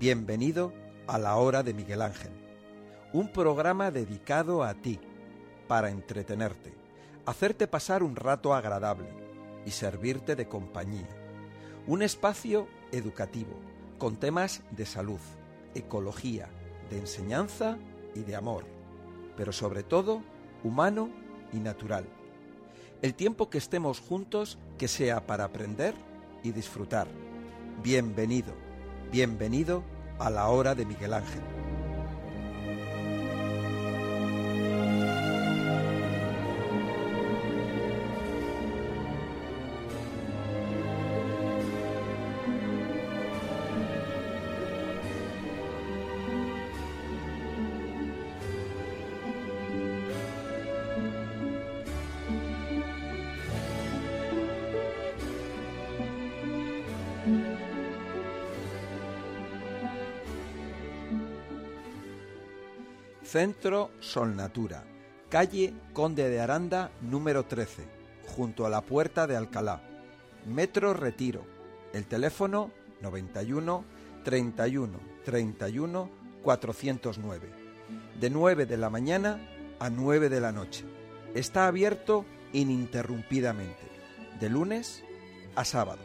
Bienvenido a la hora de Miguel Ángel, un programa dedicado a ti, para entretenerte, hacerte pasar un rato agradable y servirte de compañía. Un espacio educativo con temas de salud, ecología, de enseñanza y de amor, pero sobre todo humano y natural. El tiempo que estemos juntos que sea para aprender y disfrutar. Bienvenido, bienvenido a la hora de Miguel Ángel. Centro Solnatura, calle Conde de Aranda número 13, junto a la Puerta de Alcalá. Metro Retiro. El teléfono 91 31 31 409. De 9 de la mañana a 9 de la noche. Está abierto ininterrumpidamente, de lunes a sábado.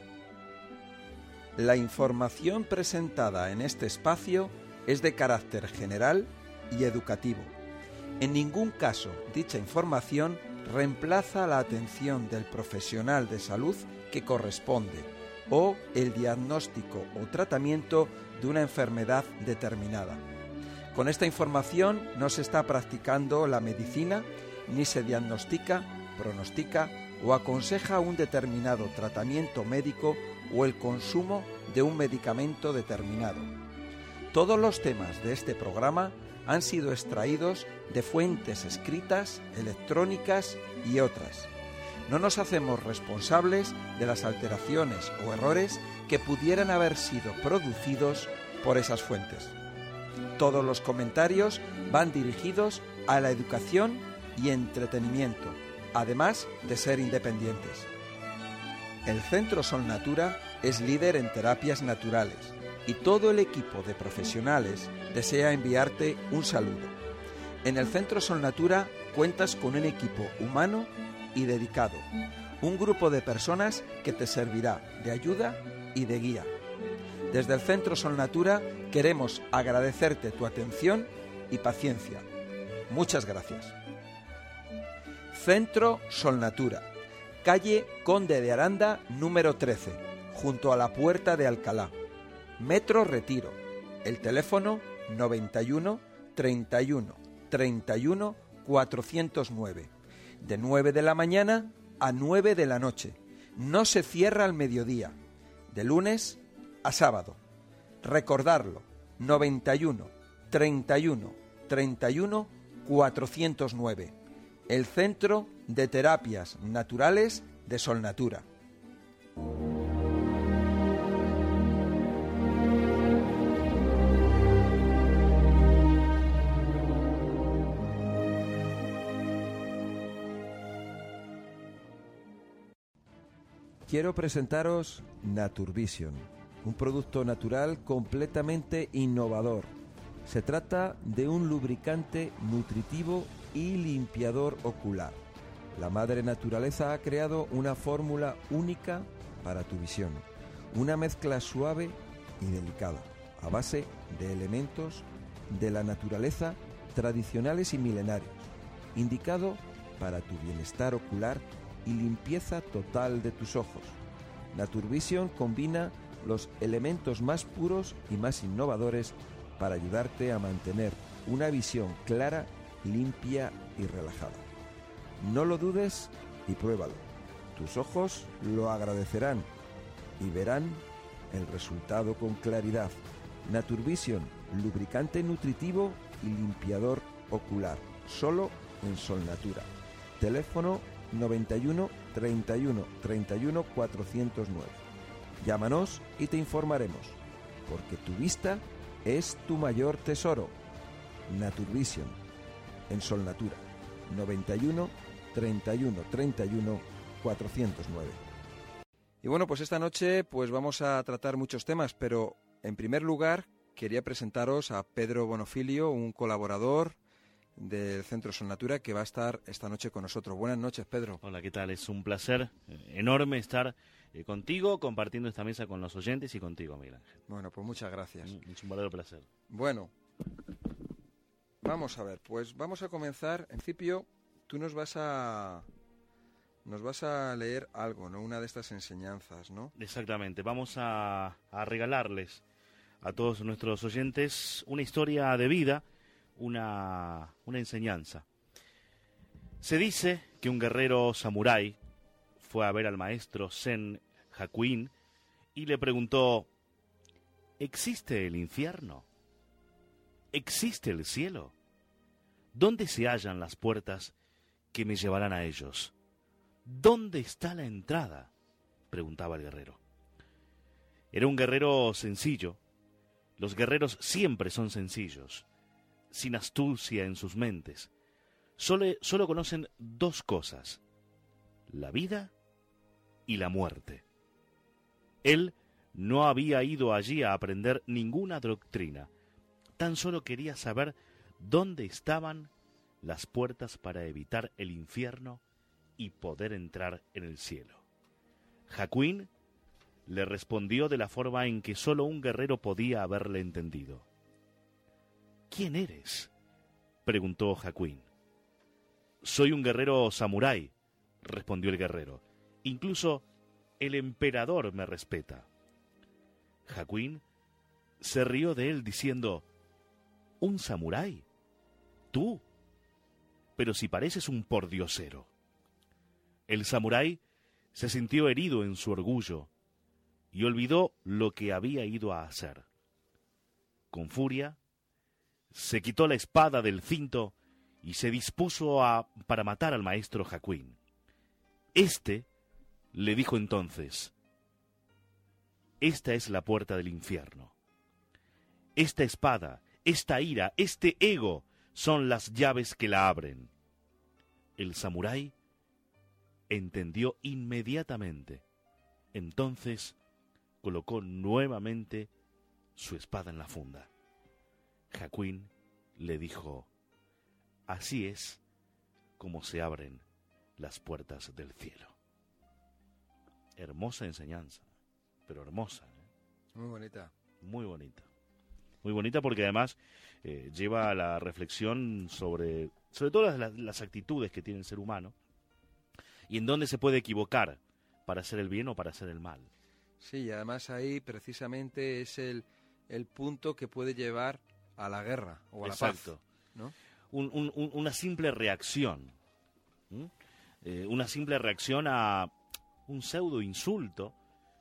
La información presentada en este espacio es de carácter general y educativo. En ningún caso dicha información reemplaza la atención del profesional de salud que corresponde o el diagnóstico o tratamiento de una enfermedad determinada. Con esta información no se está practicando la medicina ni se diagnostica, pronostica o aconseja un determinado tratamiento médico o el consumo de un medicamento determinado. Todos los temas de este programa han sido extraídos de fuentes escritas, electrónicas y otras. No nos hacemos responsables de las alteraciones o errores que pudieran haber sido producidos por esas fuentes. Todos los comentarios van dirigidos a la educación y entretenimiento, además de ser independientes. El Centro Sol Natura es líder en terapias naturales y todo el equipo de profesionales desea enviarte un saludo. En el Centro Sol Natura cuentas con un equipo humano y dedicado, un grupo de personas que te servirá de ayuda y de guía. Desde el Centro Sol Natura queremos agradecerte tu atención y paciencia. Muchas gracias. Centro Sol Natura, calle Conde de Aranda número 13, junto a la Puerta de Alcalá. Metro Retiro. El teléfono 91 31 31 409. De 9 de la mañana a 9 de la noche. No se cierra al mediodía. De lunes a sábado. Recordarlo. 91 31 31 409. El Centro de Terapias Naturales de Solnatura. Quiero presentaros Naturvision, un producto natural completamente innovador. Se trata de un lubricante nutritivo y limpiador ocular. La madre naturaleza ha creado una fórmula única para tu visión, una mezcla suave y delicada, a base de elementos de la naturaleza tradicionales y milenarios, indicado para tu bienestar ocular y limpieza total de tus ojos. Naturvision combina los elementos más puros y más innovadores para ayudarte a mantener una visión clara, limpia y relajada. No lo dudes y pruébalo. Tus ojos lo agradecerán y verán el resultado con claridad. Naturvision, lubricante nutritivo y limpiador ocular, solo en Sol Natura. Teléfono 91 31 31 409. Llámanos y te informaremos, porque tu vista es tu mayor tesoro. Naturvision, en Sol Natura, 91 31 31 409. Y bueno, pues esta noche pues vamos a tratar muchos temas, pero en primer lugar quería presentaros a Pedro Bonofilio, un colaborador del Centro Sol Natura que va a estar esta noche con nosotros. Buenas noches, Pedro. Hola, ¿qué tal? Es un placer eh, enorme estar eh, contigo, compartiendo esta mesa con los oyentes y contigo, Miguel Ángel. Bueno, pues muchas gracias. Es un verdadero placer. Bueno, vamos a ver, pues vamos a comenzar. En principio, tú nos vas a nos vas a leer algo, ¿no? Una de estas enseñanzas, ¿no? Exactamente. Vamos a, a regalarles a todos nuestros oyentes una historia de vida, una, una enseñanza. Se dice que un guerrero samurái fue a ver al maestro Zen Hakuin y le preguntó, ¿existe el infierno? ¿Existe el cielo? ¿Dónde se hallan las puertas que me llevarán a ellos? ¿Dónde está la entrada? preguntaba el guerrero. Era un guerrero sencillo. Los guerreros siempre son sencillos, sin astucia en sus mentes. Solo, solo conocen dos cosas, la vida y la muerte. Él no había ido allí a aprender ninguna doctrina, tan solo quería saber dónde estaban las puertas para evitar el infierno y poder entrar en el cielo. Jacuín le respondió de la forma en que sólo un guerrero podía haberle entendido. ¿Quién eres? preguntó Jacuín. Soy un guerrero samurái, respondió el guerrero. Incluso el emperador me respeta. Jacuín se rió de él diciendo, ¿Un samurái? ¿Tú? Pero si pareces un pordiosero. El samurái se sintió herido en su orgullo y olvidó lo que había ido a hacer. Con furia, se quitó la espada del cinto y se dispuso a para matar al maestro Jacuín. Este le dijo entonces, Esta es la puerta del infierno. Esta espada, esta ira, este ego son las llaves que la abren. El samurái entendió inmediatamente. Entonces colocó nuevamente su espada en la funda. Jacuín le dijo, Así es como se abren las puertas del cielo. Hermosa enseñanza, pero hermosa. ¿eh? Muy bonita. Muy bonita. Muy bonita porque además eh, lleva a la reflexión sobre, sobre todas las, las actitudes que tiene el ser humano y en dónde se puede equivocar para hacer el bien o para hacer el mal. Sí, y además ahí precisamente es el, el punto que puede llevar a la guerra o a Exacto. la paz. ¿no? Un- un- un- una simple reacción. Eh, una simple reacción a un pseudo insulto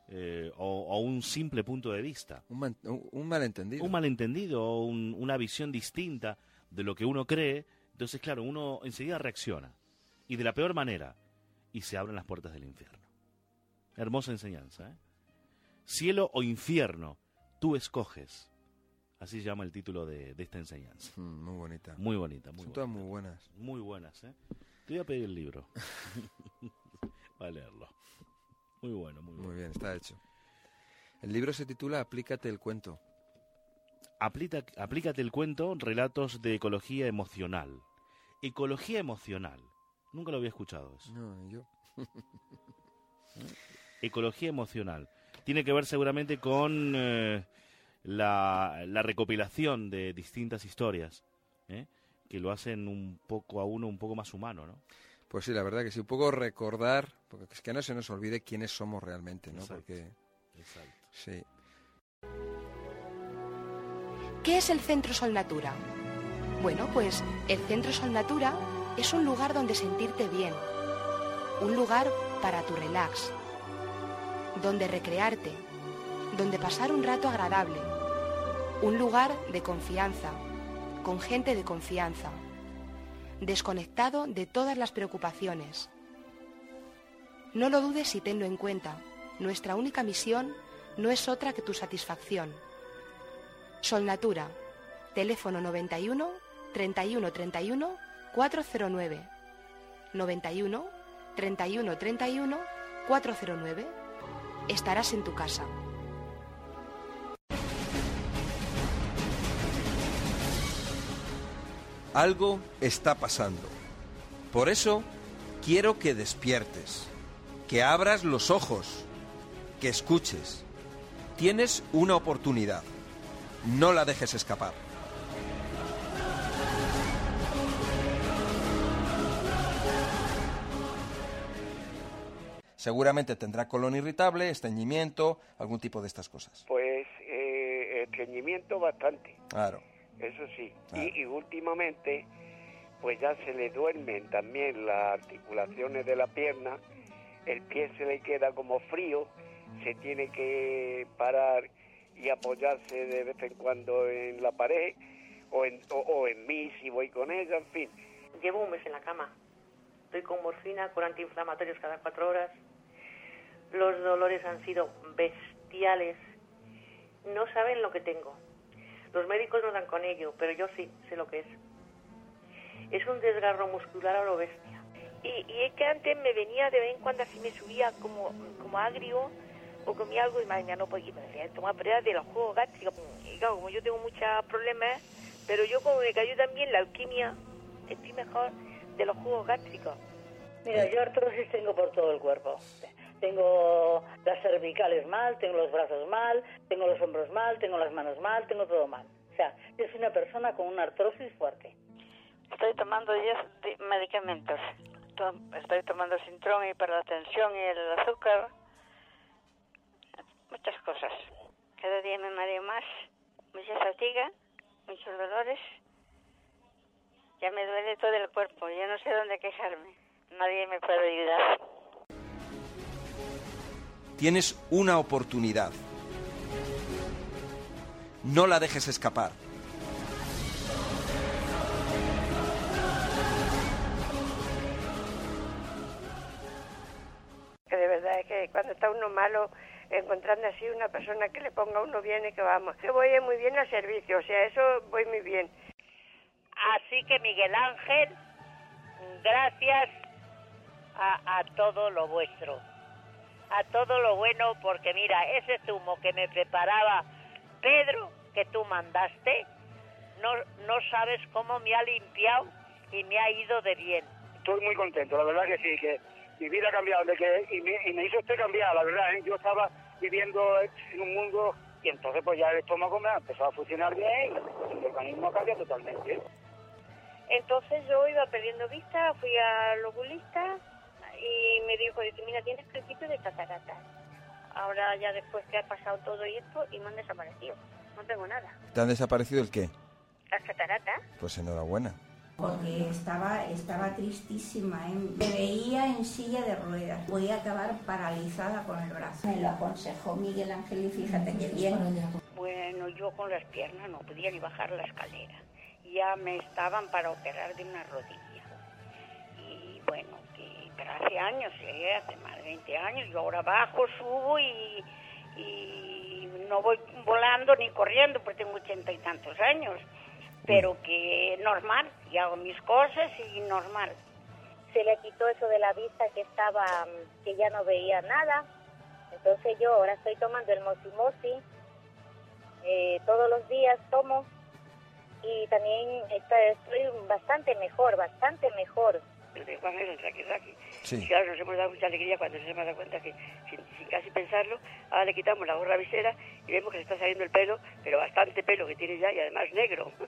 eh, o, o un simple punto de vista. Un, man- un- un malentendido. Un malentendido o un- una visión distinta de lo que uno cree. Entonces, claro, uno enseguida reacciona. Y de la peor manera. Y se abren las puertas del infierno. Hermosa enseñanza. ¿eh? Cielo o infierno, tú escoges. Así se llama el título de, de esta enseñanza. Mm, muy bonita. Muy bonita, muy Son bonita. todas muy buenas. Muy buenas, ¿eh? Te voy a pedir el libro. Va a leerlo. Muy bueno, muy bueno. Muy bien, está hecho. El libro se titula Aplícate el cuento. Aplícate el cuento Relatos de Ecología Emocional. Ecología Emocional. Nunca lo había escuchado eso. No, yo. Ecología Emocional. Tiene que ver seguramente con eh, la, la recopilación de distintas historias, ¿eh? que lo hacen un poco a uno un poco más humano, ¿no? Pues sí, la verdad que sí, un poco recordar, porque es que no se nos olvide quiénes somos realmente, ¿no? Exacto. Porque Exacto. sí. ¿Qué es el Centro Sol Natura? Bueno, pues el Centro Sol Natura es un lugar donde sentirte bien, un lugar para tu relax, donde recrearte, donde pasar un rato agradable, un lugar de confianza, con gente de confianza, desconectado de todas las preocupaciones. No lo dudes y tenlo en cuenta. Nuestra única misión no es otra que tu satisfacción. Sol Natura, teléfono 91 31 31 409. 91 31 31 409. Estarás en tu casa. Algo está pasando. Por eso quiero que despiertes, que abras los ojos, que escuches. Tienes una oportunidad. No la dejes escapar. Seguramente tendrá colon irritable, estreñimiento, algún tipo de estas cosas. Pues eh, estreñimiento bastante. Claro. Eso sí. Claro. Y, y últimamente, pues ya se le duermen también las articulaciones de la pierna, el pie se le queda como frío, se tiene que parar y apoyarse de vez en cuando en la pared o en, o, o en mí si voy con ella, en fin. Llevo un mes en la cama. Estoy con morfina, con antiinflamatorios cada cuatro horas. Los dolores han sido bestiales. No saben lo que tengo. Los médicos no dan con ello, pero yo sí sé lo que es. Es un desgarro muscular a lo bestia. Y, y es que antes me venía de vez en cuando así me subía como, como agrio o comía algo y mía no podía tomar pruebas de los juegos gástricos. Y claro, como yo tengo muchos problemas, pero yo como me cayó también la alquimia, estoy mejor de los jugos gástricos. Mira, yo artrosis tengo por todo el cuerpo. Tengo las cervicales mal, tengo los brazos mal, tengo los hombros mal, tengo las manos mal, tengo todo mal. O sea, yo soy una persona con una artrosis fuerte. Estoy tomando 10 di- medicamentos. To- Estoy tomando Sintrón y para la tensión y el azúcar. Muchas cosas. Cada día me mareo más. Mucha fatiga, muchos dolores. Ya me duele todo el cuerpo. Ya no sé dónde quejarme. Nadie me puede ayudar. Tienes una oportunidad. No la dejes escapar. que de verdad es que cuando está uno malo, encontrando así una persona que le ponga a uno bien y que vamos. Yo voy muy bien al servicio, o sea, eso voy muy bien. Así que Miguel Ángel, gracias a, a todo lo vuestro, a todo lo bueno, porque mira, ese zumo que me preparaba Pedro, que tú mandaste, no, no sabes cómo me ha limpiado y me ha ido de bien. Estoy muy contento, la verdad que sí, que mi vida ha cambiado, de que, y, me, y me hizo usted cambiar, la verdad, ¿eh? yo estaba viviendo en un mundo y entonces pues ya el estómago me ha empezado a funcionar bien y el organismo cambia totalmente. Entonces yo iba perdiendo vista, fui al oculista y me dijo, dice, mira, tienes principio de cataratas. Ahora ya después que ha pasado todo y esto y me han desaparecido. No tengo nada. ¿Te han desaparecido el qué? Las cataratas. Pues enhorabuena. porque estaba, estaba tristísima. ¿eh? Me veía en silla de ruedas. Voy a acabar paralizada con el brazo. Me lo aconsejó Miguel Ángel y fíjate que bien. Bueno, yo con las piernas no podía ni bajar la escalera. Ya me estaban para operar de una rodilla. Y bueno, pero hace años, ¿eh? hace más de 20 años, yo ahora bajo, subo y, y no voy volando ni corriendo porque tengo ochenta y tantos años. Pero que normal, y hago mis cosas y normal. Se le quitó eso de la vista que estaba, mm, que ya no veía nada. Entonces yo ahora estoy tomando el mosimosi. Eh, todos los días tomo y también estoy bastante mejor, bastante mejor. El de Juan es el Raki Raki. Sí. Y claro, nos hemos dado mucha alegría cuando se hemos dado cuenta que, sin, sin casi pensarlo, ahora le quitamos la gorra visera y vemos que le está saliendo el pelo, pero bastante pelo que tiene ya y además negro.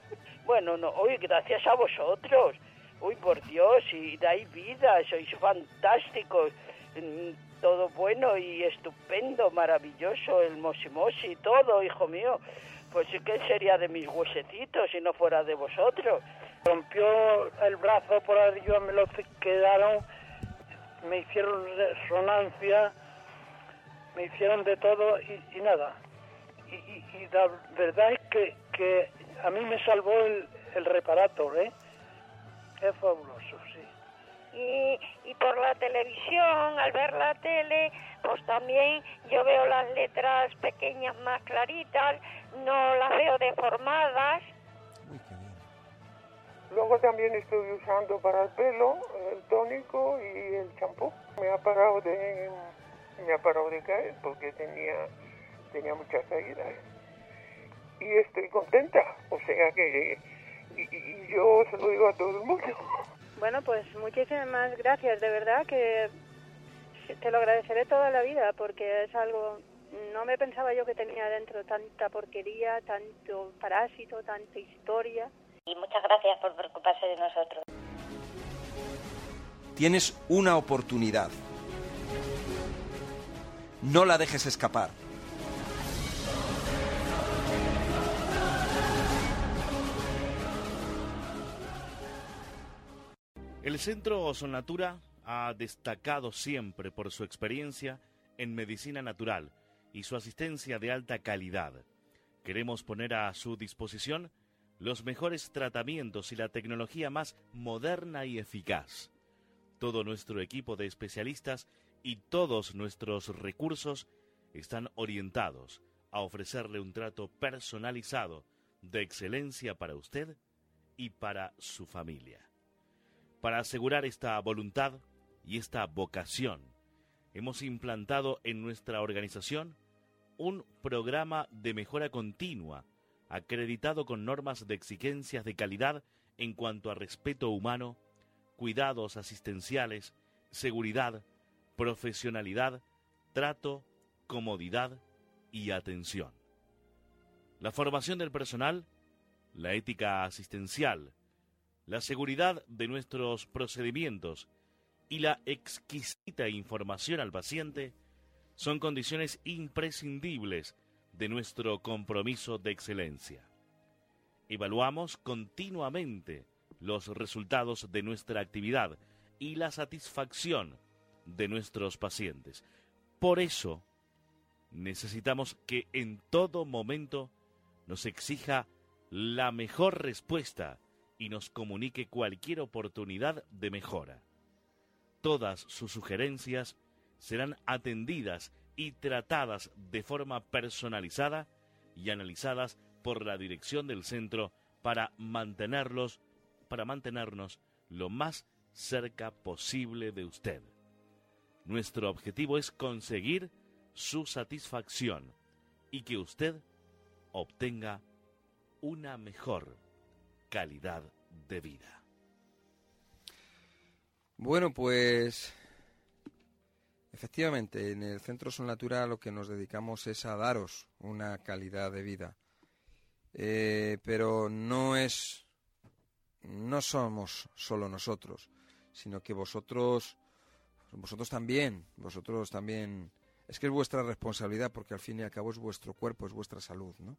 Bueno, no, oye, gracias a vosotros. Uy, por Dios, y dais vida, sois fantásticos. Mm, Todo bueno y estupendo, maravilloso, el mosimosi todo, hijo mío. Pues que sería de mis huesecitos si no fuera de vosotros. Rompió el brazo por arriba, me lo quedaron, me hicieron resonancia, me hicieron de todo y, nada. Y la verdad es que, que a mí me salvó el, el reparator, ¿eh? Es fabuloso, sí. Y, y por la televisión, al ver la tele, pues también yo veo las letras pequeñas más claritas, no las veo deformadas. Luego también estoy usando para el pelo el tónico y el champú. Me ha parado de me ha parado de caer porque tenía tenía muchas caídas y estoy contenta. O sea que y, y yo se lo digo a todo el mundo. Bueno, pues muchísimas gracias, de verdad que te lo agradeceré toda la vida porque es algo, no me pensaba yo que tenía dentro tanta porquería, tanto parásito, tanta historia. Y muchas gracias por preocuparse de nosotros. Tienes una oportunidad. No la dejes escapar. El Centro Natura ha destacado siempre por su experiencia en medicina natural y su asistencia de alta calidad. Queremos poner a su disposición los mejores tratamientos y la tecnología más moderna y eficaz. Todo nuestro equipo de especialistas y todos nuestros recursos están orientados a ofrecerle un trato personalizado de excelencia para usted y para su familia. Para asegurar esta voluntad y esta vocación, hemos implantado en nuestra organización un programa de mejora continua, acreditado con normas de exigencias de calidad en cuanto a respeto humano, cuidados asistenciales, seguridad, profesionalidad, trato, comodidad y atención. La formación del personal, la ética asistencial, la seguridad de nuestros procedimientos y la exquisita información al paciente son condiciones imprescindibles de nuestro compromiso de excelencia. Evaluamos continuamente los resultados de nuestra actividad y la satisfacción de nuestros pacientes. Por eso, necesitamos que en todo momento nos exija la mejor respuesta y nos comunique cualquier oportunidad de mejora. Todas sus sugerencias serán atendidas y tratadas de forma personalizada y analizadas por la dirección del centro para mantenerlos para mantenernos lo más cerca posible de usted. Nuestro objetivo es conseguir su satisfacción y que usted obtenga una mejor calidad de vida. Bueno, pues efectivamente, en el Centro Sol Natura lo que nos dedicamos es a daros una calidad de vida. Eh, pero no es, no somos solo nosotros, sino que vosotros, vosotros también, vosotros también, es que es vuestra responsabilidad porque al fin y al cabo es vuestro cuerpo, es vuestra salud, ¿no?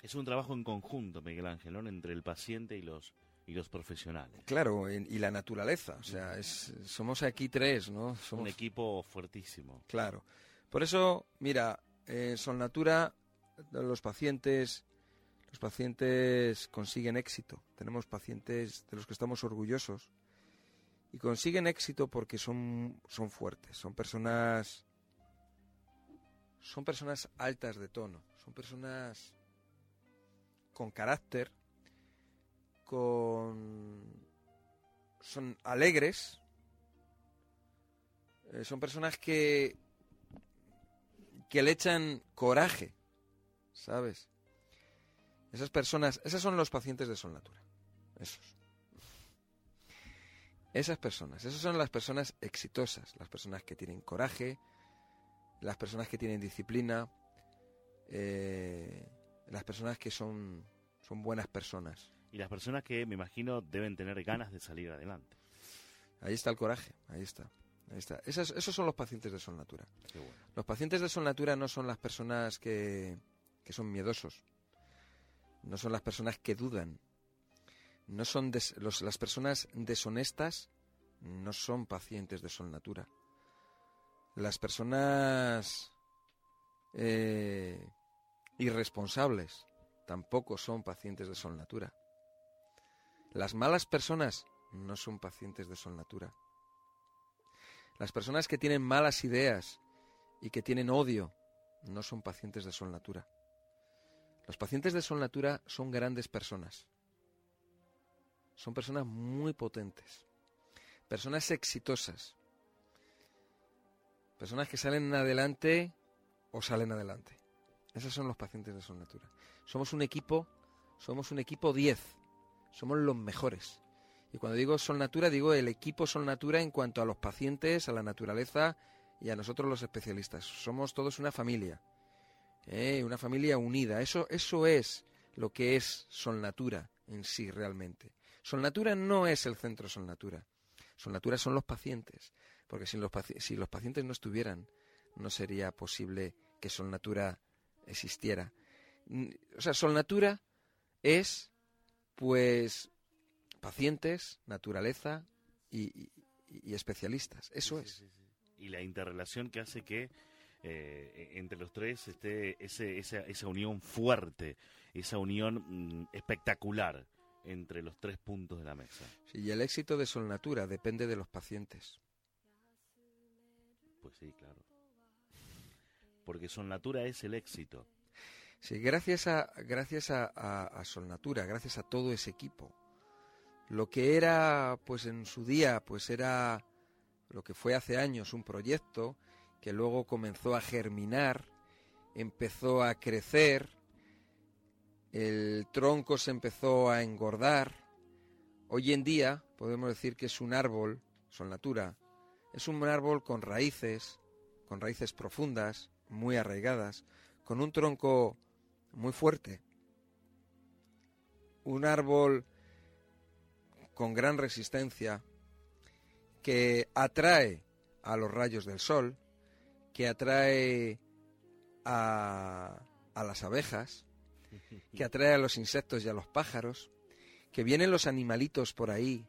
Es un trabajo en conjunto, Miguel Ángel, entre el paciente y los y los profesionales. Claro, y la naturaleza, o sea, es, somos aquí tres, ¿no? Somos un equipo fuertísimo. Claro. Por eso, mira, eh, Son Natura, los pacientes, los pacientes consiguen éxito. Tenemos pacientes de los que estamos orgullosos y consiguen éxito porque son, son fuertes, son personas, son personas altas de tono, son personas con carácter, con son alegres, eh, son personas que que le echan coraje, ¿sabes? Esas personas, esas son los pacientes de Sol Natura. Esos. Esas personas, esas son las personas exitosas, las personas que tienen coraje, las personas que tienen disciplina, eh, las personas que son, son buenas personas. Y las personas que me imagino deben tener ganas de salir adelante. Ahí está el coraje, ahí está. Ahí está. Esos, esos son los pacientes de Sol Natura. Los pacientes de Sol Natura no son las personas que, que son miedosos, no son las personas que dudan, no son los, las personas deshonestas, no son pacientes de Sol Natura. Las personas eh, irresponsables tampoco son pacientes de Sol Natura. Las malas personas no son pacientes de Sol Natura. Las personas que tienen malas ideas y que tienen odio no son pacientes de Sol Natura. Los pacientes de Sol Natura son grandes personas. Son personas muy potentes. Personas exitosas. Personas que salen adelante o salen adelante. Esos son los pacientes de Sol Natura. Somos un equipo, somos un equipo 10 somos los mejores. Y cuando digo Sol Natura, digo el equipo Sol Natura en cuanto a los pacientes, a la naturaleza y a nosotros los especialistas. Somos todos una familia, ¿eh? una familia unida. Eso, eso es lo que es Sol Natura en sí realmente. Sol Natura no es el centro Sol Natura. Sol Natura son los pacientes, porque si los, si los pacientes no estuvieran, no sería posible que Sol Natura existiera. O sea, Sol Natura es, pues, pacientes, naturaleza y, especialistas. Eso es. y la interrelación que hace que eh, entre los tres esté ese, esa, esa, unión fuerte, esa unión mm, espectacular entre los tres puntos de la mesa. Sí, y el éxito de Sol Natura depende de los pacientes. Pues sí, claro. Porque Sol Natura es el éxito. Sí, gracias a, gracias a, a, Sol Natura, gracias a todo ese equipo. Lo que era, pues en su día, pues era lo que fue hace años un proyecto que luego comenzó a germinar, empezó a crecer, el tronco se empezó a engordar. Hoy en día podemos decir que es un árbol, Sol Natura, es un árbol con raíces, con raíces profundas, muy arraigadas, con un tronco muy fuerte. Un árbol con gran resistencia que atrae a los rayos del sol, que atrae a, a las abejas, que atrae a los insectos y a los pájaros, que vienen los animalitos por ahí.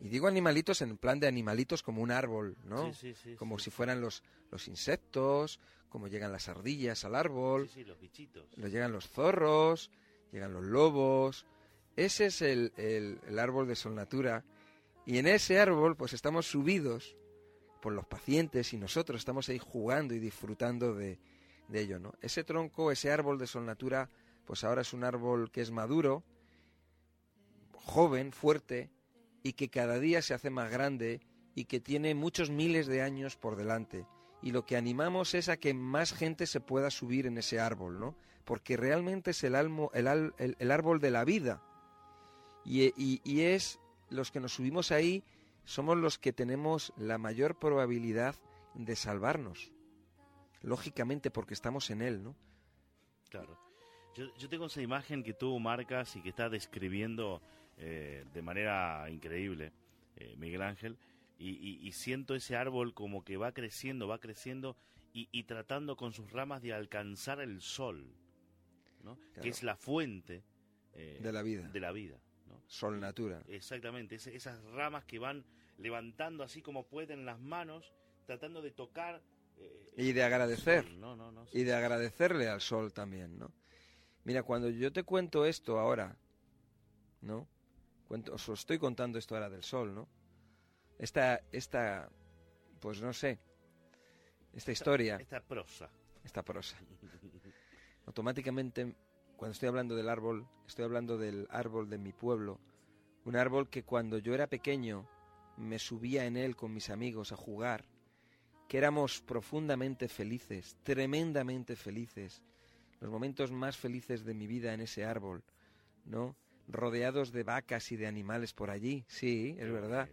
Y digo animalitos en plan de animalitos como un árbol, ¿no? como si fueran los, los insectos, como llegan las ardillas al árbol. los bichitos. llegan los zorros, llegan los lobos. Ese es el, el, árbol de Sol Natura. Y en ese árbol, pues estamos subidos por los pacientes y nosotros estamos ahí jugando y disfrutando de, de ello, ¿no? Ese tronco, ese árbol de Sol Natura, pues ahora es un árbol que es maduro, joven, fuerte, y que cada día se hace más grande y que tiene muchos miles de años por delante y lo que animamos es a que más gente se pueda subir en ese árbol, ¿no? Porque realmente es el, el, árbol de la vida. Y, es los que nos subimos ahí, somos los que tenemos la mayor probabilidad de salvarnos. Lógicamente, porque estamos en él, ¿no? Claro. Yo, tengo esa imagen que tú marcas y que estás describiendo eh, de manera increíble, eh, Miguel Ángel, y, siento ese árbol como que va creciendo, va creciendo y, tratando con sus ramas de alcanzar el sol, ¿no? que es la fuente eh, de la vida. De la vida Sol natura. Exactamente, esas ramas que van levantando así como pueden las manos, tratando de tocar. Eh, y de agradecer. y de agradecerle al sol también, ¿no? Mira, cuando yo te cuento esto ahora, ¿no? Cuento, os estoy contando esto ahora del sol, ¿no? Esta, esta, pues no sé, esta historia. Esta, prosa. Esta prosa. Automáticamente, cuando estoy hablando del árbol, estoy hablando del árbol de mi pueblo. Un árbol que cuando yo era pequeño me subía en él con mis amigos a jugar, que éramos profundamente felices, tremendamente felices, los momentos más felices de mi vida en ese árbol, ¿no? Rodeados de vacas y de animales por allí, sí, es verdad.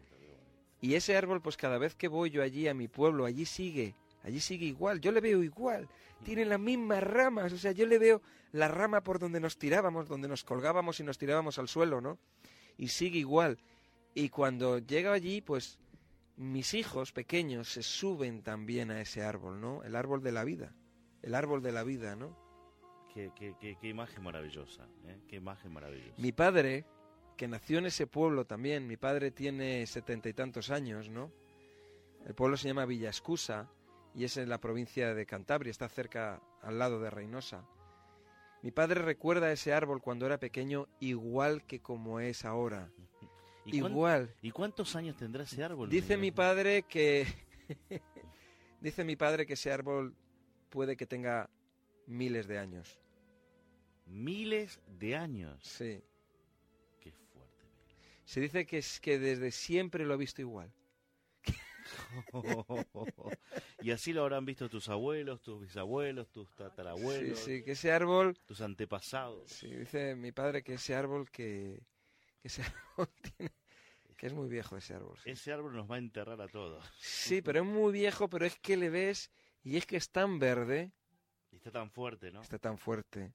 Y ese árbol, pues cada vez que voy yo allí a mi pueblo, allí sigue, allí sigue igual, yo le veo igual, tiene las mismas ramas, o sea, yo le veo la rama por donde nos tirábamos, donde nos colgábamos y nos tirábamos al suelo, ¿no? Y sigue igual. Y cuando llega allí, pues mis hijos pequeños se suben también a ese árbol, ¿no? El árbol de la vida, el árbol de la vida, ¿no? Qué, qué, qué, imagen maravillosa, ¿eh? Qué imagen maravillosa. Mi padre, que nació en ese pueblo también. Mi padre tiene setenta y tantos años, ¿no? El pueblo se llama Villa Escusa y es en la provincia de Cantabria, está cerca al lado de Reynosa. Mi padre recuerda ese árbol cuando era pequeño igual que como es ahora. igual. ¿Y cuántos años tendrá ese árbol? Dice mi padre que dice mi padre que ese árbol puede que tenga miles de años. Miles de años. Sí. Se dice que es que desde siempre lo ha visto igual. y así lo habrán visto tus abuelos, tus bisabuelos, tus tatarabuelos. Sí, sí, que ese árbol... Tus antepasados. Sí, dice mi padre que ese árbol que, que ese árbol tiene... Que es muy viejo ese árbol. sí. Ese árbol nos va a enterrar a todos. Sí, pero es muy viejo, pero es que le ves y es que es tan verde, Y está tan fuerte, ¿no? está tan fuerte.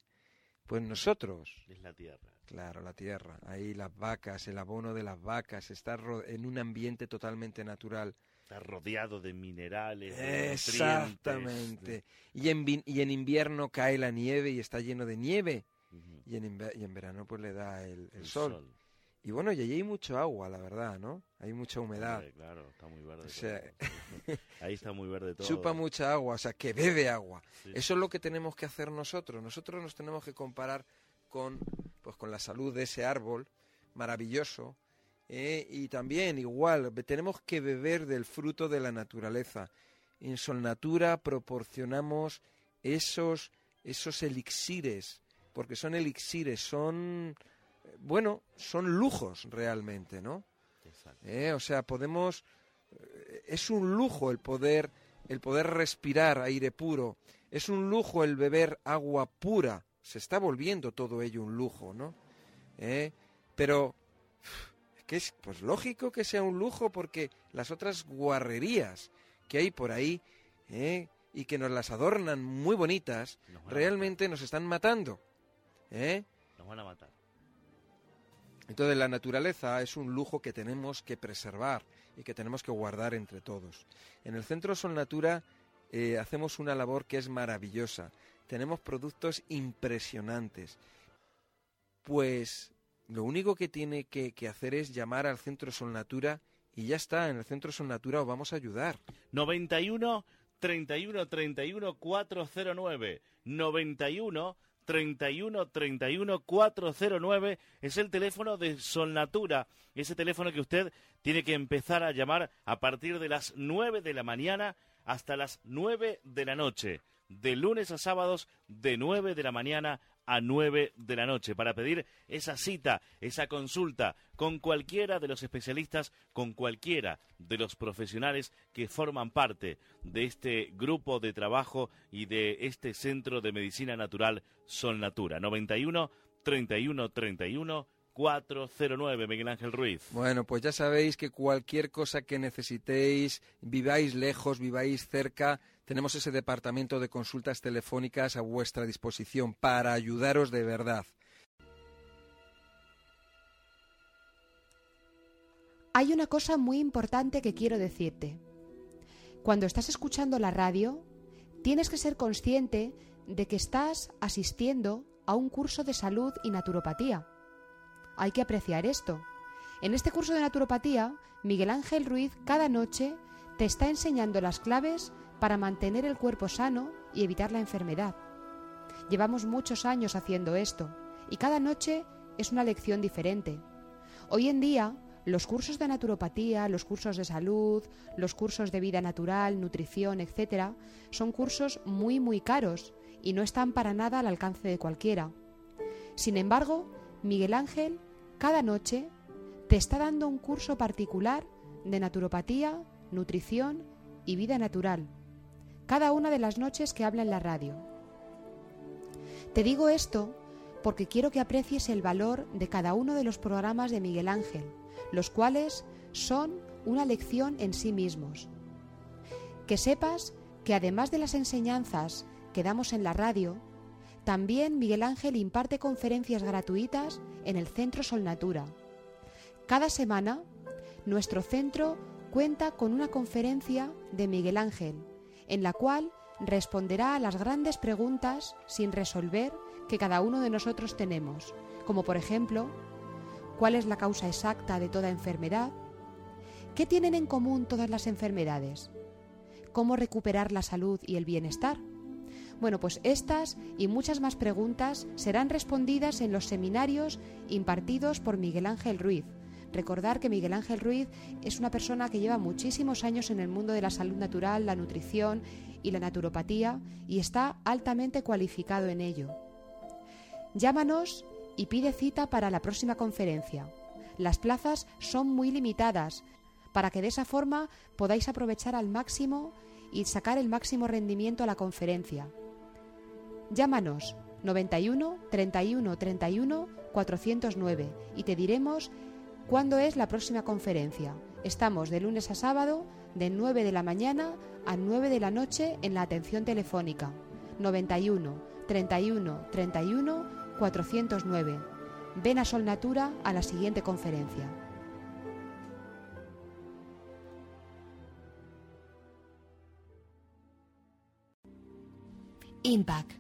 Pues nosotros, Es la tierra. Claro, la tierra, ahí las vacas, el abono de las vacas, estar ro- en un ambiente totalmente natural. Está rodeado de minerales. de Exactamente. Y en, y en invierno cae la nieve y está lleno de nieve. Y en, y en verano pues le da el, el El sol. sol. Y bueno, y allí hay mucho agua, la verdad, ¿no? Hay mucha humedad. Claro, está muy verde. O sea, todo. Ahí está muy verde todo. chupa mucha agua, o sea, que bebe agua. Sí, Eso es lo que tenemos que hacer nosotros. Nosotros nos tenemos que comparar con, pues, con la salud de ese árbol maravilloso. ¿eh? Y también, igual, tenemos que beber del fruto de la naturaleza. En Solnatura proporcionamos esos, esos elixires, porque son elixires, son, bueno, son lujos realmente, ¿no? ¿eh? O sea, podemos eh, es un lujo el poder el poder respirar aire puro, es un lujo el beber agua pura, se está volviendo todo ello un lujo, ¿no? ¿Eh? Pero es que es pues lógico que sea un lujo porque las otras guarrerías que hay por ahí ¿eh? y que nos las adornan muy bonitas, Nos realmente nos están matando. ¿eh? Nos van a matar. Entonces la naturaleza es un lujo que tenemos que preservar y que tenemos que guardar entre todos. En el Centro Sol Natura eh, hacemos una labor que es maravillosa. Tenemos productos impresionantes. Pues lo único que tiene que, que hacer es llamar al Centro Sol Natura y ya está, en el Centro Sol Natura os vamos a ayudar. 91 31 31 409. 91 31 31 409 es el teléfono de Solnatura. Ese teléfono que usted tiene que empezar a llamar a partir de las 9 de la mañana hasta las 9 de la noche. De lunes a sábados, de 9 de la mañana a 9 de la noche para pedir esa cita, esa consulta con cualquiera de los especialistas, con cualquiera de los profesionales que forman parte de este grupo de trabajo y de este centro de medicina natural Sol Natura. 91 31 31 409 Miguel Ángel Ruiz. Bueno, pues ya sabéis que cualquier cosa que necesitéis, viváis lejos, viváis cerca, tenemos ese departamento de consultas telefónicas a vuestra disposición para ayudaros de verdad. Hay una cosa muy importante que quiero decirte. Cuando estás escuchando la radio, tienes que ser consciente de que estás asistiendo a un curso de salud y naturopatía. Hay que apreciar esto. En este curso de naturopatía, Miguel Ángel Ruiz cada noche te está enseñando las claves para mantener el cuerpo sano y evitar la enfermedad. Llevamos muchos años haciendo esto y cada noche es una lección diferente. Hoy en día, los cursos de naturopatía, los cursos de salud, los cursos de vida natural, nutrición, etc., son cursos muy muy caros y no están para nada al alcance de cualquiera. Sin embargo, Miguel Ángel cada noche te está dando un curso particular de naturopatía, nutrición y vida natural, cada una de las noches que habla en la radio. Te digo esto porque quiero que aprecies el valor de cada uno de los programas de Miguel Ángel, los cuales son una lección en sí mismos. Que sepas que además de las enseñanzas que damos en la radio, también Miguel Ángel imparte conferencias gratuitas en el Centro Sol Natura. Cada semana, nuestro centro cuenta con una conferencia de Miguel Ángel, en la cual responderá a las grandes preguntas sin resolver que cada uno de nosotros tenemos, como por ejemplo, ¿cuál es la causa exacta de toda enfermedad? ¿Qué tienen en común todas las enfermedades? ¿Cómo recuperar la salud y el bienestar? Bueno, pues estas y muchas más preguntas serán respondidas en los seminarios impartidos por Miguel Ángel Ruiz. Recordar que Miguel Ángel Ruiz es una persona que lleva muchísimos años en el mundo de la salud natural, la nutrición y la naturopatía y está altamente cualificado en ello. Llámanos y pide cita para la próxima conferencia. Las plazas son muy limitadas para que de esa forma podáis aprovechar al máximo y sacar el máximo rendimiento a la conferencia. Llámanos 91 31 31 409 y te diremos cuándo es la próxima conferencia. Estamos de lunes a sábado de 9 de la mañana a 9 de la noche en la atención telefónica. 91 31 31 409. Ven a Sol Natura a la siguiente conferencia. Impact.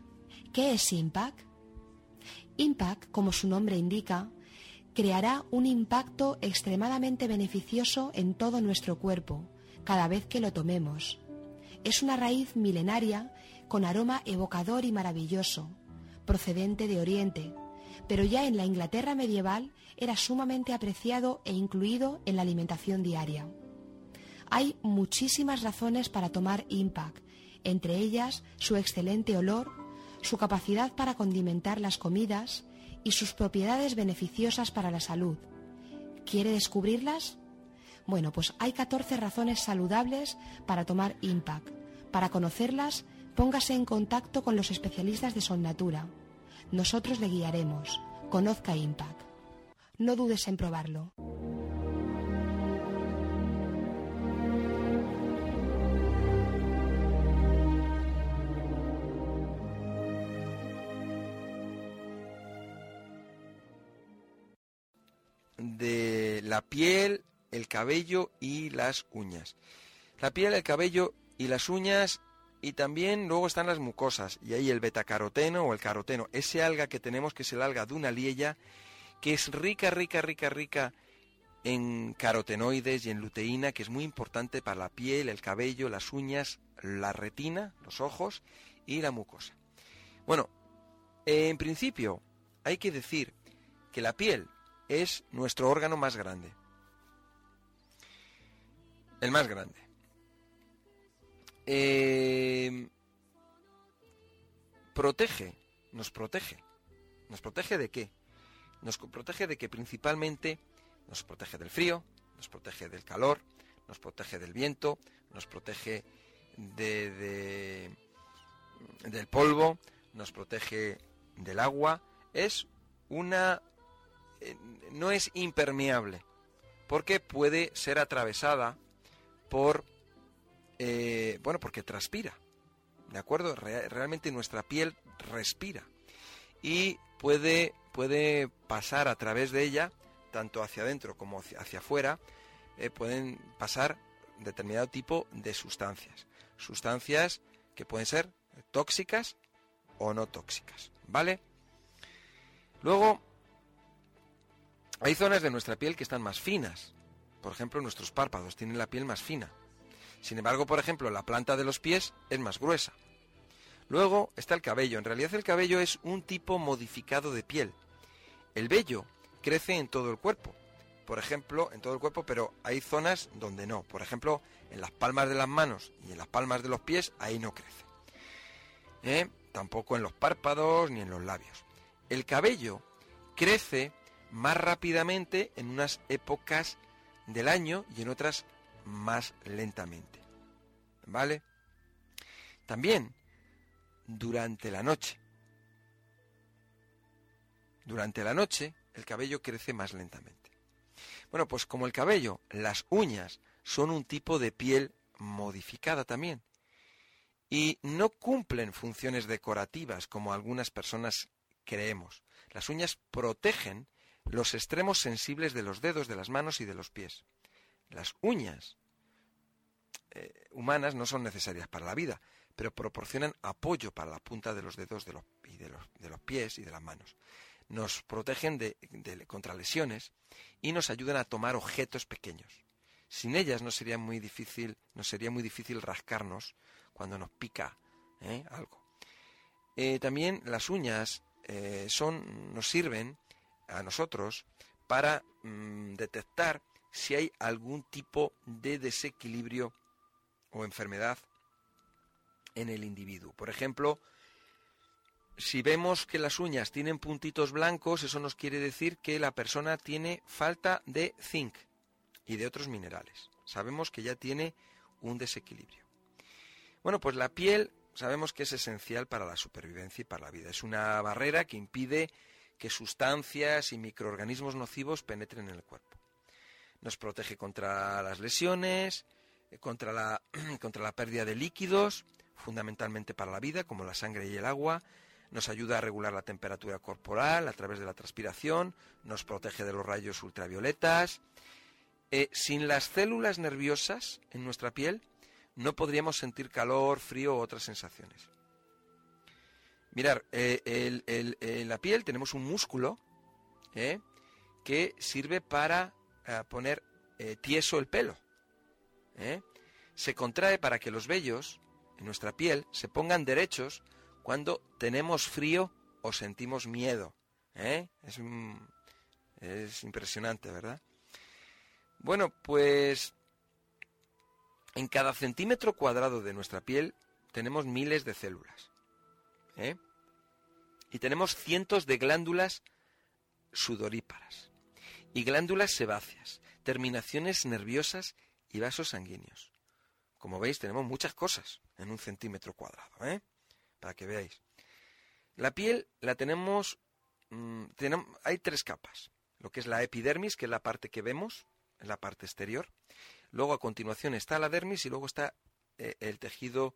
¿Qué es Impact? Impact, como su nombre indica, creará un impacto extremadamente beneficioso en todo nuestro cuerpo, cada vez que lo tomemos. Es una raíz milenaria con aroma evocador y maravilloso, procedente de Oriente, pero ya en la Inglaterra medieval era sumamente apreciado e incluido en la alimentación diaria. Hay muchísimas razones para tomar Impact, entre ellas su excelente olor, su capacidad para condimentar las comidas y sus propiedades beneficiosas para la salud. ¿Quiere descubrirlas? Bueno, pues hay 14 razones saludables para tomar Impact. Para conocerlas, póngase en contacto con los especialistas de Sonnatura. Nosotros le guiaremos. Conozca Impact. No dudes en probarlo. De la piel, el cabello y las uñas. La piel, el cabello y las uñas y también luego están las mucosas y ahí el betacaroteno o el caroteno, ese alga que tenemos que es el alga de una liella que es rica, rica, rica, rica en carotenoides y en luteína, que es muy importante para la piel, el cabello, las uñas, la retina, los ojos y la mucosa. Bueno, en principio hay que decir que la piel es nuestro órgano más grande. El más grande. Eh, protege, nos protege. ¿Nos protege de qué? Nos protege de que principalmente nos protege del frío, nos protege del calor, nos protege del viento, nos protege de, de- del polvo, nos protege del agua. Es una no es impermeable, porque puede ser atravesada por, eh, bueno, porque transpira, ¿de acuerdo? Re- realmente nuestra piel respira y puede, puede pasar a través de ella, tanto hacia adentro como hacia, hacia afuera, eh, pueden pasar determinado tipo de sustancias. Sustancias que pueden ser tóxicas o no tóxicas, ¿vale? Luego, hay zonas de nuestra piel que están más finas. Por ejemplo, nuestros párpados tienen la piel más fina. Sin embargo, por ejemplo, la planta de los pies es más gruesa. Luego está el cabello. En realidad el cabello es un tipo modificado de piel. El vello crece en todo el cuerpo. Por ejemplo, en todo el cuerpo, pero hay zonas donde no. Por ejemplo, en las palmas de las manos y en las palmas de los pies, ahí no crece. ¿Eh? Tampoco en los párpados ni en los labios. El cabello crece más rápidamente en unas épocas del año y en otras más lentamente. ¿Vale? También durante la noche. Durante la noche el cabello crece más lentamente. Bueno, pues como el cabello, las uñas son un tipo de piel modificada también y no cumplen funciones decorativas como algunas personas creemos. Las uñas protegen los extremos sensibles de los dedos, de las manos y de los pies. Las uñas eh, humanas no son necesarias para la vida, pero proporcionan apoyo para la punta de los dedos de los, y de los, de los pies y de las manos. Nos protegen de, de- contra lesiones y nos ayudan a tomar objetos pequeños. Sin ellas no sería muy difícil, nos sería muy difícil rascarnos cuando nos pica ¿eh? algo. Eh, también las uñas son, nos sirven a nosotros para mm, detectar si hay algún tipo de desequilibrio o enfermedad en el individuo. Por ejemplo, si vemos que las uñas tienen puntitos blancos, eso nos quiere decir que la persona tiene falta de zinc y de otros minerales. Sabemos que ya tiene un desequilibrio. Bueno, pues la piel sabemos que es esencial para la supervivencia y para la vida. Es una barrera que impide que sustancias y microorganismos nocivos penetren en el cuerpo. Nos protege contra las lesiones, eh, contra la, contra la pérdida de líquidos, fundamentalmente para la vida, como la sangre y el agua. Nos ayuda a regular la temperatura corporal a través de la transpiración, nos protege de los rayos ultravioletas. Eh, sin las células nerviosas en nuestra piel, no podríamos sentir calor, frío u otras sensaciones. Mirar, eh, en la piel tenemos un músculo eh, que sirve para eh, poner tieso el pelo. Se contrae para que los vellos en nuestra piel se pongan derechos cuando tenemos frío o sentimos miedo. Es, es impresionante, ¿verdad? Bueno, pues en cada centímetro cuadrado de nuestra piel tenemos miles de células. ¿Eh? Y tenemos cientos de glándulas sudoríparas y glándulas sebáceas, terminaciones nerviosas y vasos sanguíneos. Como veis, tenemos muchas cosas en un centímetro cuadrado, ¿eh? para que veáis. La piel la tenemos, mm, tenemos, hay tres capas. Lo que es la epidermis, que es la parte que vemos, en la parte exterior. Luego a continuación está la dermis y luego está eh, el tejido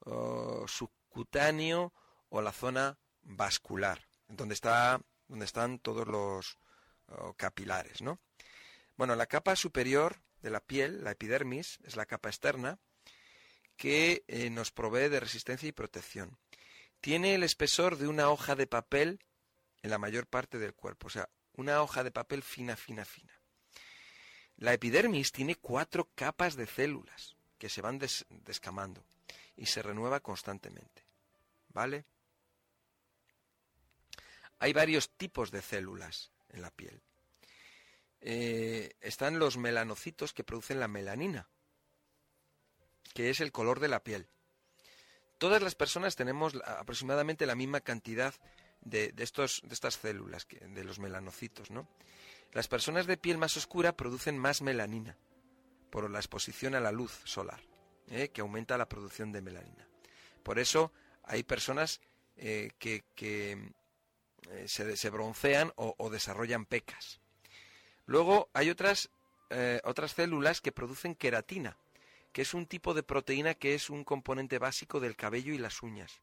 oh, subcutáneo o la zona vascular, donde, está, donde están todos los oh, capilares. ¿no? Bueno, la capa superior de la piel, la epidermis, es la capa externa que eh, nos provee de resistencia y protección. Tiene el espesor de una hoja de papel en la mayor parte del cuerpo, o sea, una hoja de papel fina, fina, fina. La epidermis tiene cuatro capas de células que se van descamando y se renueva constantemente. ¿Vale? Hay varios tipos de células en la piel. Eh, están los melanocitos que producen la melanina, que es el color de la piel. Todas las personas tenemos aproximadamente la misma cantidad de, estos, de estas células, de los melanocitos, ¿no? Las personas de piel más oscura producen más melanina por la exposición a la luz solar, ¿eh? que aumenta la producción de melanina. Por eso hay personas eh, que, se, broncean o, desarrollan pecas. Luego hay otras, otras células que producen queratina, que es un tipo de proteína que es un componente básico del cabello y las uñas.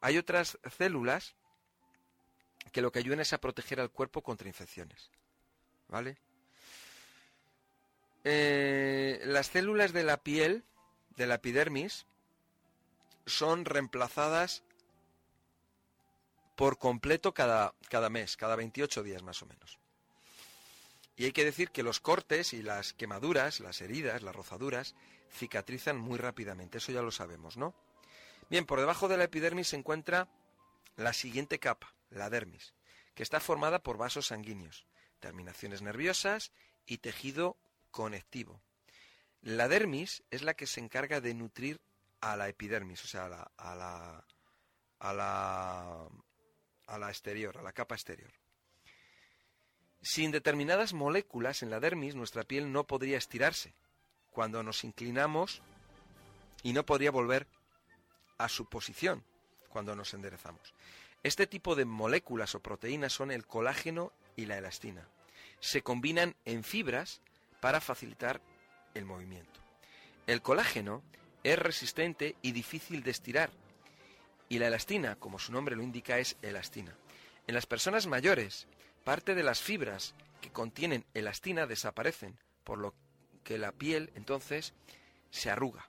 Hay otras células que lo que ayudan es a proteger al cuerpo contra infecciones. ¿Vale? Eh, las células de la piel, de la epidermis, son reemplazadas por completo cada, cada mes, cada 28 días más o menos. Y hay que decir que los cortes y las quemaduras, las heridas, las rozaduras, cicatrizan muy rápidamente. Eso ya lo sabemos, ¿no? Bien, por debajo de la epidermis se encuentra la siguiente capa, la dermis, que está formada por vasos sanguíneos, terminaciones nerviosas y tejido conectivo. La dermis es la que se encarga de nutrir a la epidermis, o sea, a la, a la, a la, a la exterior, a la capa exterior. Sin determinadas moléculas en la dermis, nuestra piel no podría estirarse cuando nos inclinamos y no podría volver a su posición cuando nos enderezamos. Este tipo de moléculas o proteínas son el colágeno y la elastina. Se combinan en fibras para facilitar el movimiento. El colágeno es resistente y difícil de estirar, y la elastina, como su nombre lo indica, es elastina. En las personas mayores, parte de las fibras que contienen elastina desaparecen, por lo que la piel entonces se arruga.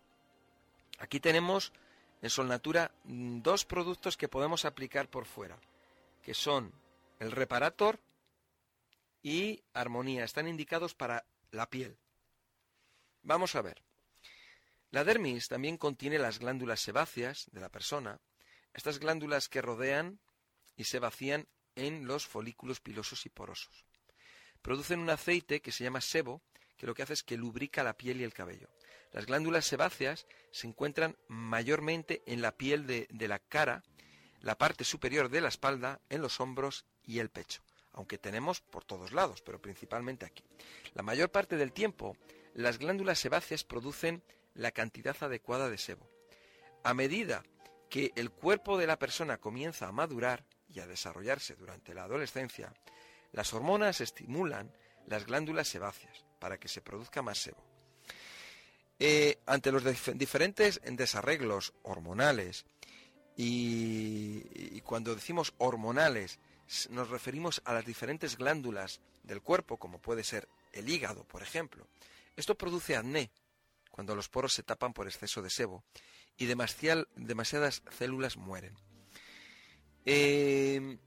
Aquí tenemos en Solnatura dos productos que podemos aplicar por fuera, que son el reparator y armonía. Están indicados para la piel. Vamos a ver. La dermis también contiene las glándulas sebáceas de la persona, estas glándulas que rodean y se vacían en los folículos pilosos y porosos. Producen un aceite que se llama sebo, que lo que hace es que lubrica la piel y el cabello. Las glándulas sebáceas se encuentran mayormente en la piel de, de la cara, la parte superior de la espalda, en los hombros y el pecho, aunque tenemos por todos lados, pero principalmente aquí. La mayor parte del tiempo, las glándulas sebáceas producen la cantidad adecuada de sebo. A medida que el cuerpo de la persona comienza a madurar y a desarrollarse durante la adolescencia, las hormonas estimulan las glándulas sebáceas para que se produzca más sebo. Eh, ante los diferentes desarreglos hormonales, y, cuando decimos hormonales, nos referimos a las diferentes glándulas del cuerpo, como puede ser el hígado, por ejemplo. Esto produce acné, cuando los poros se tapan por exceso de sebo, y demasiadas células mueren. Eh,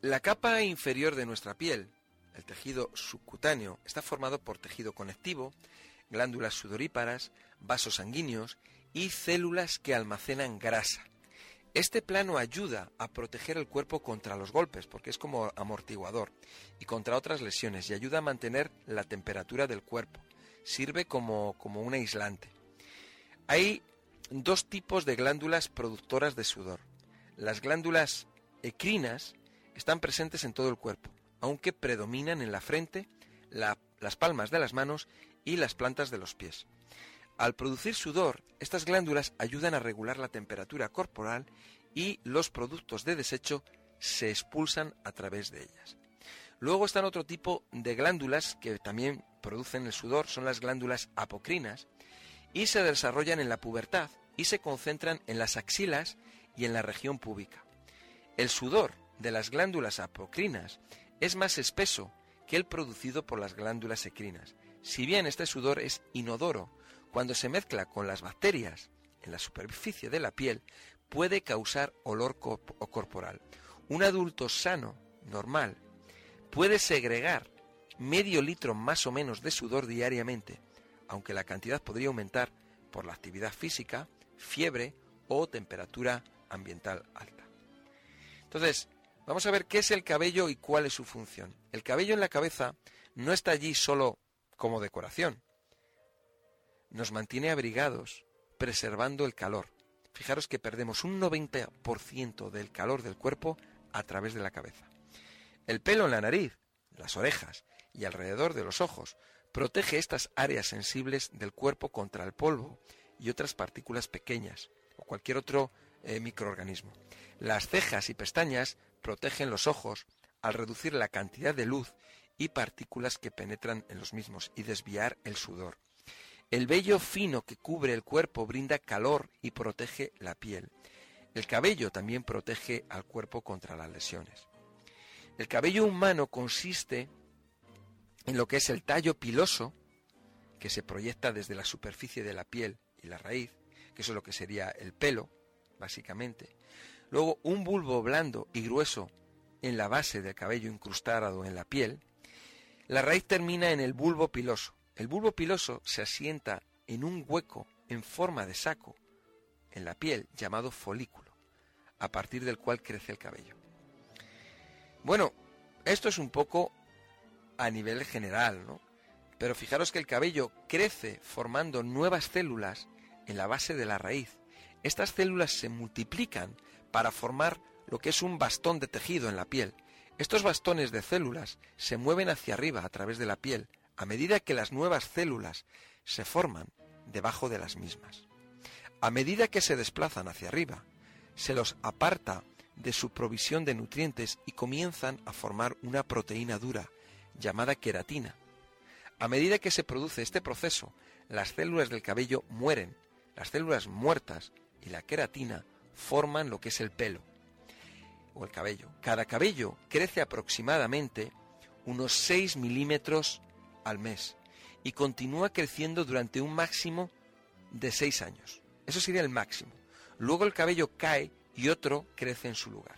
la capa inferior de nuestra piel, el tejido subcutáneo, está formado por tejido conectivo, glándulas sudoríparas, vasos sanguíneos y células que almacenan grasa. Este plano ayuda a proteger el cuerpo contra los golpes, porque es como amortiguador, y contra otras lesiones, y ayuda a mantener la temperatura del cuerpo. Sirve como, como un aislante. Hay dos tipos de glándulas productoras de sudor. Las glándulas ecrinas están presentes en todo el cuerpo, aunque predominan en la frente, las palmas de las manos y las plantas de los pies. Al producir sudor, estas glándulas ayudan a regular la temperatura corporal y los productos de desecho se expulsan a través de ellas. Luego están otro tipo de glándulas que también producen el sudor, son las glándulas apocrinas, y se desarrollan en la pubertad y se concentran en las axilas y en la región púbica. El sudor de las glándulas apocrinas es más espeso que el producido por las glándulas ecrinas. Si bien este sudor es inodoro, cuando se mezcla con las bacterias en la superficie de la piel, puede causar olor corporal. Un adulto sano, normal, puede segregar medio litro más o menos de sudor diariamente, aunque la cantidad podría aumentar por la actividad física, fiebre o temperatura ambiental alta. Entonces, vamos a ver qué es el cabello y cuál es su función. El cabello en la cabeza no está allí solo como decoración. Nos mantiene abrigados, preservando el calor. Fijaros que perdemos un 90% del calor del cuerpo a través de la cabeza. El pelo en la nariz, las orejas y alrededor de los ojos protege estas áreas sensibles del cuerpo contra el polvo y otras partículas pequeñas o cualquier otro eh, microorganismo. Las cejas y pestañas protegen los ojos al reducir la cantidad de luz y partículas que penetran en los mismos y desviar el sudor. El vello fino que cubre el cuerpo brinda calor y protege la piel. El cabello también protege al cuerpo contra las lesiones. El cabello humano consiste en lo que es el tallo piloso, que se proyecta desde la superficie de la piel y la raíz, que eso es lo que sería el pelo, básicamente. Luego un bulbo blando y grueso en la base del cabello incrustado en la piel. La raíz termina en el bulbo piloso. El bulbo piloso se asienta en un hueco en forma de saco en la piel llamado folículo, a partir del cual crece el cabello. Bueno, esto es un poco a nivel general, ¿no? Pero fijaros que el cabello crece formando nuevas células en la base de la raíz. Estas células se multiplican para formar lo que es un bastón de tejido en la piel. Estos bastones de células se mueven hacia arriba a través de la piel a medida que las nuevas células se forman debajo de las mismas. A medida que se desplazan hacia arriba, se los aparta de su provisión de nutrientes y comienzan a formar una proteína dura llamada queratina. A medida que se produce este proceso, las células del cabello mueren, las células muertas y la queratina forman lo que es el pelo o el cabello. Cada cabello crece aproximadamente unos 6 milímetros al mes y continúa creciendo durante un máximo de 6 años. Eso sería el máximo. Luego el cabello cae y otro crece en su lugar.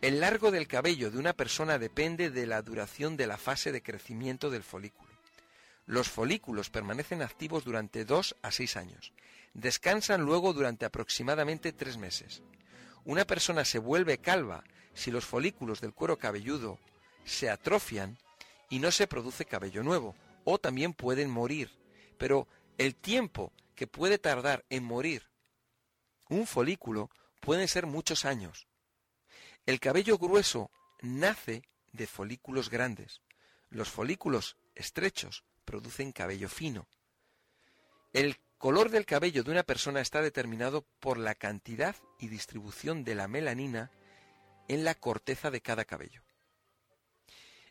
El largo del cabello de una persona depende de la duración de la fase de crecimiento del folículo. Los folículos permanecen activos durante 2 a 6 años. Descansan luego durante aproximadamente 3 meses. Una persona se vuelve calva si los folículos del cuero cabelludo se atrofian y no se produce cabello nuevo, o también pueden morir. Pero el tiempo que puede tardar en morir un folículo puede ser muchos años. El cabello grueso nace de folículos grandes. Los folículos estrechos producen cabello fino. El color del cabello de una persona está determinado por la cantidad y distribución de la melanina en la corteza de cada cabello.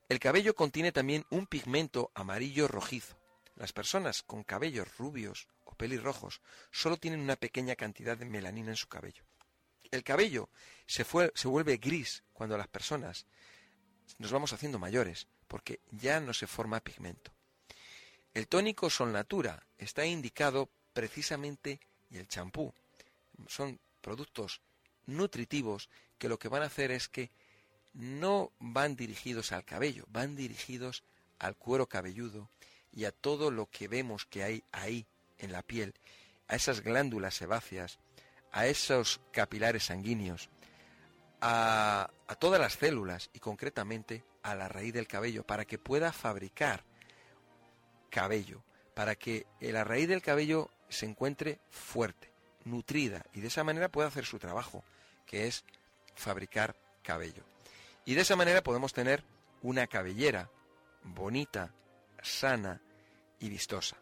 El cabello contiene también un pigmento amarillo rojizo. Las personas con cabellos rubios o pelirrojos solo tienen una pequeña cantidad de melanina en su cabello. El cabello se, vuelve gris cuando las personas nos vamos haciendo mayores, porque ya no se forma pigmento. El tónico Sol Natura está indicado precisamente y el champú son productos nutritivos que lo que van a hacer es que no van dirigidos al cabello, van dirigidos al cuero cabelludo y a todo lo que vemos que hay ahí en la piel, a esas glándulas sebáceas, a esos capilares sanguíneos, a, a todas las células y concretamente a la raíz del cabello para que pueda fabricar cabello, para que la raíz del cabello se encuentre fuerte, nutrida y de esa manera pueda hacer su trabajo, que es fabricar cabello. Y de esa manera podemos tener una cabellera bonita, sana y vistosa.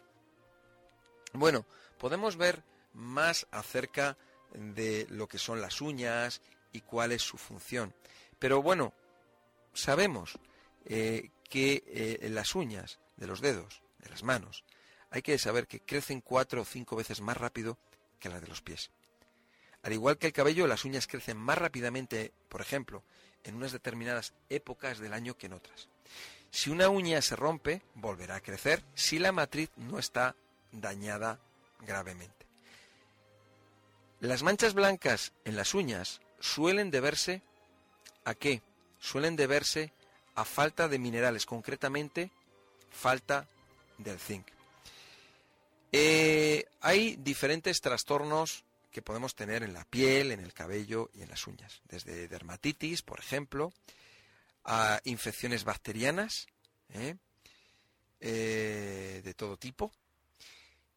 Bueno, podemos ver más acerca de lo que son las uñas y cuál es su función. Pero bueno, sabemos eh, que eh, las uñas de los dedos, de las manos, hay que saber que crecen cuatro o cinco veces más rápido que las de los pies. Al igual que el cabello, las uñas crecen más rápidamente, por ejemplo, en unas determinadas épocas del año que en otras. Si una uña se rompe, volverá a crecer si la matriz no está dañada gravemente. Las manchas blancas en las uñas suelen deberse a qué? Suelen deberse a falta de minerales, concretamente falta del zinc. Eh, hay diferentes trastornos que podemos tener en la piel, en el cabello y en las uñas, desde dermatitis, por ejemplo, a infecciones bacterianas ¿eh? Eh, de todo tipo,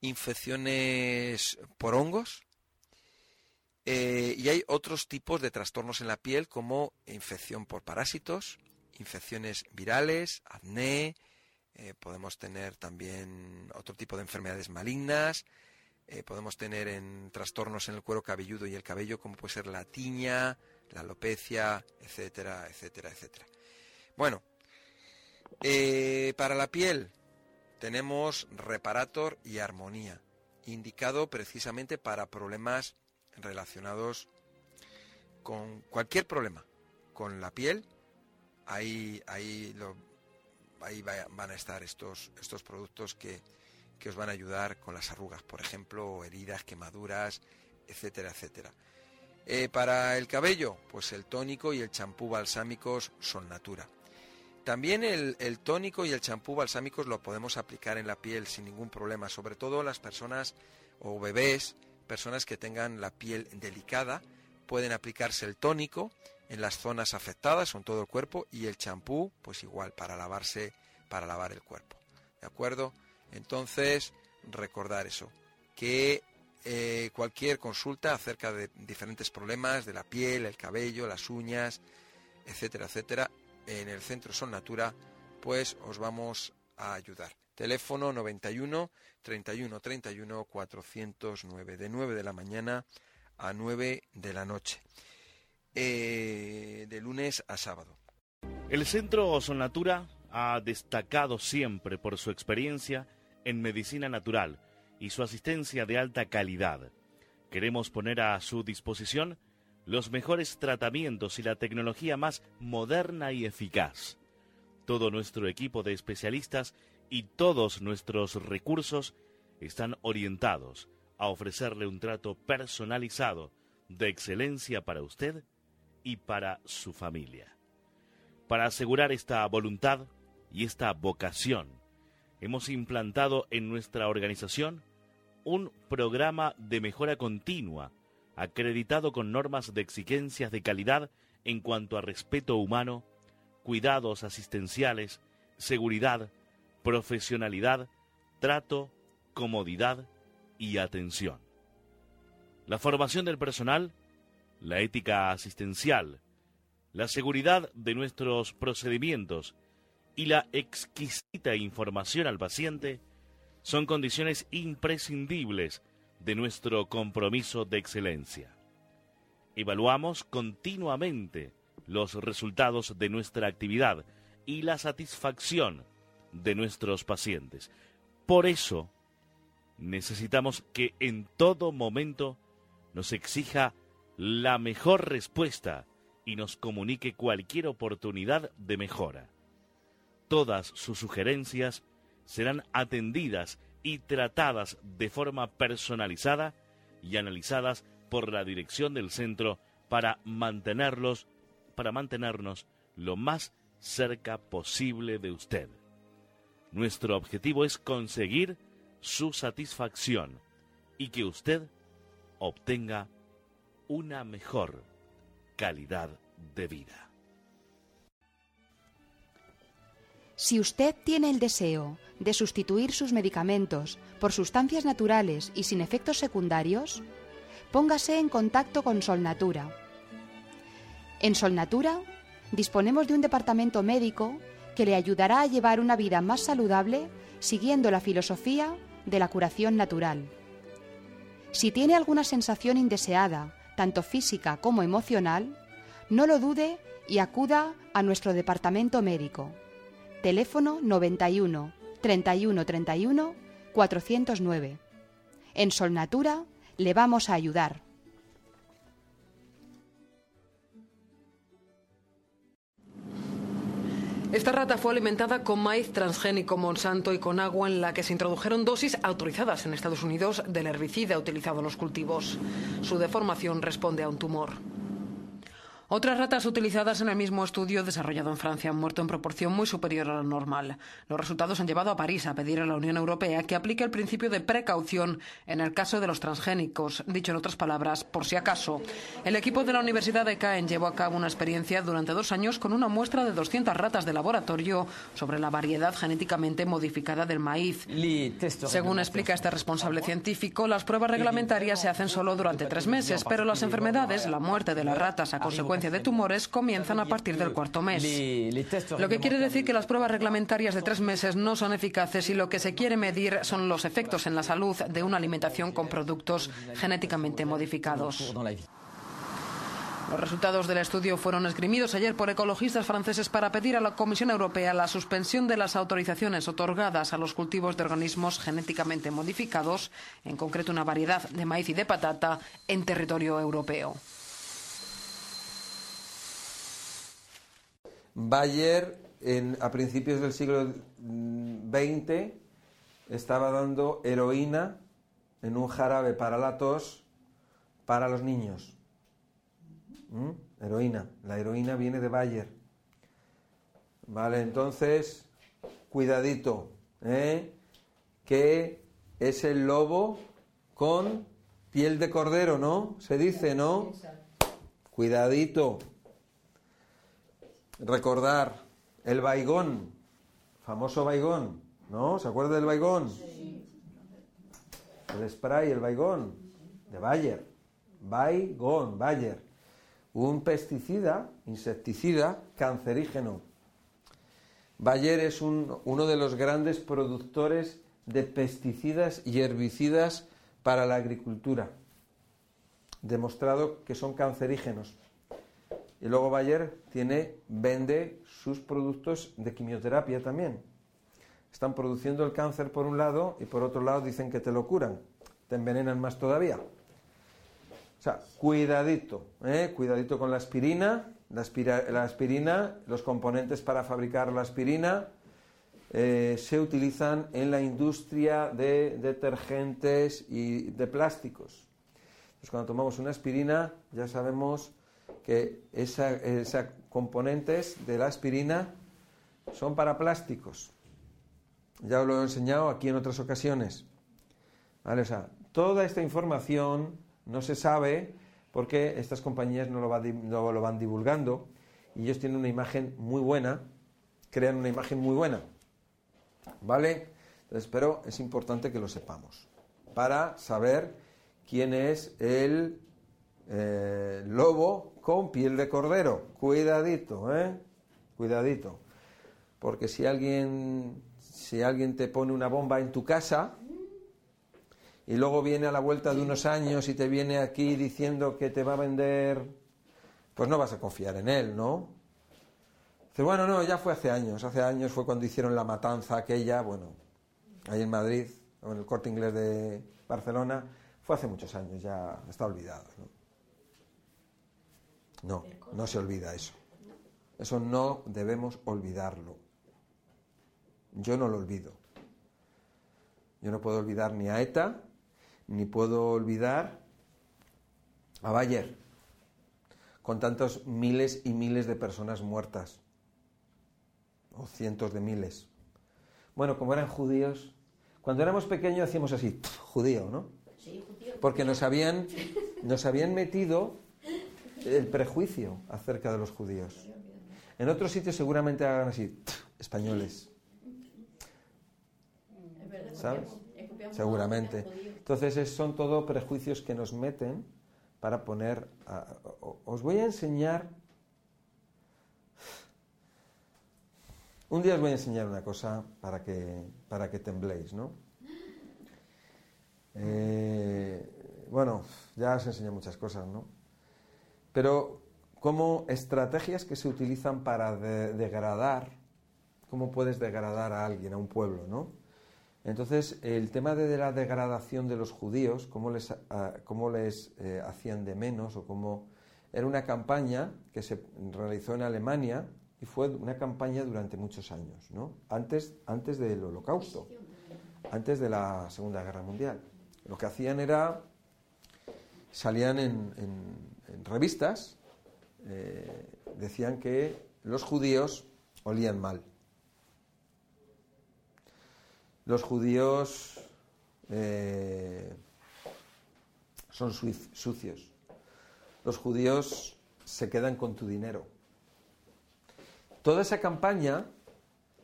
infecciones por hongos, eh, y hay otros tipos de trastornos en la piel como infección por parásitos, infecciones virales, acné, podemos tener también otro tipo de enfermedades malignas, eh, podemos tener en trastornos en el cuero cabelludo y el cabello, como puede ser la tiña, la alopecia, etcétera, etcétera, etcétera. Bueno, eh, para la piel tenemos reparator y armonía, indicado precisamente para problemas relacionados con cualquier problema con la piel. Ahí, ahí, ahí van a estar estos, estos productos que, que os van a ayudar con las arrugas, por ejemplo, heridas, quemaduras, etcétera, etcétera. Eh, para el cabello, pues el tónico y el champú balsámicos son natura. También el, el tónico y el champú balsámicos lo podemos aplicar en la piel sin ningún problema, sobre todo las personas o bebés, personas que tengan la piel delicada, pueden aplicarse el tónico en las zonas afectadas en todo el cuerpo y el champú, pues igual para lavarse, para lavar el cuerpo. ¿De acuerdo? Entonces, recordar eso, que eh, cualquier consulta acerca de diferentes problemas de la piel, el cabello, las uñas, etcétera, etcétera, en el Centro Son Natura, pues os vamos a ayudar. Teléfono 91 31 31 409, de 9 de la mañana a 9 de la noche, eh, de lunes a sábado. El Centro Son Natura ha destacado siempre por su experiencia en medicina natural y su asistencia de alta calidad. Queremos poner a su disposición los mejores tratamientos y la tecnología más moderna y eficaz. Todo nuestro equipo de especialistas y todos nuestros recursos están orientados a ofrecerle un trato personalizado de excelencia para usted y para su familia. Para asegurar esta voluntad y esta vocación, hemos implantado en nuestra organización un programa de mejora continua, acreditado con normas de exigencias de calidad en cuanto a respeto humano, cuidados asistenciales, seguridad, profesionalidad, trato, comodidad y atención. La formación del personal, la ética asistencial, la seguridad de nuestros procedimientos y la exquisita información al paciente son condiciones imprescindibles de nuestro compromiso de excelencia. Evaluamos continuamente los resultados de nuestra actividad y la satisfacción de nuestros pacientes. Por eso, necesitamos que en todo momento nos exija la mejor respuesta y nos comunique cualquier oportunidad de mejora. Todas sus sugerencias serán atendidas y tratadas de forma personalizada y analizadas por la dirección del centro para mantenerlos para mantenernos lo más cerca posible de usted. Nuestro objetivo es conseguir su satisfacción y que usted obtenga una mejor calidad de vida. Si usted tiene el deseo de sustituir sus medicamentos por sustancias naturales y sin efectos secundarios, póngase en contacto con Solnatura. En Solnatura disponemos de un departamento médico que le ayudará a llevar una vida más saludable siguiendo la filosofía de la curación natural. Si tiene alguna sensación indeseada, tanto física como emocional, no lo dude y acuda a nuestro departamento médico. Teléfono 91 31 31 409. En Solnatura le vamos a ayudar. Esta rata fue alimentada con maíz transgénico Monsanto y con agua en la que se introdujeron dosis autorizadas en Estados Unidos del herbicida utilizado en los cultivos. Su deformación responde a un tumor. Otras ratas utilizadas en el mismo estudio desarrollado en Francia han muerto en proporción muy superior a la normal. Los resultados han llevado a París a pedir a la Unión Europea que aplique el principio de precaución en el caso de los transgénicos. Dicho en otras palabras, por si acaso. El equipo de la Universidad de Caen llevó a cabo una experiencia durante dos años con una muestra de 200 ratas de laboratorio sobre la variedad genéticamente modificada del maíz. Según explica este responsable científico, las pruebas reglamentarias se hacen solo durante tres meses, pero las enfermedades, la muerte de las ratas a consecuencia de tumores comienzan a partir del cuarto mes. Lo que quiere decir que las pruebas reglamentarias de tres meses no son eficaces y lo que se quiere medir son los efectos en la salud de una alimentación con productos genéticamente modificados. Los resultados del estudio fueron esgrimidos ayer por ecologistas franceses para pedir a la Comisión Europea la suspensión de las autorizaciones otorgadas a los cultivos de organismos genéticamente modificados, en concreto una variedad de maíz y de patata, en territorio europeo. Bayer en, a principios del siglo XX estaba dando heroína en un jarabe para la tos para los niños. ¿Mm? Heroína. La heroína viene de Bayer. Vale, entonces, cuidadito, ¿eh? que es el lobo con piel de cordero, ¿no? Se dice, ¿no? Cuidadito. Recordar el baigón, famoso baigón, ¿no? ¿Se acuerda del baigón? El spray, el baigón, de Bayer. Baigón, Bayer. Un pesticida, insecticida, cancerígeno. Bayer es uno de los grandes productores de pesticidas y herbicidas para la agricultura. Demostrado que son cancerígenos. Y luego Bayer tiene, vende sus productos de quimioterapia también. Están produciendo el cáncer por un lado y por otro lado dicen que te lo curan. Te envenenan más todavía. O sea, cuidadito, ¿eh? cuidadito con la aspirina. La, aspirina, los componentes para fabricar la aspirina eh, se utilizan en la industria de detergentes y de plásticos. Entonces, cuando tomamos una aspirina, ya sabemos que esos componentes de la aspirina son para plásticos. Ya os lo he enseñado aquí en otras ocasiones. ¿Vale? toda esta información no se sabe porque estas compañías no lo, no lo van divulgando y ellos tienen una imagen muy buena, crean una imagen muy buena. ¿Vale? Pero es importante que lo sepamos para saber quién es el eh, lobo con piel de cordero. Cuidadito, ¿eh? Cuidadito. Porque si alguien si alguien te pone una bomba en tu casa y luego viene a la vuelta de unos años y te viene aquí diciendo que te va a vender, pues no vas a confiar en él, ¿no? Dice, bueno, no, ya fue hace años. Hace años fue cuando hicieron la matanza aquella, bueno, ahí en Madrid, o en el corte inglés de Barcelona. Fue hace muchos años, ya está olvidado. ¿no? No, no se olvida eso. Eso no debemos olvidarlo. Yo no lo olvido. Yo no puedo olvidar ni a ETA, ni puedo olvidar a Bayer, con tantos miles y miles de personas muertas, o cientos de miles. Bueno, como eran judíos, cuando éramos pequeños hacíamos así, judío, ¿no? Porque nos habían, nos habían metido el prejuicio acerca de los judíos. En otros sitios seguramente hagan así, españoles. ¿Sabes? Seguramente. Entonces son todo prejuicios que nos meten para poner... os voy a enseñar... Un día os voy a enseñar una cosa para que, para que tembléis, ¿no? Eh, bueno, ya os enseñado muchas cosas, ¿no? Pero como estrategias que se utilizan para degradar, cómo puedes degradar a alguien, a un pueblo, ¿no? Entonces, el tema de la degradación de los judíos, cómo les, ah, eh, hacían de menos o cómo... Era una campaña que se realizó en Alemania y fue una campaña durante muchos años, ¿no? Antes, antes del holocausto, antes de la Segunda Guerra Mundial. Lo que hacían era, salían en, revistas, eh, decían que los judíos olían mal los judíos eh, son sucios. Los judíos se quedan con tu dinero. Toda esa campaña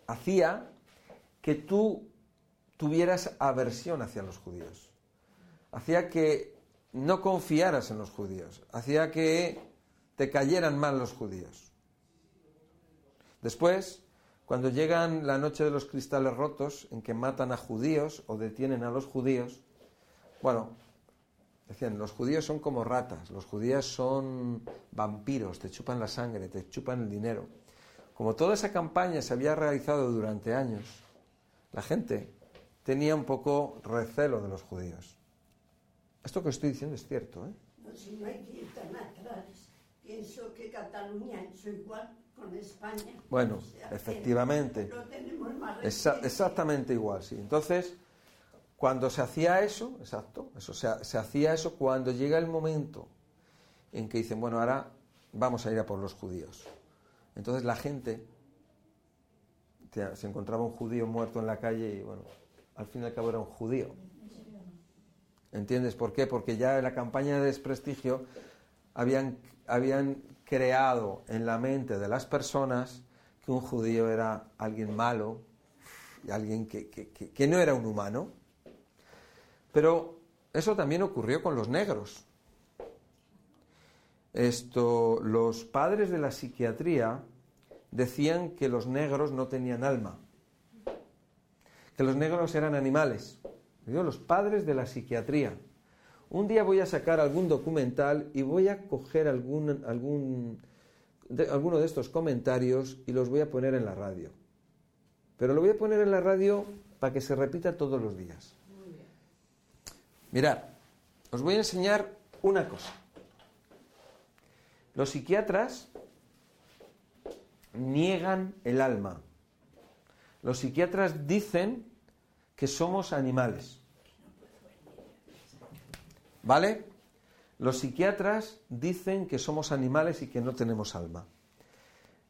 hacía que tú tuvieras aversión hacia los judíos. Hacía que no confiaras en los judíos. Hacía que te cayeran mal los judíos. Después, cuando llegan la noche de los cristales rotos, en que matan a judíos o detienen a los judíos, bueno, decían, los judíos son como ratas, los judíos son vampiros, te chupan la sangre, te chupan el dinero. Como toda esa campaña se había realizado durante años, la gente tenía un poco recelo de los judíos. Esto que estoy diciendo es cierto, ¿eh? No, si no hay que ir tan atrás. Pienso que Cataluña es igual España. Bueno, efectivamente. exactamente igual, sí. Entonces, cuando se hacía eso, exacto, eso, se, se hacía eso cuando llega el momento en que dicen, bueno, ahora vamos a ir a por los judíos. Entonces la gente se encontraba un judío muerto en la calle y bueno, al fin y al cabo era un judío. ¿Entiendes por qué? Porque ya en la campaña de desprestigio habían, habían creado en la mente de las personas que un judío era alguien malo, alguien que, que, no era un humano. Pero eso también ocurrió con los negros. Esto, los padres de la psiquiatría decían que los negros no tenían alma, que los negros eran animales. Los padres de la psiquiatría. Un día voy a sacar algún documental y voy a coger algún, algún, de, alguno de estos comentarios y los voy a poner en la radio. Pero lo voy a poner en la radio para que se repita todos los días. Mirad, os voy a enseñar una cosa. Los psiquiatras niegan el alma. Los psiquiatras dicen que somos animales. ¿Vale? Los psiquiatras dicen que somos animales y que no tenemos alma.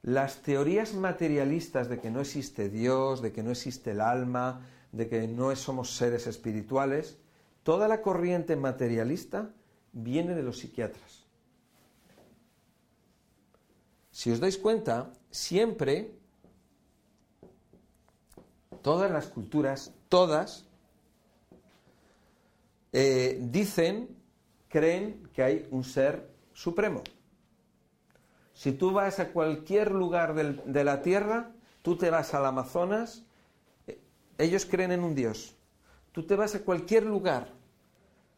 Las teorías materialistas de que no existe Dios, de que no existe el alma, de que no somos seres espirituales, toda la corriente materialista viene de los psiquiatras. Si os dais cuenta, siempre, todas las culturas, todas, eh, dicen, creen que hay un ser supremo. Si tú vas a cualquier lugar de la Tierra, tú te vas al Amazonas, eh, ellos creen en un Dios. Tú te vas a cualquier lugar,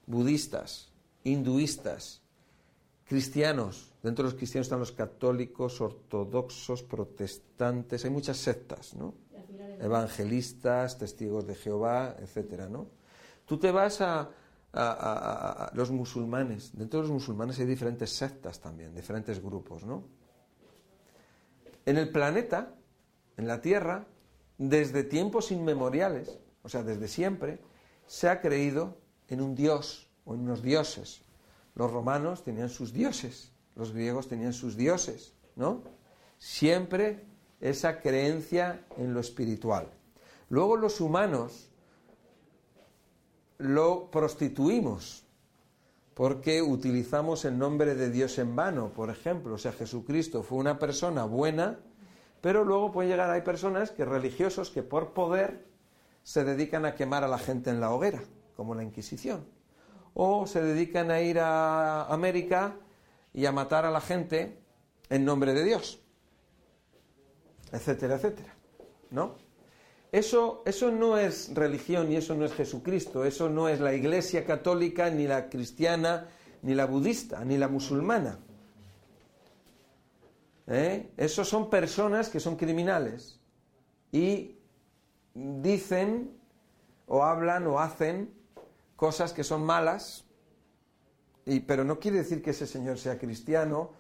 budistas, hinduistas, cristianos, dentro de los cristianos están los católicos, ortodoxos, protestantes, hay muchas sectas, ¿no? Evangelistas, testigos de Jehová, etcétera, ¿no? Tú te vas a, los musulmanes, dentro de los musulmanes hay diferentes sectas también, diferentes grupos, ¿no? En el planeta, en la Tierra, desde tiempos inmemoriales, o sea, desde siempre, se ha creído en un dios o en unos dioses. Los romanos tenían sus dioses, los griegos tenían sus dioses, ¿no? Siempre esa creencia en lo espiritual. Luego los humanos lo prostituimos porque utilizamos el nombre de Dios en vano, por ejemplo. O sea, Jesucristo fue una persona buena, pero luego pueden llegar, hay personas que religiosos que por poder se dedican a quemar a la gente en la hoguera, como la Inquisición. O se dedican a ir a América y a matar a la gente en nombre de Dios. Etcétera, etcétera. ¿No? Eso, eso no es religión y eso no es Jesucristo, eso no es la iglesia católica, ni la cristiana, ni la budista, ni la musulmana. ¿Eh? Esos son personas que son criminales y dicen o hablan o hacen cosas que son malas, y, pero no quiere decir que ese señor sea cristiano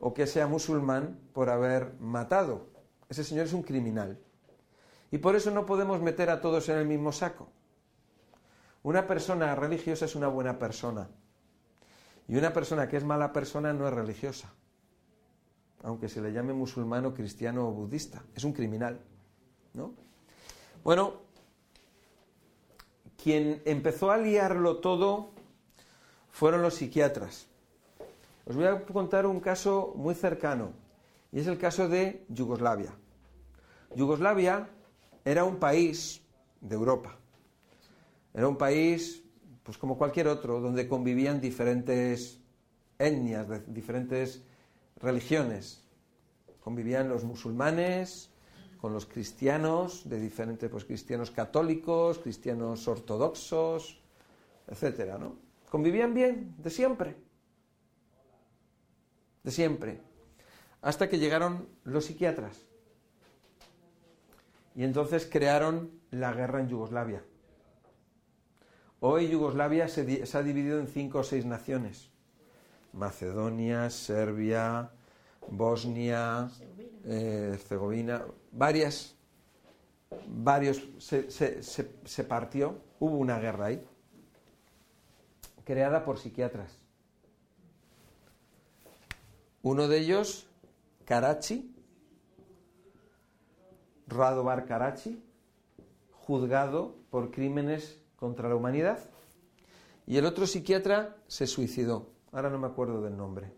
o que sea musulmán por haber matado. Ese señor es un criminal. Y por eso no podemos meter a todos en el mismo saco. Una persona religiosa es una buena persona. Y una persona que es mala persona no es religiosa. Aunque se le llame musulmán cristiano o budista. Es un criminal. ¿No? Bueno, quien empezó a liarlo todo fueron los psiquiatras. Os voy a contar un caso muy cercano, y es el caso de Yugoslavia. Yugoslavia era un país de Europa. Era un país, pues como cualquier otro, donde convivían diferentes etnias, diferentes religiones. Convivían los musulmanes, con los cristianos, de diferentes, pues cristianos católicos, cristianos ortodoxos, etcétera, ¿no? Convivían bien, de siempre. De siempre. Hasta que llegaron los psiquiatras. Y entonces crearon la guerra en Yugoslavia. Hoy Yugoslavia se, se ha dividido en cinco o seis naciones. Macedonia, Serbia, Bosnia, eh, Herzegovina, varias, varios, se, se, partió, hubo una guerra ahí, creada por psiquiatras. Uno de ellos, Karachi, Radovar Karachi, juzgado por crímenes contra la humanidad, y el otro psiquiatra se suicidó. Ahora no me acuerdo del nombre.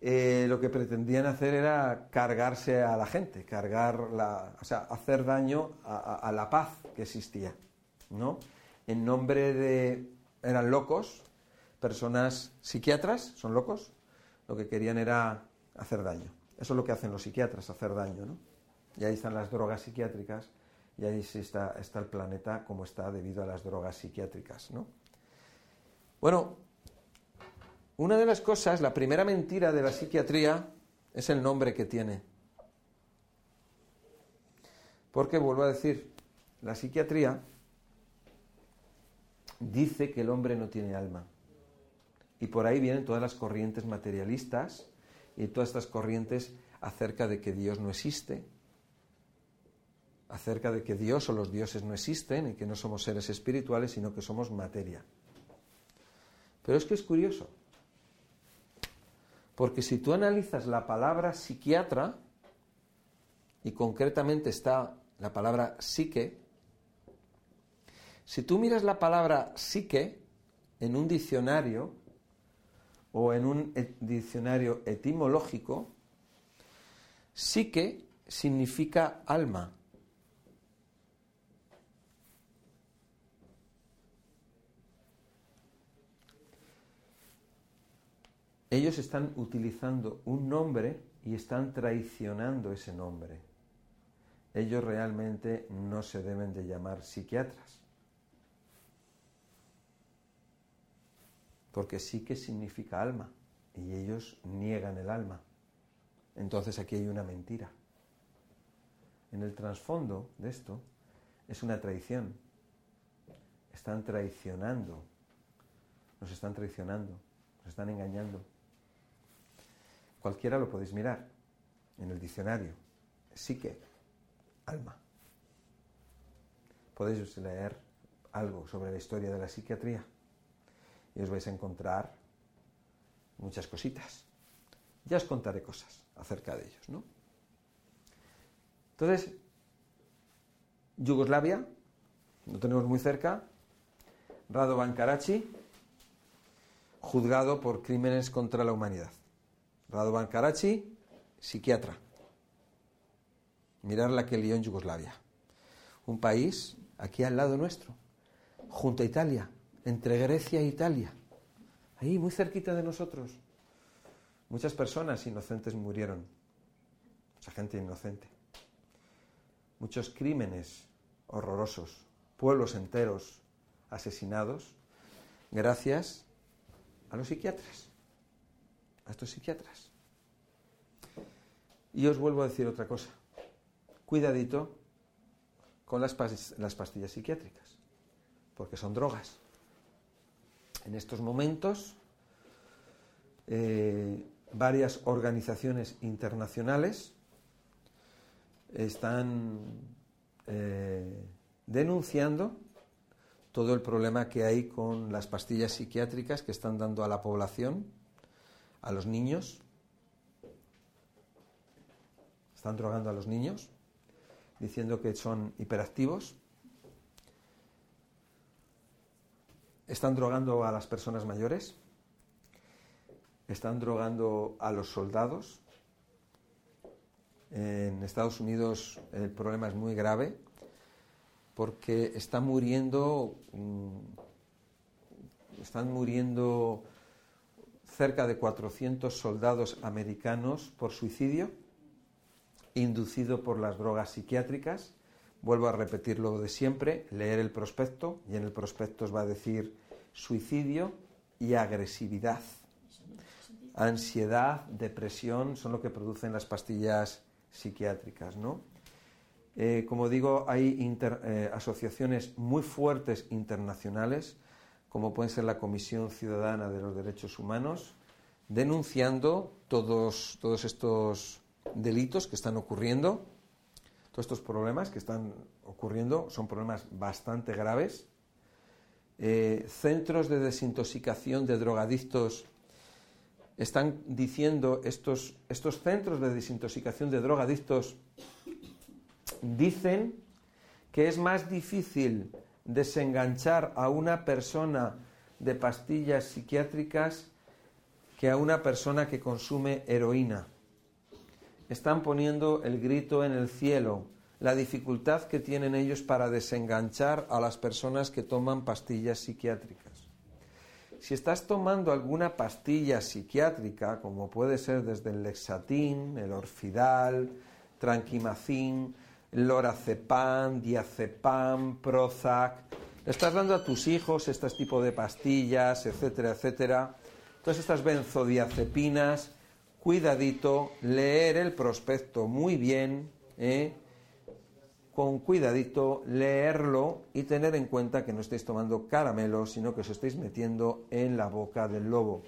Eh, lo que pretendían hacer era cargarse a la gente, cargar la, o sea, hacer daño a, la paz que existía, ¿no? En nombre de, eran locos, personas psiquiatras, son locos, lo que querían era hacer daño. Eso es lo que hacen los psiquiatras, hacer daño, ¿no? Y ahí están las drogas psiquiátricas y ahí está, está el planeta como está debido a las drogas psiquiátricas, ¿no? Bueno, una de las cosas, la primera mentira de la psiquiatría es el nombre que tiene. Porque, vuelvo a decir, la psiquiatría dice que el hombre no tiene alma. Y por ahí vienen todas las corrientes materialistas y todas estas corrientes acerca de que Dios no existe, acerca de que Dios o los dioses no existen y que no somos seres espirituales, sino que somos materia. Pero es que es curioso. Porque si tú analizas la palabra psiquiatra, y concretamente está la palabra psique, si tú miras la palabra psique en un diccionario o en un diccionario etimológico, psique significa alma. ellos están utilizando un nombre y están traicionando ese nombre. Ellos realmente no se deben de llamar psiquiatras. Porque sí que significa alma y ellos niegan el alma. Entonces aquí hay una mentira. En el trasfondo de esto es una traición. Están traicionando. Nos están traicionando. Nos están engañando. Cualquiera lo podéis mirar en el diccionario. Psique, alma. Podéis leer algo sobre la historia de la psiquiatría y os vais a encontrar muchas cositas. Ya os contaré cosas acerca de ellos, ¿no? Entonces, Yugoslavia, lo tenemos muy cerca, Radovan Karachi, juzgado por crímenes contra la humanidad. Radovan Karachi, psiquiatra. Mirar la que lió en Yugoslavia. Un país aquí al lado nuestro, junto a Italia, entre Grecia e Italia. Ahí, muy cerquita de nosotros. Muchas personas inocentes murieron. Mucha gente inocente. Muchos crímenes horrorosos. Pueblos enteros asesinados gracias a los psiquiatras. A estos psiquiatras. Y os vuelvo a decir otra cosa. Cuidadito con las, las pastillas psiquiátricas, porque son drogas. En estos momentos, eh, varias organizaciones internacionales están eh, denunciando todo el problema que hay con las pastillas psiquiátricas que están dando a la población, a los niños. Están drogando a los niños, diciendo que son hiperactivos. Están drogando a las personas mayores están drogando a los soldados. En Estados Unidos el problema es muy grave porque están muriendo, mm, están muriendo cerca de 400 soldados americanos por suicidio, inducido por las drogas psiquiátricas. Vuelvo a repetir lo de siempre, leer el prospecto y en el prospecto os va a decir suicidio y agresividad ansiedad, depresión, son lo que producen las pastillas psiquiátricas, ¿no? Eh, como digo, hay eh, asociaciones muy fuertes internacionales, como pueden ser la Comisión Ciudadana de los Derechos Humanos, denunciando todos, todos estos delitos que están ocurriendo, todos estos problemas que están ocurriendo, son problemas bastante graves. Eh, centros de desintoxicación de drogadictos están diciendo estos, estos centros de desintoxicación de drogadictos, dicen que es más difícil desenganchar a una persona de pastillas psiquiátricas que a una persona que consume heroína. Están poniendo el grito en el cielo, la dificultad que tienen ellos para desenganchar a las personas que toman pastillas psiquiátricas si estás tomando alguna pastilla psiquiátrica, como puede ser desde el Lexatin, el Orfidal, Tranquimacin, Lorazepam, Diazepam, Prozac, le estás dando a tus hijos este tipo de pastillas, etcétera, etcétera. Todas estas benzodiazepinas, cuidadito, leer el prospecto muy bien, ¿eh? con cuidadito, leerlo y tener en cuenta que no estáis tomando caramelos, sino que os estáis metiendo en la boca del lobo.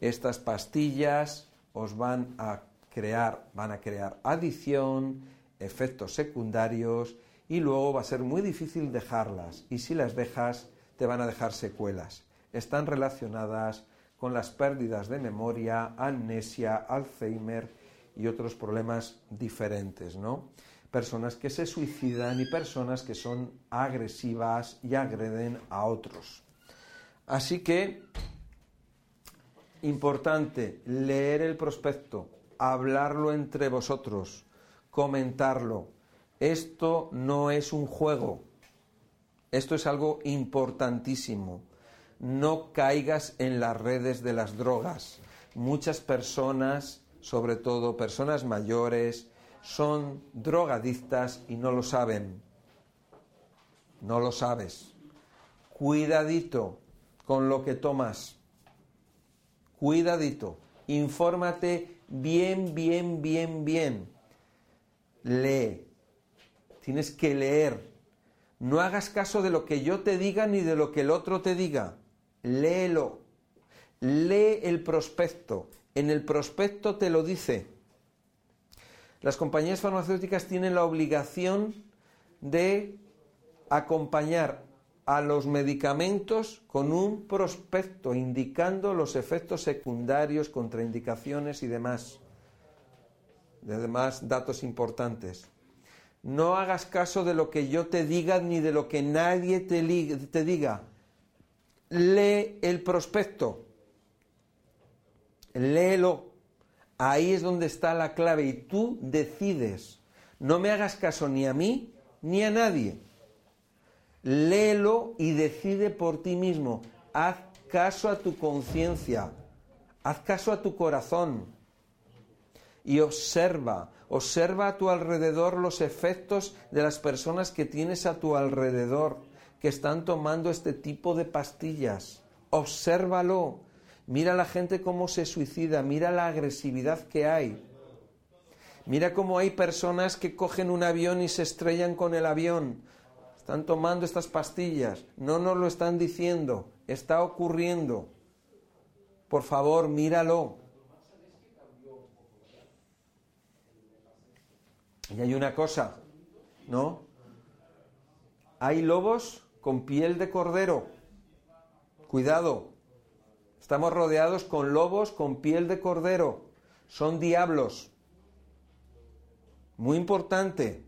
Estas pastillas os van a crear, van a crear adicción, efectos secundarios y luego va a ser muy difícil dejarlas y si las dejas te van a dejar secuelas. Están relacionadas con las pérdidas de memoria, amnesia, Alzheimer y otros problemas diferentes, ¿no? personas que se suicidan y personas que son agresivas y agreden a otros. Así que, importante, leer el prospecto, hablarlo entre vosotros, comentarlo. Esto no es un juego, esto es algo importantísimo. No caigas en las redes de las drogas. Muchas personas sobre todo personas mayores, son drogadictas y no lo saben. No lo sabes. Cuidadito con lo que tomas. Cuidadito. Infórmate bien, bien, bien, bien. Lee. Tienes que leer. No hagas caso de lo que yo te diga ni de lo que el otro te diga. Léelo. Lee el prospecto. En el prospecto te lo dice. Las compañías farmacéuticas tienen la obligación de acompañar a los medicamentos con un prospecto indicando los efectos secundarios, contraindicaciones y demás. demás datos importantes. No hagas caso de lo que yo te diga ni de lo que nadie te, te diga. Lee el prospecto. Léelo. Ahí es donde está la clave y tú decides. No me hagas caso ni a mí ni a nadie. Léelo y decide por ti mismo. Haz caso a tu conciencia. Haz caso a tu corazón. Y observa, observa a tu alrededor los efectos de las personas que tienes a tu alrededor, que están tomando este tipo de pastillas. Obsérvalo Mira la gente cómo se suicida, mira la agresividad que hay. Mira cómo hay personas que cogen un avión y se estrellan con el avión. Están tomando estas pastillas. No nos lo están diciendo. Está ocurriendo. Por favor, míralo. Y hay una cosa, ¿no? Hay lobos con piel de cordero. Cuidado, Estamos rodeados con lobos con piel de cordero. Son diablos. Muy importante.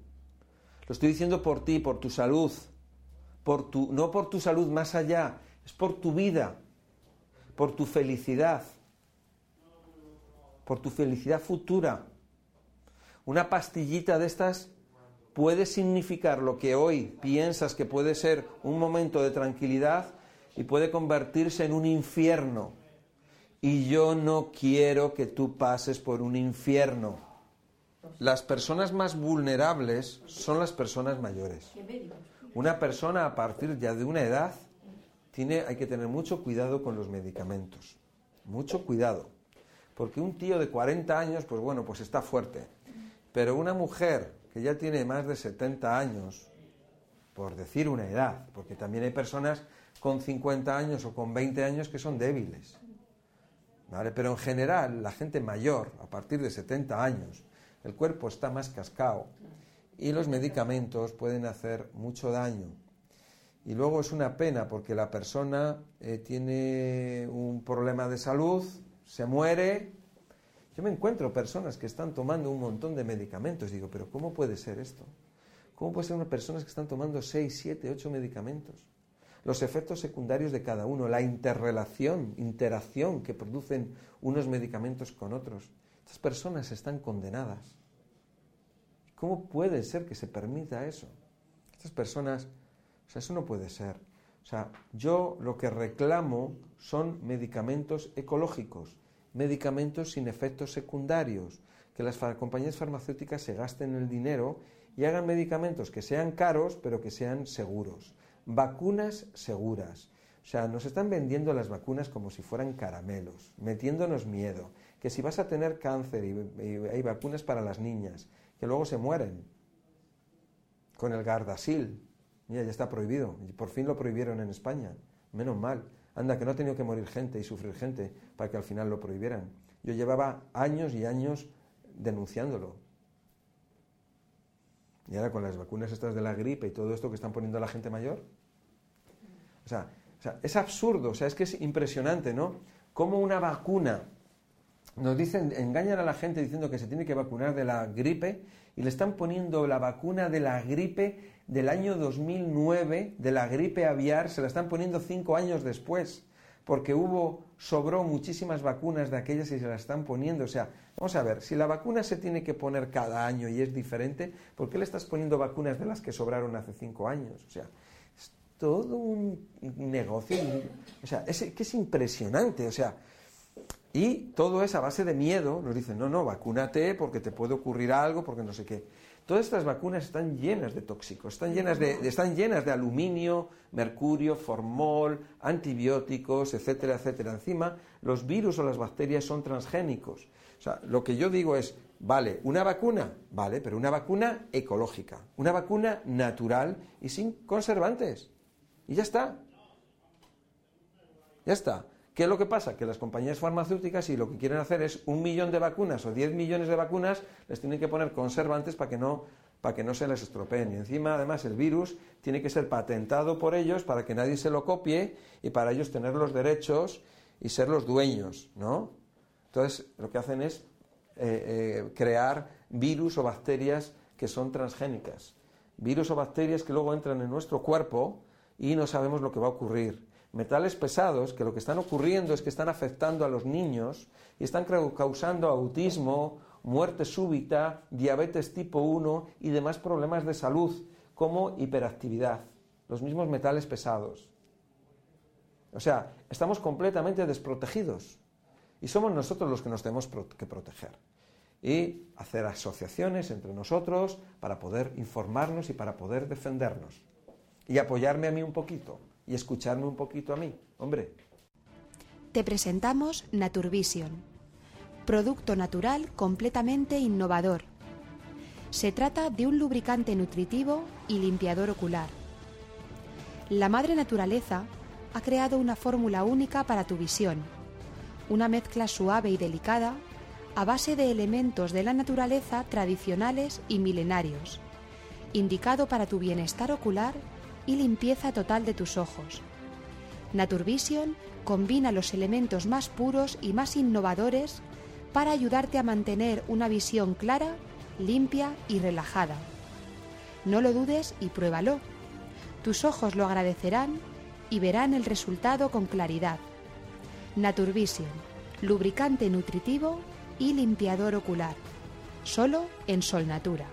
Lo estoy diciendo por ti, por tu salud. Por tu, no por tu salud más allá, es por tu vida, por tu felicidad, por tu felicidad futura. Una pastillita de estas puede significar lo que hoy piensas que puede ser un momento de tranquilidad y puede convertirse en un infierno. Y yo no quiero que tú pases por un infierno. Las personas más vulnerables son las personas mayores. Una persona a partir ya de una edad tiene, hay que tener mucho cuidado con los medicamentos. Mucho cuidado. Porque un tío de 40 años, pues bueno, pues está fuerte. Pero una mujer que ya tiene más de 70 años, por decir una edad, porque también hay personas con 50 años o con 20 años que son débiles. ¿Vale? Pero en general, la gente mayor, a partir de 70 años, el cuerpo está más cascado y los medicamentos pueden hacer mucho daño. Y luego es una pena porque la persona eh, tiene un problema de salud, se muere. Yo me encuentro personas que están tomando un montón de medicamentos. Digo, pero ¿cómo puede ser esto? ¿Cómo puede ser una personas que están tomando 6, 7, 8 medicamentos? los efectos secundarios de cada uno, la interrelación, interacción que producen unos medicamentos con otros. Estas personas están condenadas. ¿Cómo puede ser que se permita eso? Estas personas, o sea, eso no puede ser. O sea, yo lo que reclamo son medicamentos ecológicos, medicamentos sin efectos secundarios, que las compañías farmacéuticas se gasten el dinero y hagan medicamentos que sean caros, pero que sean seguros vacunas seguras. O sea, nos están vendiendo las vacunas como si fueran caramelos, metiéndonos miedo, que si vas a tener cáncer y, hay vacunas para las niñas, que luego se mueren. Con el Gardasil, ya está prohibido, por fin lo prohibieron en España, menos mal. Anda, que no ha tenido que morir gente y sufrir gente para que al final lo prohibieran. Yo llevaba años y años denunciándolo. Y ahora con las vacunas estas de la gripe y todo esto que están poniendo a la gente mayor. O sea, es absurdo, o sea, es que es impresionante, ¿no? Como una vacuna, nos dicen, engañan a la gente diciendo que se tiene que vacunar de la gripe y le están poniendo la vacuna de la gripe del año 2009, de la gripe aviar, se la están poniendo cinco años después, porque hubo, sobró muchísimas vacunas de aquellas y se las están poniendo. O sea, Vamos a ver, si la vacuna se tiene que poner cada año y es diferente, ¿por qué le estás poniendo vacunas de las que sobraron hace cinco años? O sea, es todo un negocio, o sea, que es impresionante, o sea, Y todo es a base de miedo. Nos dicen, no, no, vacúnate porque te puede ocurrir algo, porque no sé qué. Todas estas vacunas están llenas de tóxicos, están llenas de, están llenas de aluminio, mercurio, formol, antibióticos, etcétera, etcétera. Encima, los virus o las bacterias son transgénicos. O sea, lo que yo digo es, vale, una vacuna, vale, pero una vacuna ecológica, una vacuna natural y sin conservantes. Y ya está. Ya está. ¿Qué es lo que pasa? Que las compañías farmacéuticas, si lo que quieren hacer es un millón de vacunas o diez millones de vacunas, les tienen que poner conservantes para que no, para que no se les estropeen. Y encima, además, el virus tiene que ser patentado por ellos para que nadie se lo copie y para ellos tener los derechos y ser los dueños, ¿no? Entonces, lo que hacen es eh, eh, crear virus o bacterias que son transgénicas. Virus o bacterias que luego entran en nuestro cuerpo y no sabemos lo que va a ocurrir metales pesados que lo que están ocurriendo es que están afectando a los niños y están causando autismo, muerte súbita, diabetes tipo 1 y demás problemas de salud como hiperactividad, los mismos metales pesados. O sea, estamos completamente desprotegidos y somos nosotros los que nos tenemos que proteger y hacer asociaciones entre nosotros para poder informarnos y para poder defendernos y apoyarme a mí un poquito y escucharme un poquito a mí, hombre. Te presentamos Naturvision, producto natural completamente innovador. Se trata de un lubricante nutritivo y limpiador ocular. La madre naturaleza ha creado una fórmula única para tu visión, una mezcla suave y delicada a base de elementos de la naturaleza tradicionales y milenarios, indicado para tu bienestar ocular y limpieza total de tus ojos. Naturvision combina los elementos más puros y más innovadores para ayudarte a mantener una visión clara, limpia y relajada. No lo dudes y pruébalo. Tus ojos lo agradecerán y verán el resultado con claridad. Naturvision, lubricante nutritivo y limpiador ocular. Solo en Sol Natura.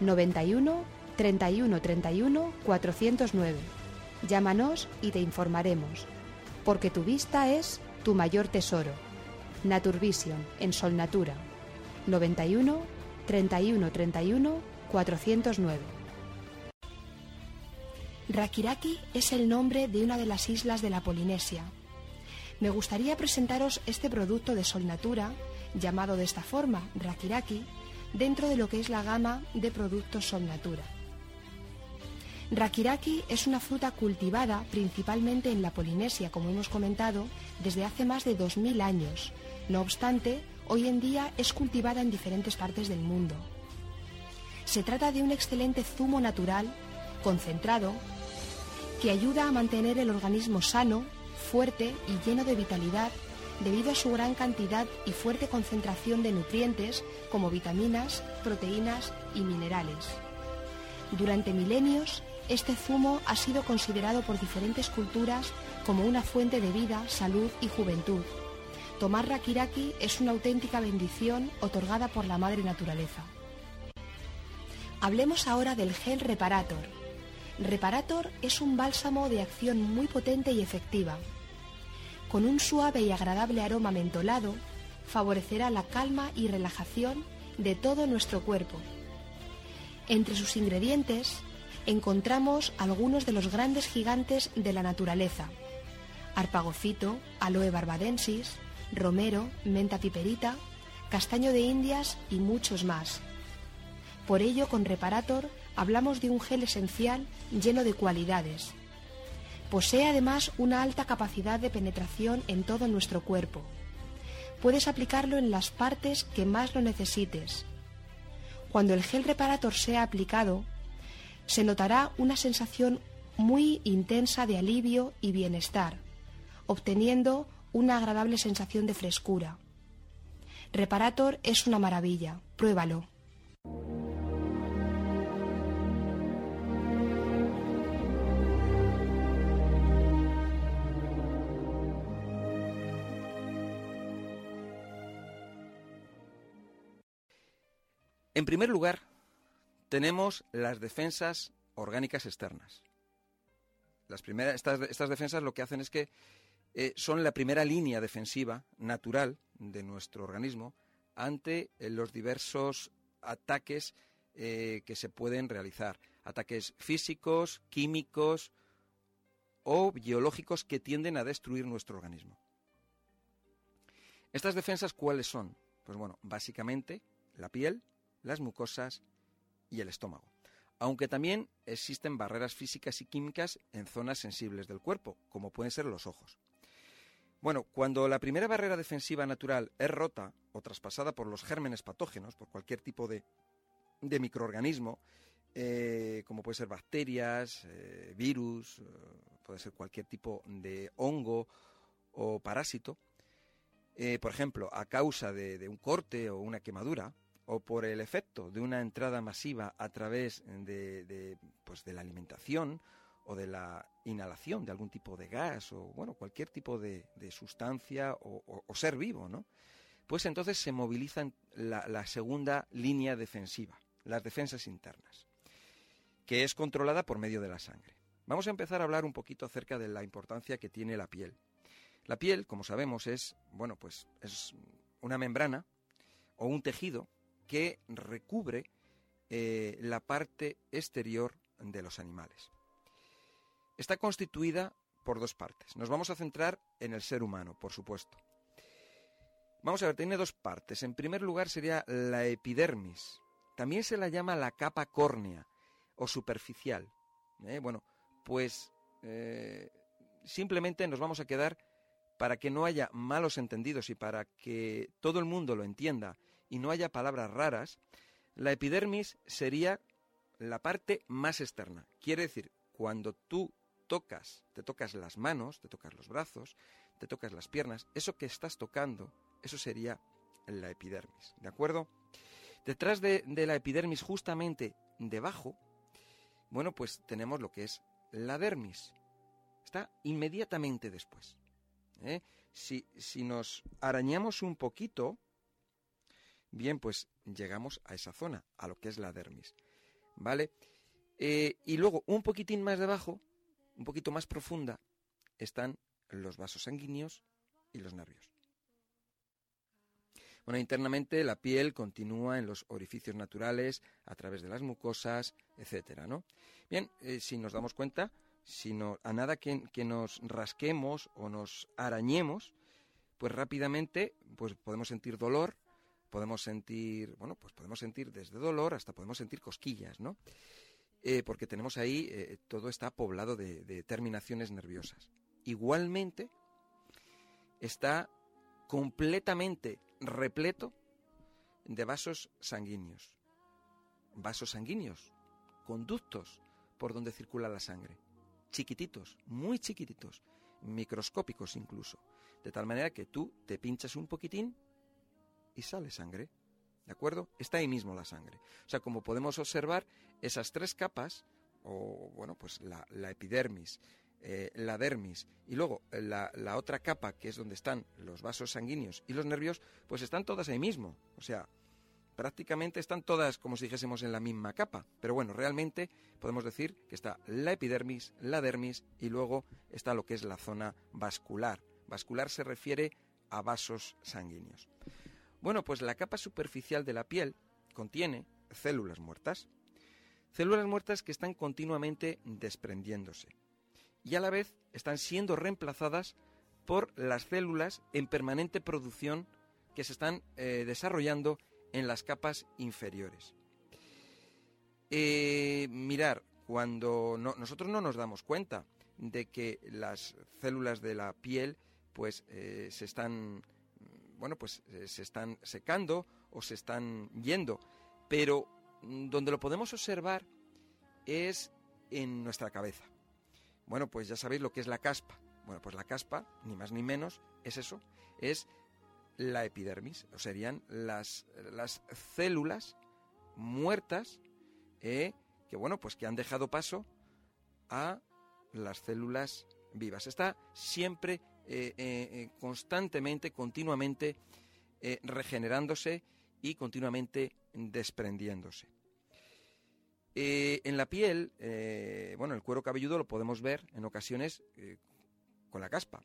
91 31 31 409. Llámanos y te informaremos, porque tu vista es tu mayor tesoro. Naturvision en Sol Natura 91 31 31 409. Rakiraki es el nombre de una de las islas de la Polinesia. Me gustaría presentaros este producto de Sol Natura, llamado de esta forma, Rakiraki, dentro de lo que es la gama de productos Sol Natura. Rakiraki es una fruta cultivada principalmente en la Polinesia, como hemos comentado, desde hace más de 2.000 años. No obstante, hoy en día es cultivada en diferentes partes del mundo. Se trata de un excelente zumo natural, concentrado, que ayuda a mantener el organismo sano, fuerte y lleno de vitalidad debido a su gran cantidad y fuerte concentración de nutrientes como vitaminas, proteínas y minerales. Durante milenios, este zumo ha sido considerado por diferentes culturas como una fuente de vida, salud y juventud. Tomar rakiraki es una auténtica bendición otorgada por la madre naturaleza. Hablemos ahora del gel Reparator. Reparator es un bálsamo de acción muy potente y efectiva. Con un suave y agradable aroma mentolado, favorecerá la calma y relajación de todo nuestro cuerpo. Entre sus ingredientes encontramos algunos de los grandes gigantes de la naturaleza. Arpagofito, aloe barbadensis, romero, menta piperita, castaño de indias y muchos más. Por ello, con Reparator hablamos de un gel esencial lleno de cualidades. Posee además una alta capacidad de penetración en todo nuestro cuerpo. Puedes aplicarlo en las partes que más lo necesites. Cuando el gel Reparator sea aplicado, se notará una sensación muy intensa de alivio y bienestar, obteniendo una agradable sensación de frescura. Reparator es una maravilla, pruébalo. En primer lugar, tenemos las defensas orgánicas externas. Las primeras, estas, defensas lo que hacen es que eh, son la primera línea defensiva natural de nuestro organismo ante eh, los diversos ataques eh, que se pueden realizar. Ataques físicos, químicos o biológicos que tienden a destruir nuestro organismo. ¿Estas defensas cuáles son? Pues bueno, básicamente la piel, las mucosas y el estómago. Aunque también existen barreras físicas y químicas en zonas sensibles del cuerpo, como pueden ser los ojos. Bueno, cuando la primera barrera defensiva natural es rota o traspasada por los gérmenes patógenos, por cualquier tipo de, microorganismo, eh, como puede ser bacterias, eh, virus, eh, puede ser cualquier tipo de hongo o parásito, por ejemplo, a causa de, un corte o una quemadura, o por el efecto de una entrada masiva a través de, pues de la alimentación o de la inhalación de algún tipo de gas o bueno cualquier tipo de, sustancia o, ser vivo, ¿no? Pues entonces se moviliza la, la segunda línea defensiva, las defensas internas, que es controlada por medio de la sangre. Vamos a empezar a hablar un poquito acerca de la importancia que tiene la piel. La piel, como sabemos, es bueno pues es una membrana o un tejido que recubre eh, la parte exterior de los animales. Está constituida por dos partes. Nos vamos a centrar en el ser humano, por supuesto. Vamos a ver, tiene dos partes. En primer lugar sería la epidermis. También se la llama la capa córnea o superficial. ¿eh? Bueno, pues eh, simplemente nos vamos a quedar para que no haya malos entendidos y para que todo el mundo lo entienda y no haya palabras raras, la epidermis sería la parte más externa. Quiere decir, cuando tú tocas, te tocas las manos, te tocas los brazos, te tocas las piernas, eso que estás tocando, eso sería la epidermis, ¿de acuerdo? Detrás de, la epidermis, justamente debajo, bueno, pues tenemos lo que es la dermis. Está inmediatamente después. ¿eh? Si, si nos arañamos un poquito, bien, pues llegamos a esa zona, a lo que es la dermis. ¿Vale? Eh, y luego, un poquitín más debajo, un poquito más profunda, están los vasos sanguíneos y los nervios. Bueno, internamente la piel continúa en los orificios naturales, a través de las mucosas, etcétera, ¿no? Bien, eh, si nos damos cuenta, si a nada que, que, nos rasquemos o nos arañemos, pues rápidamente pues podemos sentir dolor, podemos sentir, bueno, pues podemos sentir desde dolor hasta podemos sentir cosquillas, ¿no? Eh, porque tenemos ahí, eh, todo está poblado de, terminaciones nerviosas. Igualmente, está completamente repleto de vasos sanguíneos. Vasos sanguíneos, conductos por donde circula la sangre. Chiquititos, muy chiquititos, microscópicos incluso. De tal manera que tú te pinchas un poquitín y sale sangre. ¿De acuerdo? Está ahí mismo la sangre. O sea, como podemos observar, esas tres capas, o bueno, pues la, epidermis, eh, la dermis y luego la, la, otra capa, que es donde están los vasos sanguíneos y los nervios, pues están todas ahí mismo. O sea, prácticamente están todas, como si dijésemos, en la misma capa. Pero bueno, realmente podemos decir que está la epidermis, la dermis y luego está lo que es la zona vascular. Vascular se refiere a vasos sanguíneos. Bueno, pues la capa superficial de la piel contiene células muertas. Células muertas que están continuamente desprendiéndose y a la vez están siendo reemplazadas por las células en permanente producción que se están eh, desarrollando en las capas inferiores. Eh, mirar, cuando nosotros no nos damos cuenta de que las células de la piel pues eh, se están bueno, pues eh, se están secando o se están yendo. Pero mm, donde lo podemos observar es en nuestra cabeza. Bueno, pues ya sabéis lo que es la caspa. Bueno, pues la caspa, ni más ni menos, es eso, es la epidermis, o serían las, las células muertas eh, que, bueno, pues que han dejado paso a las células vivas. Está siempre eh, eh, eh, constantemente, continuamente regenerándose y continuamente desprendiéndose. en la piel, bueno, el cuero cabelludo lo podemos ver en ocasiones con la caspa,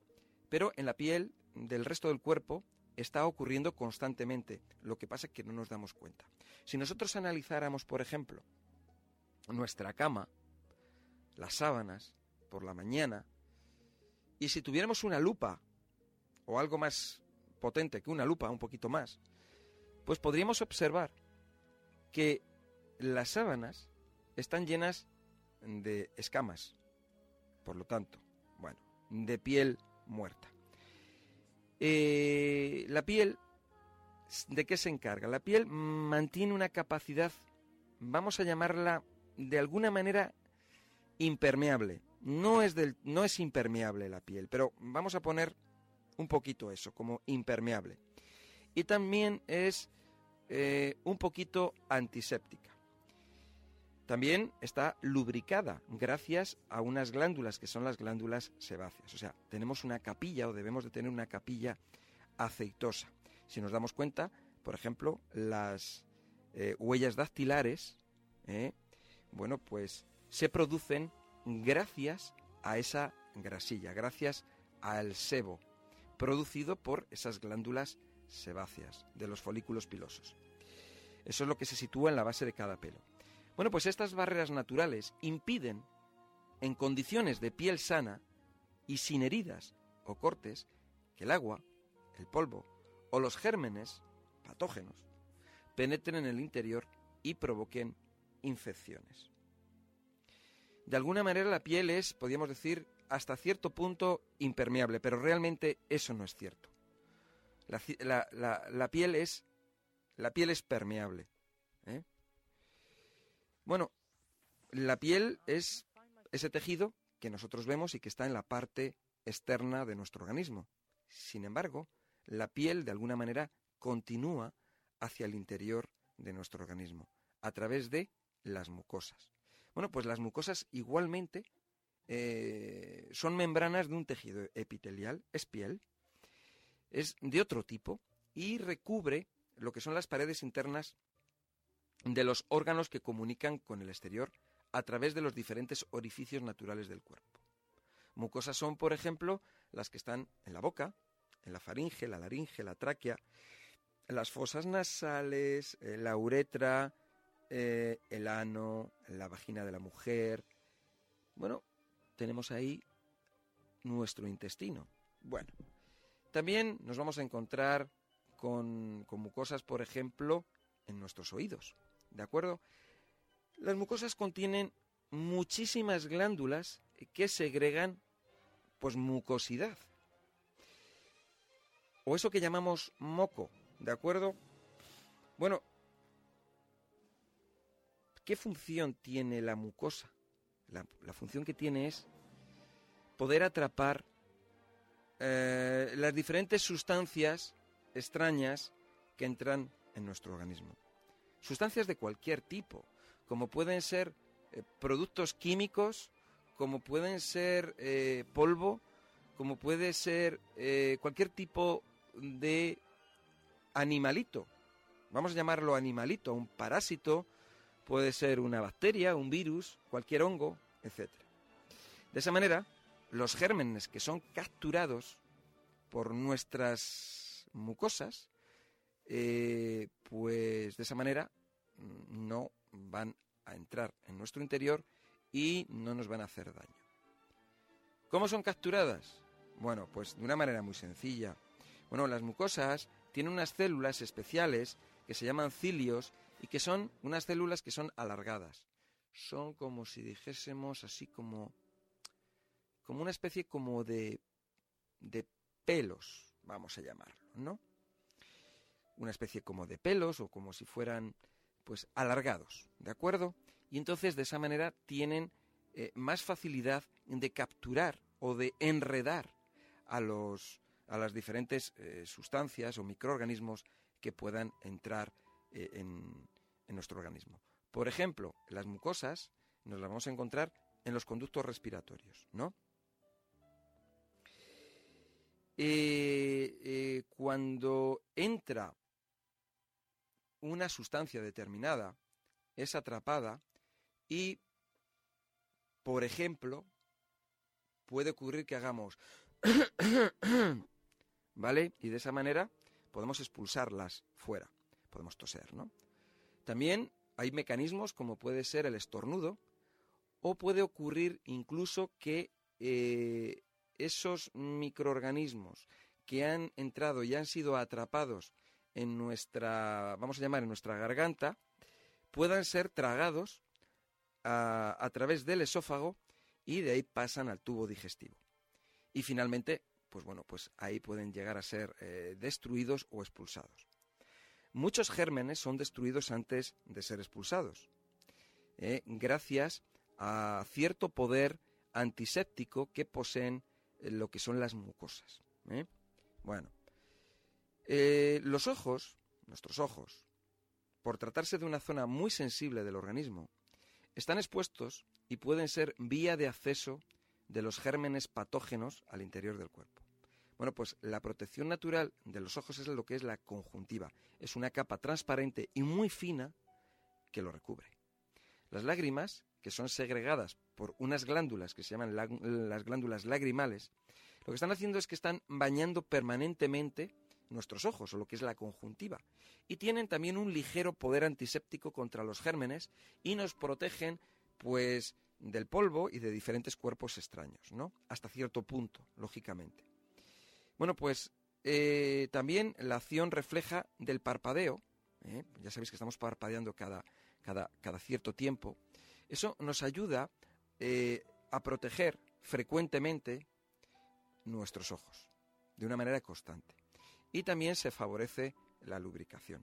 Pero en la piel del resto del cuerpo está ocurriendo constantemente. Lo que pasa es que no nos damos cuenta. Si nosotros analizáramos, por ejemplo, nuestra cama, las sábanas, por la mañana, y si tuviéramos una lupa, o algo más potente que una lupa, un poquito más, pues podríamos observar que las sábanas están llenas de escamas, por lo tanto, bueno, de piel muerta. Eh, la piel, ¿de qué se encarga? La piel mantiene una capacidad, vamos a llamarla de alguna manera impermeable. No es, del, no es impermeable la piel, pero vamos a poner un poquito eso, como impermeable. Y también es eh, un poquito antiséptica. También está lubricada gracias a unas glándulas que son las glándulas sebáceas. O sea, tenemos una capilla o debemos de tener una capilla aceitosa. Si nos damos cuenta, por ejemplo, las eh, huellas dactilares, eh, bueno, pues se producen gracias a esa grasilla, gracias al sebo producido por esas glándulas sebáceas de los folículos pilosos. Eso es lo que se sitúa en la base de cada pelo. Bueno, pues estas barreras naturales impiden, en condiciones de piel sana y sin heridas o cortes, que el agua, el polvo o los gérmenes patógenos penetren en el interior y provoquen infecciones. De alguna manera la piel es, podríamos decir, hasta cierto punto impermeable, pero realmente eso no es cierto. La, piel es la piel es permeable. ¿eh? Bueno, la piel es ese tejido que nosotros vemos y que está en la parte externa de nuestro organismo. Sin embargo, la piel de alguna manera continúa hacia el interior de nuestro organismo, a través de las mucosas. Bueno, pues las mucosas igualmente eh, son membranas de un tejido epitelial, es piel, es de otro tipo y recubre lo que son las paredes internas de los órganos que comunican con el exterior a través de los diferentes orificios naturales del cuerpo. Mucosas son, por ejemplo, las que están en la boca, en la faringe, la laringe, la tráquea, las fosas nasales, eh, la uretra, eh, el ano, la vagina de la mujer. Bueno, tenemos ahí nuestro intestino. Bueno, también nos vamos a encontrar con, con mucosas, por ejemplo, en nuestros oídos. ¿De acuerdo? Las mucosas contienen muchísimas glándulas que segregan pues mucosidad. O eso que llamamos moco, ¿de acuerdo? Bueno, ¿qué función tiene la mucosa? La, función que tiene es poder atrapar eh, las diferentes sustancias extrañas que entran en nuestro organismo sustancias de cualquier tipo, como pueden ser eh, productos químicos, como pueden ser eh, polvo, como puede ser cualquier tipo de animalito. Vamos a llamarlo animalito, un parásito, puede ser una bacteria, un virus, cualquier hongo, etc. De esa manera, los gérmenes que son capturados por nuestras mucosas eh, pues de esa manera mm, no van a entrar en nuestro interior y no nos van a hacer daño. ¿Cómo son capturadas? Bueno, pues de una manera muy sencilla. Bueno, las mucosas tienen unas células especiales que se llaman cilios y que son unas células que son alargadas. Son como si dijésemos así como como una especie como de de pelos, vamos a llamarlo, ¿no? una especie como de pelos o como si fueran pues alargados, ¿de acuerdo? Y entonces de esa manera tienen eh, más facilidad de capturar o de enredar a los a las diferentes eh, sustancias o microorganismos que puedan entrar eh, en, en nuestro organismo. Por ejemplo, las mucosas nos las vamos a encontrar en los conductos respiratorios, ¿no? cuando entra una sustancia determinada es atrapada y, por ejemplo, puede ocurrir que hagamos ¿Vale? Y de esa manera podemos expulsarlas fuera. Podemos toser, ¿no? También hay mecanismos como puede ser el estornudo o puede ocurrir incluso que eh, esos microorganismos que han entrado y han sido atrapados en nuestra, vamos a llamar, en nuestra garganta, puedan ser tragados a, través del esófago y de ahí pasan al tubo digestivo. Y finalmente, pues bueno, pues ahí pueden llegar a ser eh, destruidos o expulsados. Muchos gérmenes son destruidos antes de ser expulsados, eh, gracias a cierto poder antiséptico que poseen eh, lo que son las mucosas. Bueno, los ojos, nuestros ojos, por tratarse de una zona muy sensible del organismo, están expuestos y pueden ser vía de acceso de los gérmenes patógenos al interior del cuerpo. Bueno, pues la protección natural de los ojos es lo que es la conjuntiva. Es una capa transparente y muy fina que lo recubre. Las lágrimas, que son segregadas por unas glándulas que se llaman las glándulas lagrimales, lo que están haciendo es que están bañando permanentemente nuestros ojos, o lo que es la conjuntiva. Y tienen también un ligero poder antiséptico contra los gérmenes y nos protegen, pues, del polvo y de diferentes cuerpos extraños, ¿no? Hasta cierto punto, lógicamente. Bueno, pues eh, también la acción refleja del parpadeo, ¿eh? ya sabéis que estamos parpadeando cada, cada, cada cierto tiempo, eso nos ayuda eh, a proteger frecuentemente nuestros ojos, de una manera constante y también se favorece la lubricación.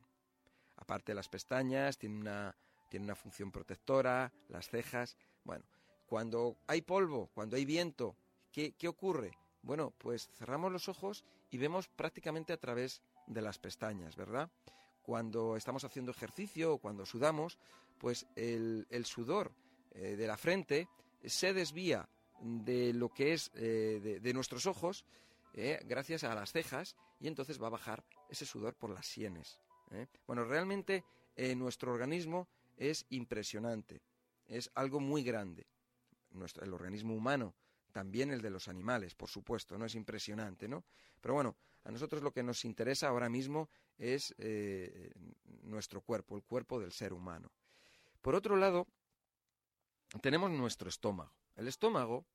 Aparte las pestañas, tiene una, tiene una función protectora, las cejas. Bueno, cuando hay polvo, cuando hay viento, ¿qué, ¿qué ocurre? Bueno, pues cerramos los ojos y vemos prácticamente a través de las pestañas, ¿verdad? Cuando estamos haciendo ejercicio o cuando sudamos, pues el, sudor eh, de la frente se desvía de lo que es eh, de, nuestros ojos eh, gracias a las cejas y entonces va a bajar ese sudor por las sienes. Bueno, realmente nuestro organismo es impresionante, es algo muy grande. Nuestro, el organismo humano, también el de los animales, por supuesto, no es impresionante, ¿no? Pero bueno, a nosotros lo que nos interesa ahora mismo es eh, nuestro cuerpo, el cuerpo del ser humano. Por otro lado, tenemos nuestro estómago. El estómago,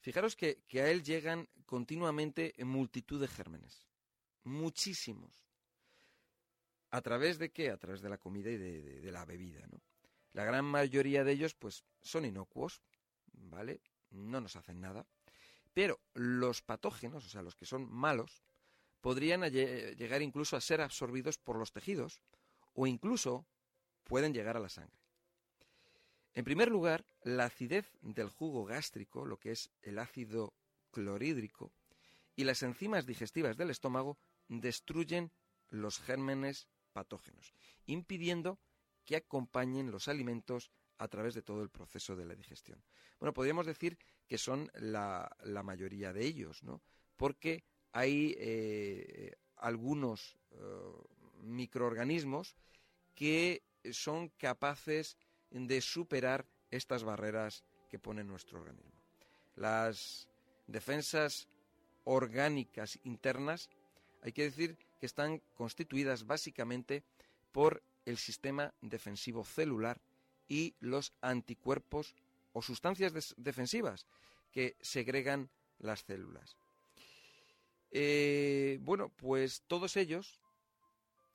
fijaros que, que a él llegan continuamente multitud de gérmenes muchísimos. ¿A través de qué? A través de la comida y de, la bebida, ¿no? La gran mayoría de ellos, pues, son inocuos, ¿vale? No nos hacen nada. Pero los patógenos, o sea, los que son malos, podrían llegar incluso a ser absorbidos por los tejidos o incluso pueden llegar a la sangre. En primer lugar, la acidez del jugo gástrico, lo que es el ácido clorhídrico, y las enzimas digestivas del estómago destruyen los gérmenes patógenos, impidiendo que acompañen los alimentos a través de todo el proceso de la digestión. Bueno, podríamos decir que son la, mayoría de ellos, ¿no? Porque hay eh, algunos eh, microorganismos que son capaces de superar estas barreras que pone nuestro organismo. Las defensas orgánicas internas hay que decir que están constituidas básicamente por el sistema defensivo celular y los anticuerpos o sustancias defensivas que segregan las células. Eh, bueno, pues todos ellos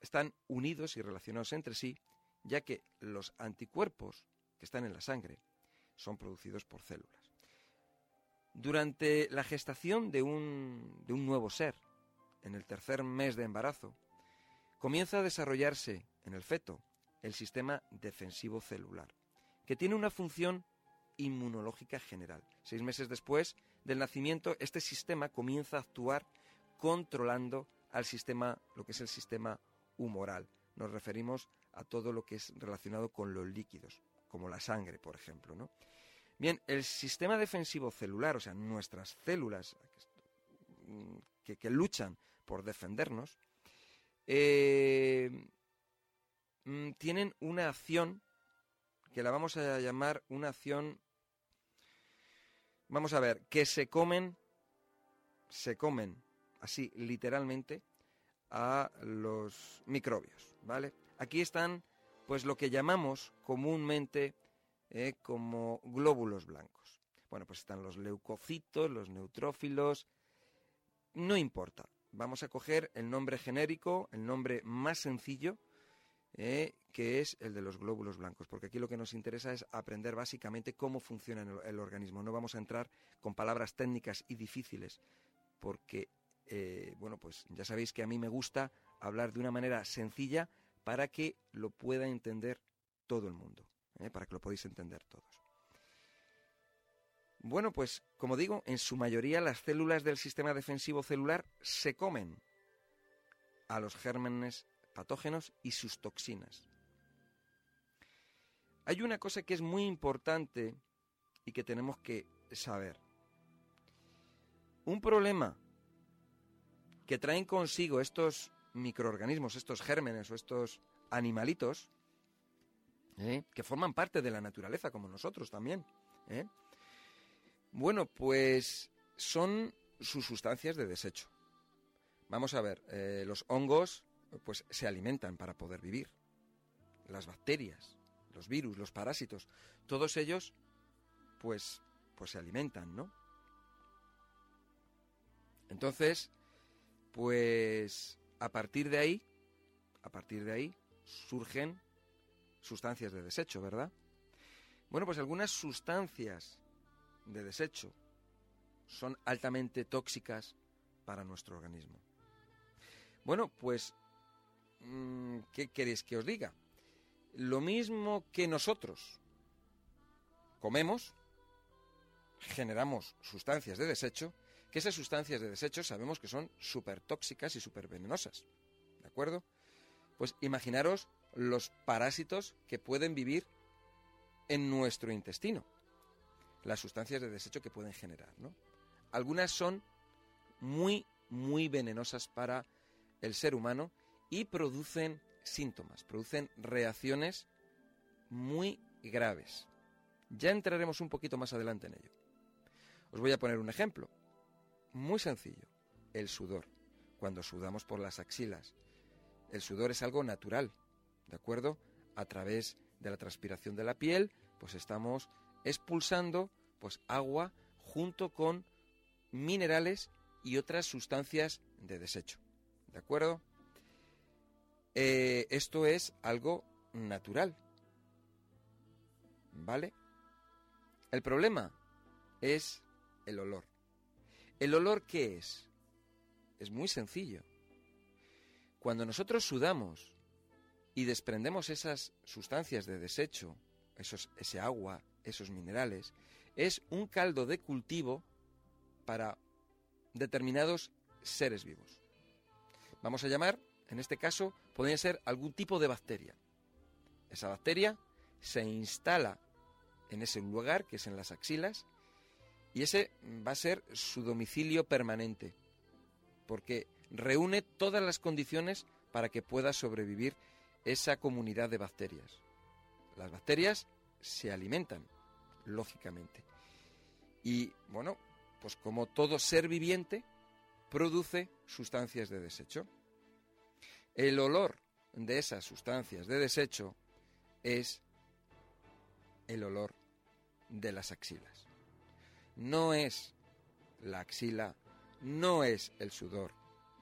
están unidos y relacionados entre sí, ya que los anticuerpos que están en la sangre son producidos por células. Durante la gestación de un, de un nuevo ser, en el tercer mes de embarazo, comienza a desarrollarse en el feto el sistema defensivo celular, que tiene una función inmunológica general. Seis meses después del nacimiento, este sistema comienza a actuar controlando al sistema, lo que es el sistema humoral. Nos referimos a todo lo que es relacionado con los líquidos, como la sangre, por ejemplo. ¿no? Bien, el sistema defensivo celular, o sea, nuestras células que, que luchan por defendernos, eh, mm, tienen una acción que la vamos a llamar una acción, vamos a ver, que se comen se comen así literalmente a los microbios, ¿vale? Aquí están pues lo que llamamos comúnmente eh, como glóbulos blancos. Bueno, pues están los leucocitos, los neutrófilos, no importa. Vamos a coger el nombre genérico, el nombre más sencillo, eh, que es el de los glóbulos blancos, porque aquí lo que nos interesa es aprender básicamente cómo funciona el, organismo. No vamos a entrar con palabras técnicas y difíciles, porque, eh, bueno, pues ya sabéis que a mí me gusta hablar de una manera sencilla para que lo pueda entender todo el mundo, ¿eh? para que lo podáis entender todos. Bueno, pues como digo, en su mayoría las células del sistema defensivo celular se comen a los gérmenes patógenos y sus toxinas. Hay una cosa que es muy importante y que tenemos que saber. Un problema que traen consigo estos microorganismos, estos gérmenes o estos animalitos, ¿eh? que forman parte de la naturaleza como nosotros también, ¿eh? Bueno, pues son sus sustancias de desecho. Vamos a ver, eh, los hongos pues se alimentan para poder vivir. Las bacterias, los virus, los parásitos, todos ellos pues pues se alimentan, ¿no? Entonces, pues a partir de ahí, a partir de ahí surgen sustancias de desecho, ¿verdad? Bueno, pues algunas sustancias de desecho son altamente tóxicas para nuestro organismo. Bueno, pues, ¿qué queréis que os diga? Lo mismo que nosotros comemos, generamos sustancias de desecho, que esas sustancias de desecho sabemos que son súper tóxicas y súper venenosas. ¿De acuerdo? Pues imaginaros los parásitos que pueden vivir en nuestro intestino las sustancias de desecho que pueden generar. ¿no? Algunas son muy, muy venenosas para el ser humano y producen síntomas, producen reacciones muy graves. Ya entraremos un poquito más adelante en ello. Os voy a poner un ejemplo. Muy sencillo. El sudor. Cuando sudamos por las axilas. El sudor es algo natural, ¿de acuerdo? A través de la transpiración de la piel, pues estamos expulsando pues agua junto con minerales y otras sustancias de desecho. ¿De acuerdo? Eh, esto es algo natural. ¿Vale? El problema es el olor. ¿El olor qué es? Es muy sencillo. Cuando nosotros sudamos y desprendemos esas sustancias de desecho, esos, ese agua, esos minerales, es un caldo de cultivo para determinados seres vivos. Vamos a llamar, en este caso, podría ser algún tipo de bacteria. Esa bacteria se instala en ese lugar, que es en las axilas, y ese va a ser su domicilio permanente, porque reúne todas las condiciones para que pueda sobrevivir esa comunidad de bacterias. Las bacterias se alimentan, lógicamente. Y bueno, pues como todo ser viviente, produce sustancias de desecho. El olor de esas sustancias de desecho es el olor de las axilas. No es la axila, no es el sudor,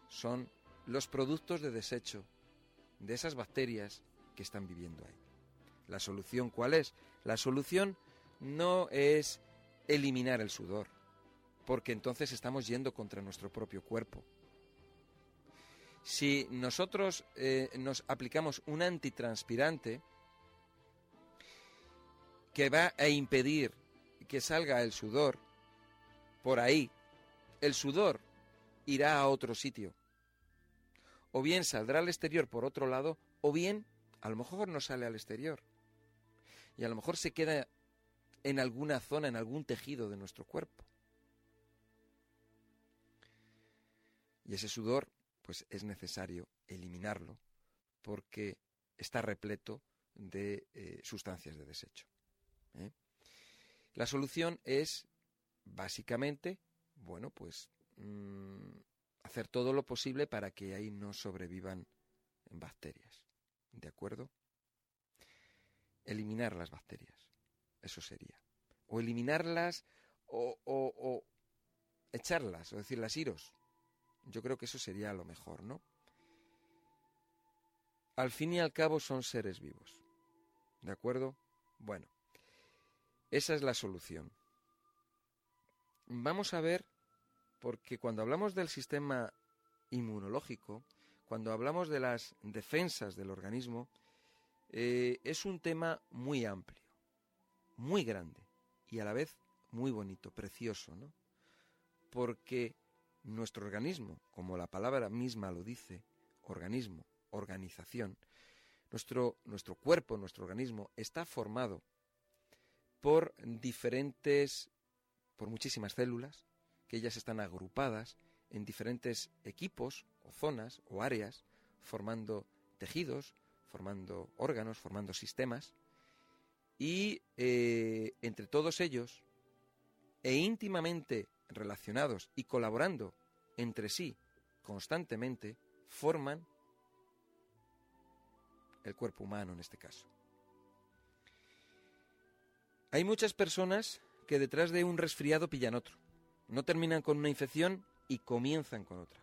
son los productos de desecho de esas bacterias que están viviendo ahí. ¿La solución cuál es? La solución no es eliminar el sudor, porque entonces estamos yendo contra nuestro propio cuerpo. Si nosotros eh, nos aplicamos un antitranspirante que va a impedir que salga el sudor por ahí, el sudor irá a otro sitio. O bien saldrá al exterior por otro lado, o bien a lo mejor no sale al exterior. Y a lo mejor se queda en alguna zona, en algún tejido de nuestro cuerpo. Y ese sudor, pues es necesario eliminarlo porque está repleto de eh, sustancias de desecho. ¿eh? La solución es, básicamente, bueno, pues mm, hacer todo lo posible para que ahí no sobrevivan bacterias. ¿De acuerdo? Eliminar las bacterias. Eso sería. O eliminarlas o, o, o echarlas, o decirlas iros. Yo creo que eso sería lo mejor, ¿no? Al fin y al cabo son seres vivos. ¿De acuerdo? Bueno, esa es la solución. Vamos a ver, porque cuando hablamos del sistema inmunológico, cuando hablamos de las defensas del organismo, eh, es un tema muy amplio, muy grande y a la vez muy bonito, precioso, ¿no? Porque nuestro organismo, como la palabra misma lo dice, organismo, organización, nuestro, nuestro cuerpo, nuestro organismo, está formado por diferentes, por muchísimas células, que ellas están agrupadas en diferentes equipos o zonas o áreas, formando tejidos, formando órganos, formando sistemas, y eh, entre todos ellos, e íntimamente relacionados y colaborando entre sí constantemente, forman el cuerpo humano en este caso. Hay muchas personas que detrás de un resfriado pillan otro. No terminan con una infección y comienzan con otra.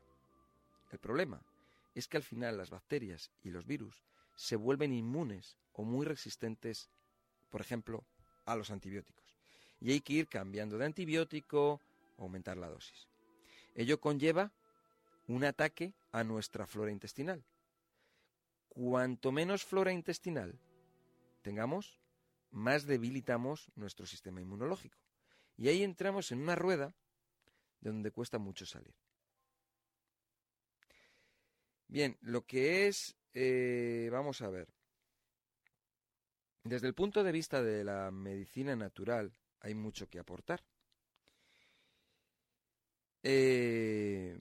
El problema es que al final las bacterias y los virus se vuelven inmunes o muy resistentes, por ejemplo, a los antibióticos. Y hay que ir cambiando de antibiótico aumentar la dosis. Ello conlleva un ataque a nuestra flora intestinal. Cuanto menos flora intestinal tengamos, más debilitamos nuestro sistema inmunológico. Y ahí entramos en una rueda de donde cuesta mucho salir. Bien, lo que es, eh, vamos a ver, desde el punto de vista de la medicina natural hay mucho que aportar. Eh,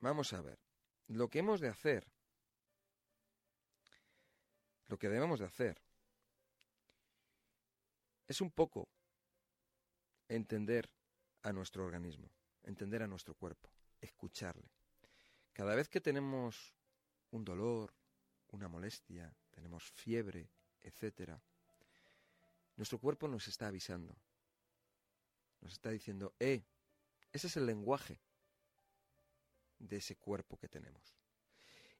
vamos a ver, lo que hemos de hacer, lo que debemos de hacer, es un poco entender a nuestro organismo, entender a nuestro cuerpo, escucharle. Cada vez que tenemos un dolor, una molestia, tenemos fiebre, etcétera, nuestro cuerpo nos está avisando. Nos está diciendo, eh, ese es el lenguaje de ese cuerpo que tenemos.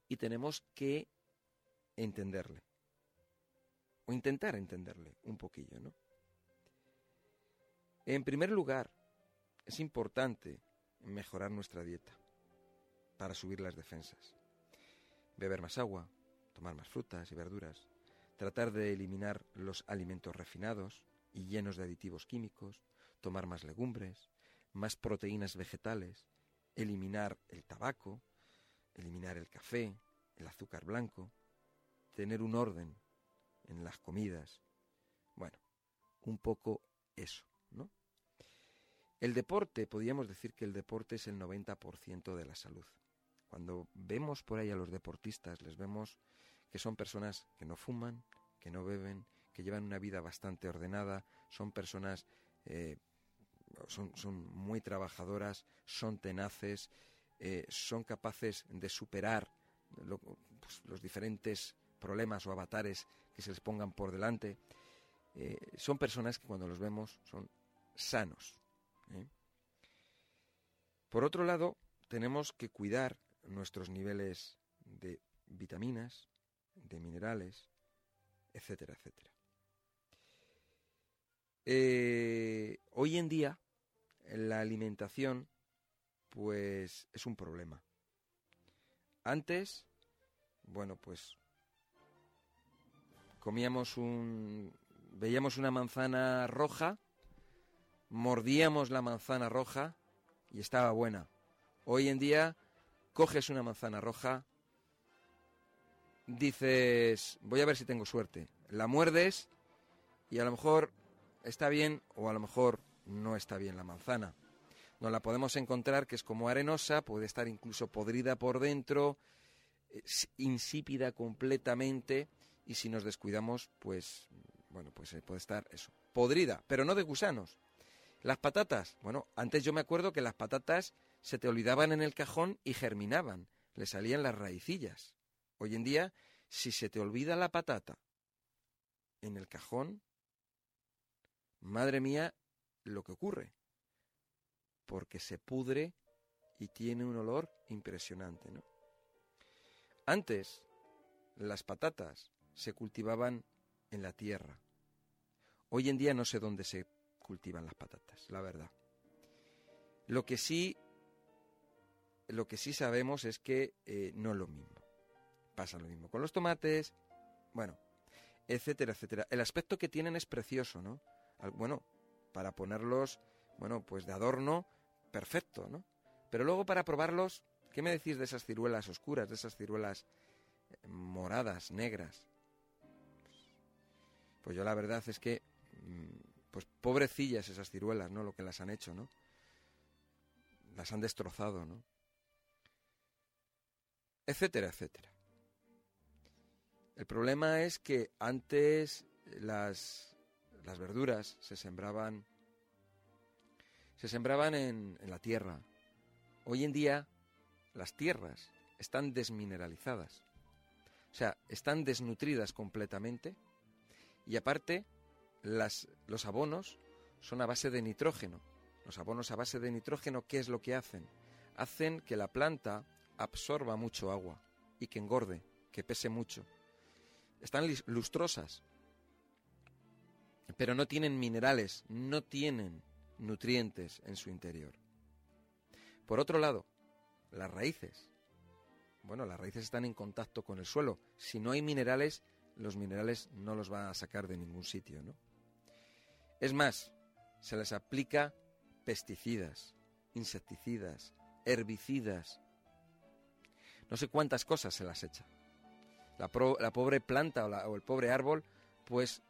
Y tenemos que entenderle. O intentar entenderle un poquillo, ¿no? En primer lugar, es importante mejorar nuestra dieta para subir las defensas. Beber más agua, tomar más frutas y verduras, tratar de eliminar los alimentos refinados y llenos de aditivos químicos, tomar más legumbres, más proteínas vegetales, eliminar el tabaco, eliminar el café, el azúcar blanco, tener un orden en las comidas. Bueno, un poco eso, ¿no? El deporte, podríamos decir que el deporte es el 90% de la salud. Cuando vemos por ahí a los deportistas, les vemos que son personas que no fuman, que no beben, que llevan una vida bastante ordenada, son personas, eh, son, muy trabajadoras, son tenaces, eh, son capaces de superar pues, los diferentes problemas o avatares que se les pongan por delante. Eh, son personas que cuando los vemos son sanos. Por otro lado, tenemos que cuidar nuestros niveles de vitaminas, de minerales, etcétera, etcétera. Eh, hoy en día la alimentación pues es un problema. Antes, bueno, pues comíamos un veíamos una manzana roja, mordíamos la manzana roja y estaba buena. Hoy en día coges una manzana roja, dices, voy a ver si tengo suerte. La muerdes y a lo mejor está bien o a lo mejor no está bien la manzana. No la podemos encontrar que es como arenosa, puede estar incluso podrida por dentro, insípida completamente y si nos descuidamos, pues bueno, pues puede estar eso, podrida, pero no de gusanos. Las patatas, bueno, antes yo me acuerdo que las patatas se te olvidaban en el cajón y germinaban, le salían las raicillas. Hoy en día, si se te olvida la patata en el cajón, madre mía, lo que ocurre, porque se pudre y tiene un olor impresionante, ¿no? Antes, las patatas se cultivaban en la tierra. Hoy en día no sé dónde se cultivan las patatas, la verdad. Lo que sí, lo que sí sabemos es que eh, no es lo mismo. Pasa lo mismo con los tomates, bueno, etcétera, etcétera. El aspecto que tienen es precioso, ¿no? Bueno, para ponerlos, bueno, pues de adorno, perfecto, ¿no? Pero luego para probarlos, ¿qué me decís de esas ciruelas oscuras, de esas ciruelas eh, moradas, negras? Pues yo la verdad es que, mm, pues pobrecillas esas ciruelas, ¿no? Lo que las han hecho, ¿no? Las han destrozado, ¿no? Etcétera, etcétera. El problema es que antes las, las verduras se sembraban se sembraban en, la tierra. Hoy en día las tierras están desmineralizadas. O sea, están desnutridas completamente y aparte las, los abonos son a base de nitrógeno. Los abonos a base de nitrógeno, ¿qué es lo que hacen? Hacen que la planta absorba mucho agua y que engorde, que pese mucho. Están lustrosas, pero no tienen minerales, no tienen nutrientes en su interior. Por otro lado, las raíces. Bueno, las raíces están en contacto con el suelo. Si no hay minerales, los minerales no los van a sacar de ningún sitio, ¿no? Es más, se les aplica pesticidas, insecticidas, herbicidas. No sé cuántas cosas se las echa. La, pobre planta o el pobre árbol, pues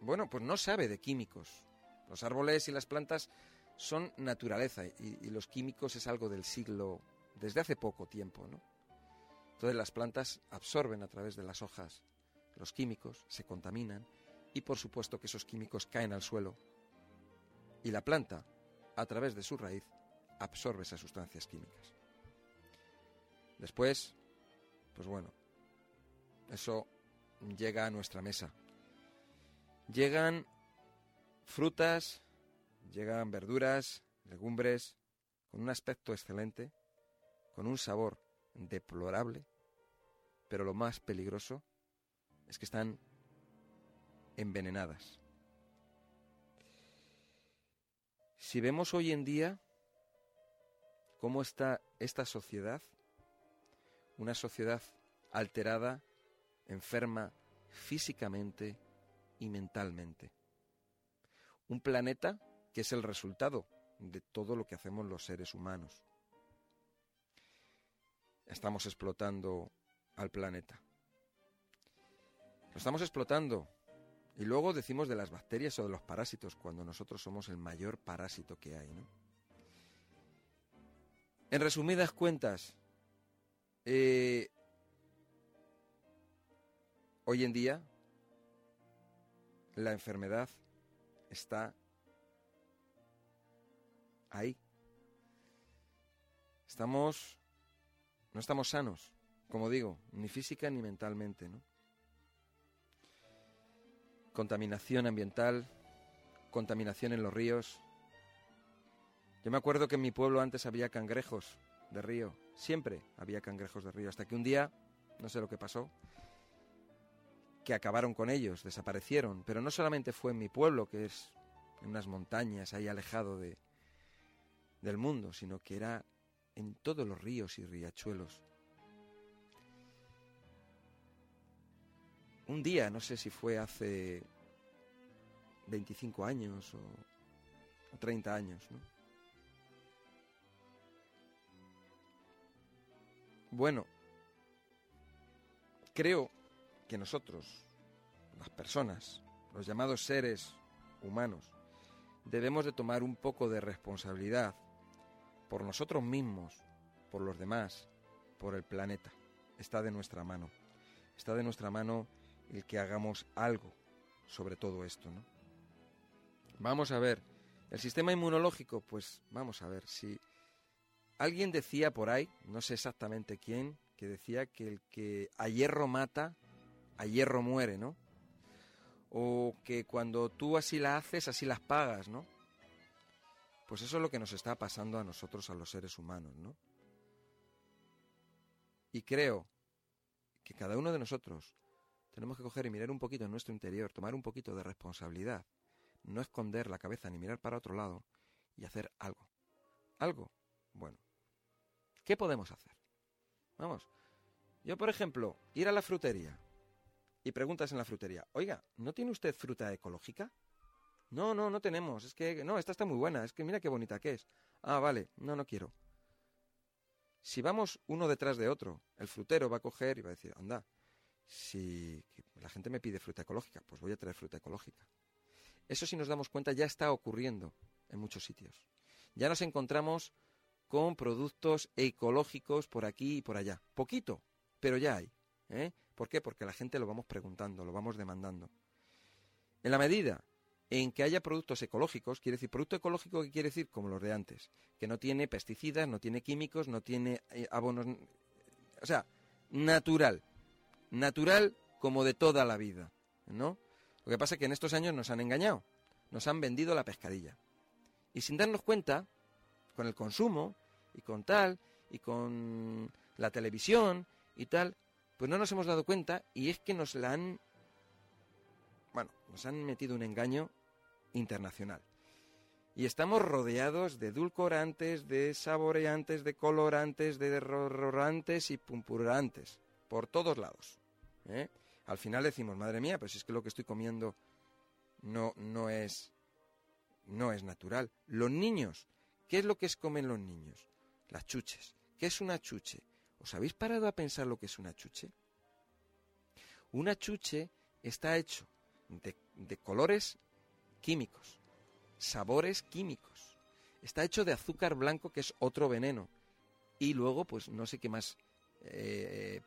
bueno, pues no sabe de químicos. Los árboles y las plantas son naturaleza y, los químicos es algo del siglo, desde hace poco tiempo, ¿no? Entonces las plantas absorben a través de las hojas los químicos, se contaminan y por supuesto que esos químicos caen al suelo y la planta, a través de su raíz, absorbe esas sustancias químicas. Después, pues bueno, eso llega a nuestra mesa Llegan frutas, llegan verduras, legumbres, con un aspecto excelente, con un sabor deplorable, pero lo más peligroso es que están envenenadas. Si vemos hoy en día cómo está esta sociedad, una sociedad alterada, enferma físicamente, y mentalmente. Un planeta que es el resultado de todo lo que hacemos los seres humanos. Estamos explotando al planeta. Lo estamos explotando. Y luego decimos de las bacterias o de los parásitos, cuando nosotros somos el mayor parásito que hay. En resumidas cuentas, eh, hoy en día la enfermedad está ahí. Estamos, no estamos sanos, como digo, ni física ni mentalmente, ¿no? Contaminación ambiental, contaminación en los ríos. Yo me acuerdo que en mi pueblo antes había cangrejos de río, siempre había cangrejos de río, hasta que un día, no sé lo que pasó, que acabaron con ellos, desaparecieron. Pero no solamente fue en mi pueblo, que es en unas montañas ahí alejado de, del mundo, sino que era en todos los ríos y riachuelos. Un día, no sé si fue hace 25 años o, o 30 años, ¿no? Bueno, creo que nosotros, las personas, los llamados seres humanos, debemos de tomar un poco de responsabilidad por nosotros mismos, por los demás, por el planeta. Está de nuestra mano. Está de nuestra mano el que hagamos algo sobre todo esto, ¿no? Vamos a ver. El sistema inmunológico, pues vamos a ver. Si alguien decía por ahí, no sé exactamente quién, que decía que el que a hierro mata, a hierro muere, ¿no? O que cuando tú así la haces, así las pagas, ¿no? Pues eso es lo que nos está pasando a nosotros, a los seres humanos, ¿no? Y creo que cada uno de nosotros tenemos que coger y mirar un poquito en nuestro interior, tomar un poquito de responsabilidad, no esconder la cabeza ni mirar para otro lado y hacer algo. Algo. Bueno. ¿Qué podemos hacer? Vamos. Yo, por ejemplo, ir a la frutería y preguntas en la frutería, oiga, ¿no tiene usted fruta ecológica? No, no, no tenemos. Es que, no, esta está muy buena. Es que mira qué bonita que es. Ah, vale. No, no quiero. Si vamos uno detrás de otro, el frutero va a coger y va a decir, anda, si la gente me pide fruta ecológica, pues voy a traer fruta ecológica. Eso si nos damos cuenta ya está ocurriendo en muchos sitios. Ya nos encontramos con productos ecológicos por aquí y por allá. Poquito, pero ya hay. ¿eh? ¿Por qué? Porque la gente lo vamos preguntando, lo vamos demandando. En la medida en que haya productos ecológicos, quiere decir, producto ecológico que quiere decir como los de antes, que no tiene pesticidas, no tiene químicos, no tiene eh, abonos, o sea, natural, natural como de toda la vida, ¿no? Lo que pasa es que en estos años nos han engañado, nos han vendido la pescadilla. Y sin darnos cuenta, con el consumo y con tal, y con la televisión y tal, pues no nos hemos dado cuenta y es que nos la han, bueno, nos han metido un engaño internacional. Y estamos rodeados de dulcorantes, de saboreantes, de colorantes, de rorantes y pumpurantes, por todos lados. ¿eh? Al final decimos, madre mía, pues es que lo que estoy comiendo no, no es no es natural. Los niños, ¿qué es lo que comen los niños? Las chuches. ¿Qué es una chuche? ¿Os habéis parado a pensar lo que es una chuche? Una chuche está hecho de, de colores químicos, sabores químicos. Está hecho de azúcar blanco, que es otro veneno. Y luego, pues no sé qué más. Eh,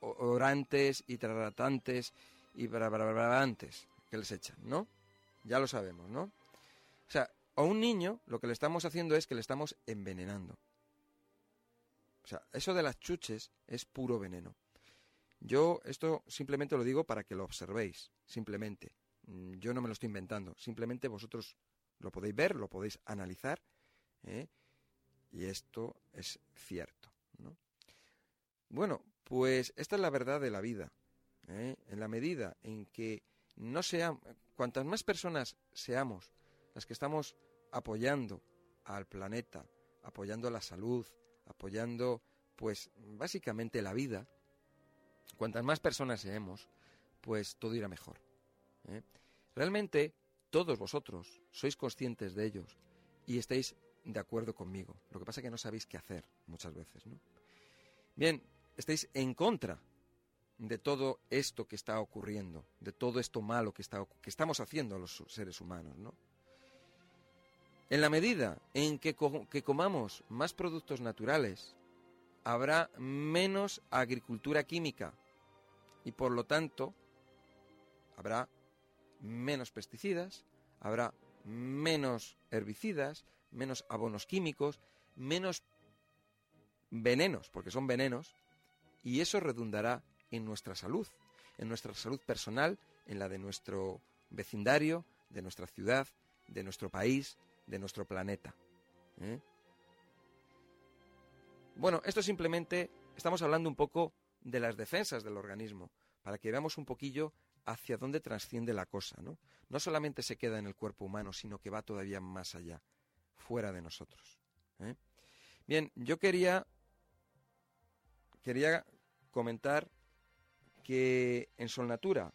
orantes y tratantes y brabrabantes que les echan, ¿no? Ya lo sabemos, ¿no? O sea, a un niño lo que le estamos haciendo es que le estamos envenenando. O sea, eso de las chuches es puro veneno. Yo esto simplemente lo digo para que lo observéis, simplemente. Mm, yo no me lo estoy inventando, simplemente vosotros lo podéis ver, lo podéis analizar, ¿eh? y esto es cierto. ¿no? Bueno, pues esta es la verdad de la vida. ¿eh? En la medida en que no seamos, cuantas más personas seamos las que estamos apoyando al planeta, apoyando la salud, apoyando, pues, básicamente la vida, cuantas más personas seamos, pues todo irá mejor. ¿eh? Realmente todos vosotros sois conscientes de ellos y estáis de acuerdo conmigo. Lo que pasa es que no sabéis qué hacer muchas veces, ¿no? Bien, estáis en contra de todo esto que está ocurriendo, de todo esto malo que, está, que estamos haciendo los seres humanos, ¿no? En la medida en que, que comamos más productos naturales, habrá menos agricultura química y por lo tanto habrá menos pesticidas, habrá menos herbicidas, menos abonos químicos, menos venenos, porque son venenos, y eso redundará en nuestra salud, en nuestra salud personal, en la de nuestro vecindario, de nuestra ciudad, de nuestro país, de nuestro planeta. ¿eh? Bueno, esto simplemente estamos hablando un poco de las defensas del organismo, para que veamos un poquillo hacia dónde trasciende la cosa, ¿no? No solamente se queda en el cuerpo humano, sino que va todavía más allá, fuera de nosotros. ¿eh? Bien, yo quería quería comentar que en Solnatura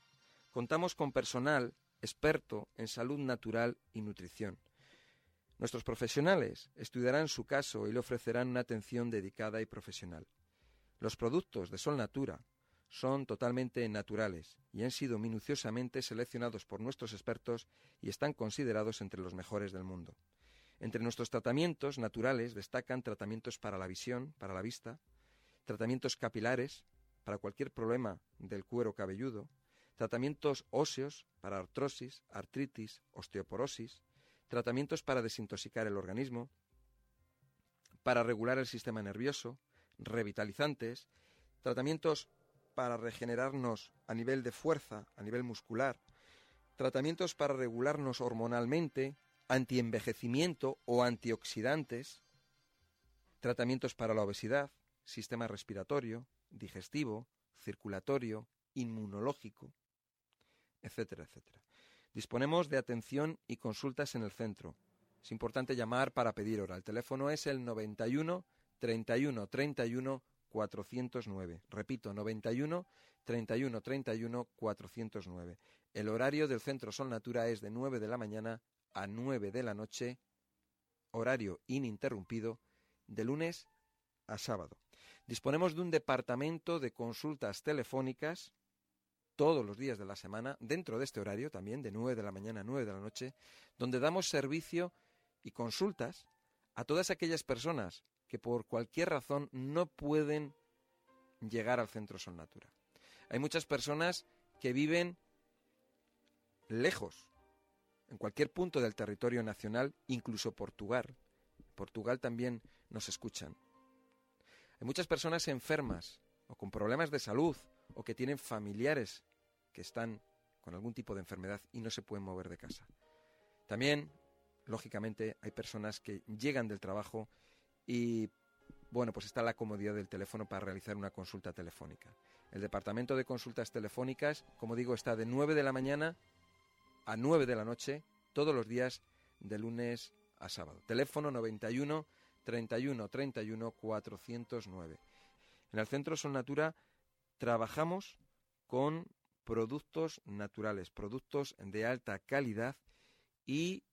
contamos con personal experto en salud natural y nutrición. Nuestros profesionales estudiarán su caso y le ofrecerán una atención dedicada y profesional. Los productos de Solnatura son totalmente naturales y han sido minuciosamente seleccionados por nuestros expertos y están considerados entre los mejores del mundo. Entre nuestros tratamientos naturales destacan tratamientos para la visión, para la vista, tratamientos capilares, para cualquier problema del cuero cabelludo, tratamientos óseos para artrosis, artritis, osteoporosis, tratamientos para desintoxicar el organismo, para regular el sistema nervioso, revitalizantes, tratamientos para regenerarnos a nivel de fuerza, a nivel muscular, tratamientos para regularnos hormonalmente, antienvejecimiento o antioxidantes, tratamientos para la obesidad, sistema respiratorio, digestivo, circulatorio, inmunológico, etcétera, etcétera. Disponemos de atención y consultas en el centro. Es importante llamar para pedir hora. El teléfono es el 91 31 31 409. Repito, 91 31 31 409. El horario del Centro Sol Natura es de 9 de la mañana a 9 de la noche, horario ininterrumpido, de lunes a sábado. Disponemos de un departamento de consultas telefónicas todos los días de la semana, dentro de este horario también, de 9 de la mañana a 9 de la noche, donde damos servicio y consultas a todas aquellas personas que por cualquier razón no pueden llegar al Centro Sol Natura. Hay muchas personas que viven lejos, en cualquier punto del territorio nacional, incluso Portugal. Portugal también nos escuchan. Hay muchas personas enfermas o con problemas de salud o que tienen familiares que están con algún tipo de enfermedad y no se pueden mover de casa. También, lógicamente, hay personas que llegan del trabajo y, bueno, pues está la comodidad del teléfono para realizar una consulta telefónica. El departamento de consultas telefónicas, como digo, está de 9 de la mañana a 9 de la noche, todos los días de lunes a sábado. Teléfono 91 31 31 409. En el Centro Sol Natura trabajamos con productos naturales, productos de alta calidad y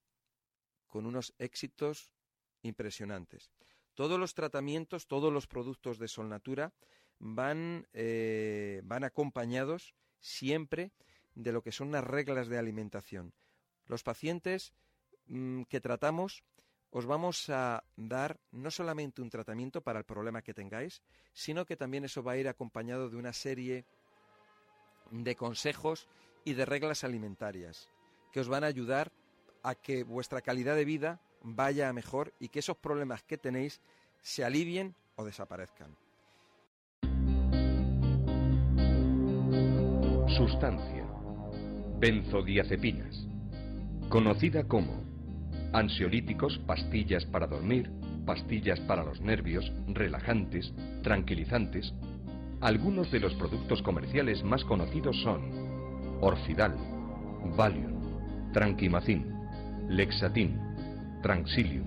con unos éxitos impresionantes. Todos los tratamientos, todos los productos de Sol Natura van, eh, van acompañados siempre de lo que son las reglas de alimentación. Los pacientes mm, que tratamos os vamos a dar no solamente un tratamiento para el problema que tengáis, sino que también eso va a ir acompañado de una serie de consejos y de reglas alimentarias que os van a ayudar a que vuestra calidad de vida vaya a mejor y que esos problemas que tenéis se alivien o desaparezcan. Sustancia. Benzodiazepinas. Conocida como ansiolíticos, pastillas para dormir, pastillas para los nervios, relajantes, tranquilizantes, algunos de los productos comerciales más conocidos son Orfidal, Valium, Tranquimacin, Lexatin, Tranxilium,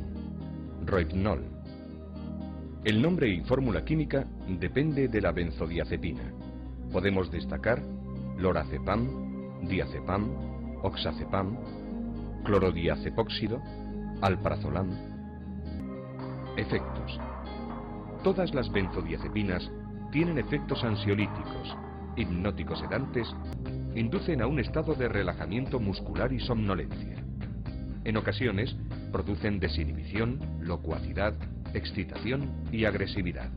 Rohypnol. El nombre y fórmula química depende de la benzodiazepina. Podemos destacar lorazepam, diazepam, oxazepam, clorodiazepóxido, alprazolam. Efectos. Todas las benzodiazepinas tienen efectos ansiolíticos, hipnóticos sedantes, inducen a un estado de relajamiento muscular y somnolencia. En ocasiones producen desinhibición, locuacidad, excitación y agresividad.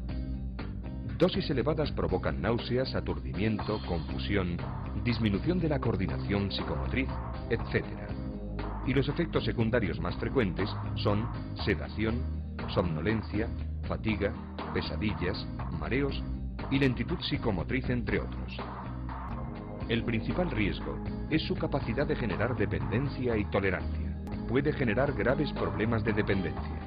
Dosis elevadas provocan náuseas, aturdimiento, confusión, disminución de la coordinación psicomotriz, etc. Y los efectos secundarios más frecuentes son sedación, somnolencia, fatiga, pesadillas, mareos y lentitud psicomotriz, entre otros. El principal riesgo es su capacidad de generar dependencia y tolerancia. Puede generar graves problemas de dependencia.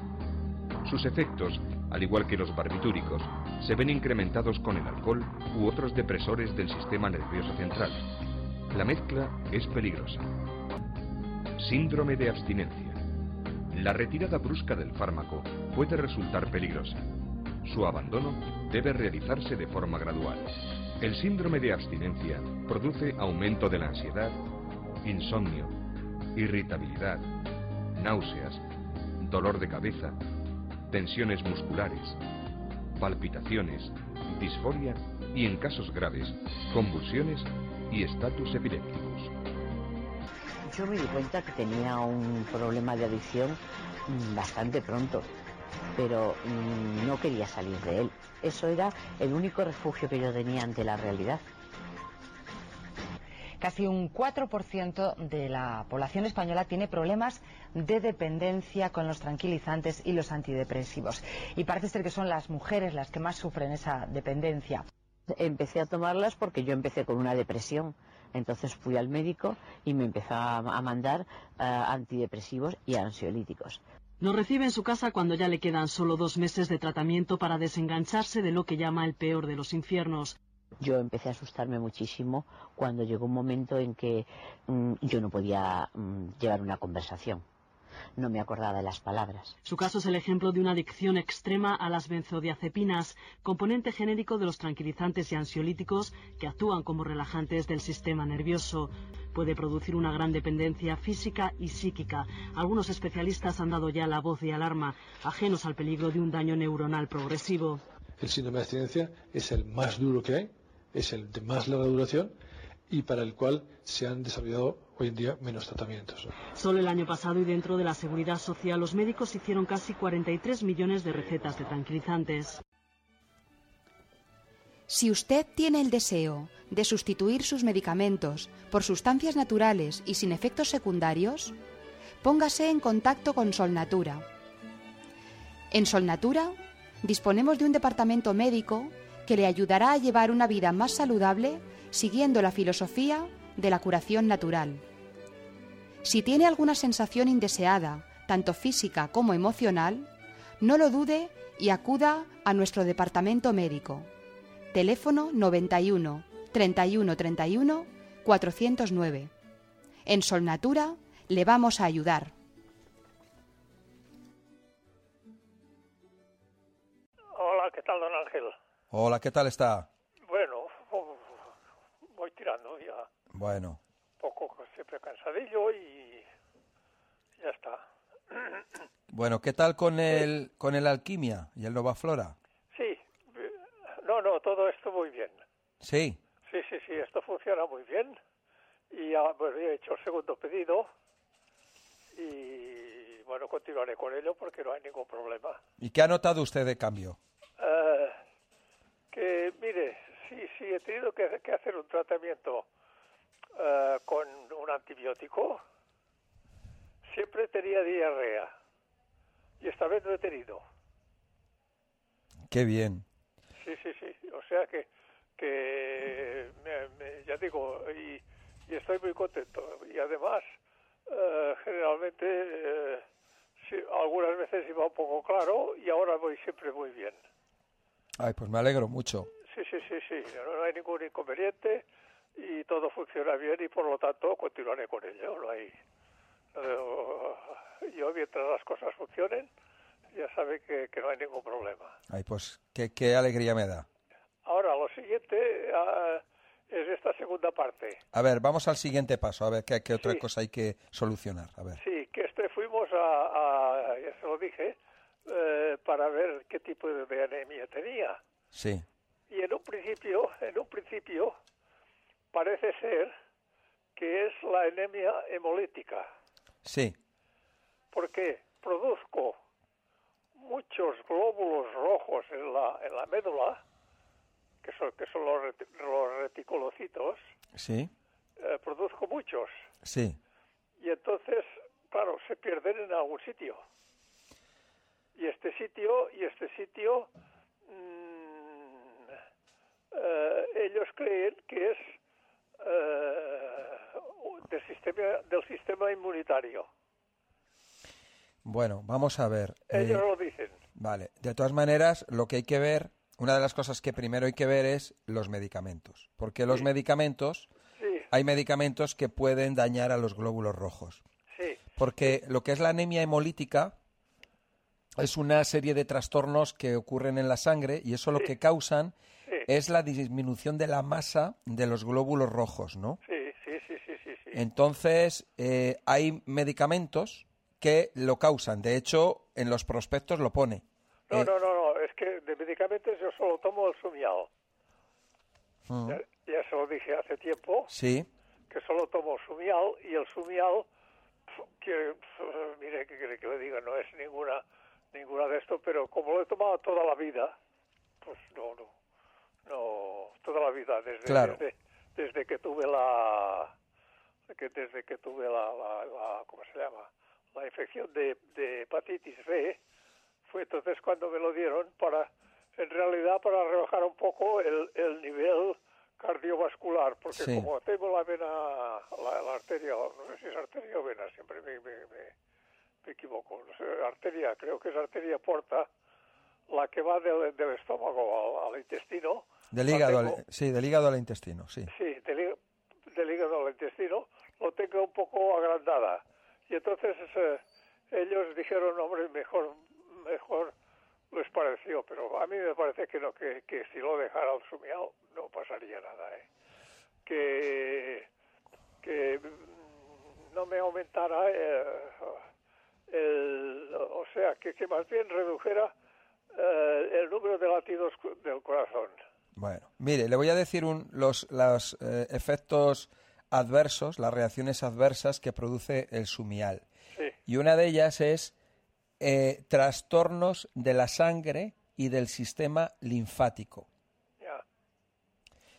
Sus efectos, al igual que los barbitúricos, se ven incrementados con el alcohol u otros depresores del sistema nervioso central. La mezcla es peligrosa. Síndrome de abstinencia. La retirada brusca del fármaco puede resultar peligrosa. Su abandono debe realizarse de forma gradual. El síndrome de abstinencia produce aumento de la ansiedad, insomnio, irritabilidad, náuseas, dolor de cabeza, tensiones musculares, palpitaciones, disforia y, en casos graves, convulsiones y estatus epilépticos. Yo me di cuenta que tenía un problema de adicción bastante pronto pero mm, no quería salir de él. Eso era el único refugio que yo tenía ante la realidad. Casi un 4% de la población española tiene problemas de dependencia con los tranquilizantes y los antidepresivos. Y parece ser que son las mujeres las que más sufren esa dependencia. Empecé a tomarlas porque yo empecé con una depresión. Entonces fui al médico y me empezó a mandar eh, antidepresivos y ansiolíticos. Nos recibe en su casa cuando ya le quedan solo dos meses de tratamiento para desengancharse de lo que llama el peor de los infiernos. Yo empecé a asustarme muchísimo cuando llegó un momento en que mm, yo no podía mm, llevar una conversación. No me acordaba de las palabras. Su caso es el ejemplo de una adicción extrema a las benzodiazepinas, componente genérico de los tranquilizantes y ansiolíticos que actúan como relajantes del sistema nervioso. Puede producir una gran dependencia física y psíquica. Algunos especialistas han dado ya la voz de alarma, ajenos al peligro de un daño neuronal progresivo. El síndrome de abstinencia es el más duro que hay, es el de más larga duración y para el cual se han desarrollado hoy en día menos tratamientos. Solo el año pasado y dentro de la seguridad social, los médicos hicieron casi 43 millones de recetas de tranquilizantes. Si usted tiene el deseo de sustituir sus medicamentos por sustancias naturales y sin efectos secundarios, póngase en contacto con Solnatura. En Solnatura disponemos de un departamento médico que le ayudará a llevar una vida más saludable siguiendo la filosofía de la curación natural. Si tiene alguna sensación indeseada, tanto física como emocional, no lo dude y acuda a nuestro departamento médico. Teléfono 91 31 31 409. En Solnatura le vamos a ayudar. Hola, ¿qué tal, don Ángel? Hola, ¿qué tal está? Bueno, uf, voy tirando Bueno, Poco, siempre cansadillo y ya está. bueno, ¿qué tal con el con el alquimia y el Nova Flora? Sí, no, no, todo esto muy bien. Sí. Sí, sí, sí, esto funciona muy bien. Y bueno, ya he hecho el segundo pedido y bueno, continuaré con ello porque no hay ningún problema. ¿Y qué ha notado usted de cambio? Eh, que mire, sí, sí, he tenido que, que hacer un tratamiento eh, con un antibiótico. Siempre tenía diarrea y esta vez no he tenido. Qué bien. Sí, sí, sí. O sea que, que me- me- ya digo, y, y estoy muy contento. Y además, eh, generalmente, sí, algunas veces iba un poco claro y ahora voy siempre muy bien. Ay, pues me alegro mucho. Sí, sí, sí, sí. No, no hay ningún inconveniente y todo funciona bien y por lo tanto continuaré con ello. No hay. yo mientras las cosas funcionen, ya sabe que, que no hay ningún problema. Ay, pues qué, qué alegría me da. Ahora, lo siguiente ah, es esta segunda parte. A ver, vamos al siguiente paso, a ver qué, qué otra Sí. cosa hay que solucionar. A ver. Sí, que este fuimos a, a- ya se lo dije, eh, para ver qué tipo de anemia tenía. Sí. Y en un principio, en un principio, parece ser que es la anemia hemolítica, Sí. porque produzco muchos glóbulos rojos en la, en la médula, que son, que son los, reti- los reticulocitos, Sí. eh, produzco muchos. Sí. Y entonces, claro, se pierden en algún sitio. Y este sitio, y este sitio, mm, eh, ellos creen que es eh, del sistema del sistema inmunitario. Bueno, vamos a ver. Ellos eh, lo dicen. Vale. De todas maneras, lo que hay que ver, una de las cosas que primero hay que ver es los medicamentos. Porque los medicamentos, Sí, hay medicamentos que pueden dañar a los glóbulos rojos. sí, Porque lo que es la anemia hemolítica es una serie de trastornos que ocurren en la sangre y eso lo que causan sí, es la disminución de la masa de los glóbulos rojos, ¿no? sí, sí, sí, sí, sí, sí. Entonces, eh, hay medicamentos que lo causan. De hecho, en los prospectos lo pone. No, Eh, no, no, no, es que de medicamentos yo solo tomo el sumial. mm, Ya, ya se lo dije hace tiempo. Sí, que solo tomo sumial y el sumial pf, que pf, mire que quiere que le diga no es ninguna ninguna de esto pero como lo he tomado toda la vida pues no no no toda la vida desde Claro. desde, desde que tuve la que desde que tuve la, la, la- ¿cómo se llama? La infección de, de hepatitis B, fue entonces cuando me lo dieron para, en realidad para rebajar un poco el, el nivel cardiovascular, porque Sí. como tengo la vena, la, la arteria, no sé si es arteria o vena, siempre me, me, me- me equivoco, no sé, arteria, creo que es arteria porta, la que va del, del estómago al, al intestino, Del hígado, tengo- al, sí, del hígado al intestino, sí. Sí, del, del hígado al intestino, lo tengo un poco agrandada. Y entonces eh, ellos dijeron, hombre, mejor, mejor les pareció, pero a mí me parece que no, que, que si lo dejara al sumiao no pasaría nada, ¿eh? Que, que mm, no me aumentara eh, el, o sea, que, que más bien redujera eh, el número de latidos del corazón. Bueno, mire, le voy a decir un- los, los, eh, efectos adversos, las reacciones adversas que produce el sumial. Sí. Y una de ellas es eh, trastornos de la sangre y del sistema linfático.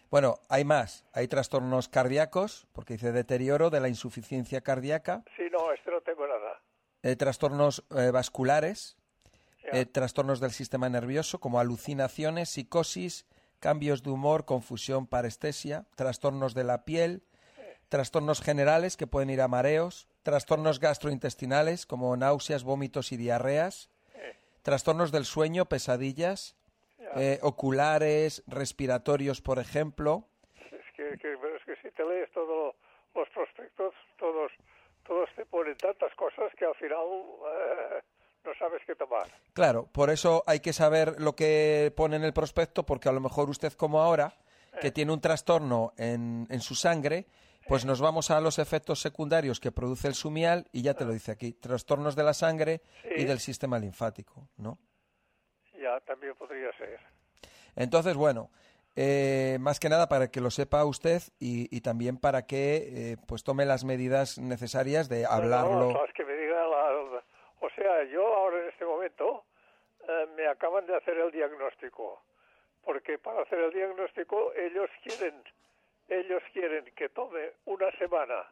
Bueno, hay más. Hay trastornos cardíacos, porque dice deterioro de la insuficiencia cardíaca, Sí, no, este no tengo nada. eh, trastornos eh, vasculares, trastornos del sistema nervioso, como alucinaciones, psicosis, cambios de humor, confusión, parestesia, trastornos de la piel, trastornos generales que pueden ir a mareos, trastornos gastrointestinales como náuseas, vómitos y diarreas, trastornos del sueño, pesadillas, eh, oculares, respiratorios, por ejemplo. Es que, que- pero es que si te lees todos los prospectos, todos, todos te ponen tantas cosas que al final eh, no sabes qué tomar. Claro, por eso hay que saber lo que pone en el prospecto, porque a lo mejor usted como ahora, que tiene un trastorno en, en su sangre, pues nos vamos a los efectos secundarios que produce el sumial y ya te lo dice aquí, trastornos de la sangre y del sistema linfático, ¿no? Ya también podría ser. Entonces, bueno, eh, más que nada para que lo sepa usted y, y también para que eh, pues tome las medidas necesarias de hablarlo. No, que o sea, yo ahora en este momento eh, me acaban de hacer el diagnóstico, porque para hacer el diagnóstico ellos quieren, ellos quieren que tome una semana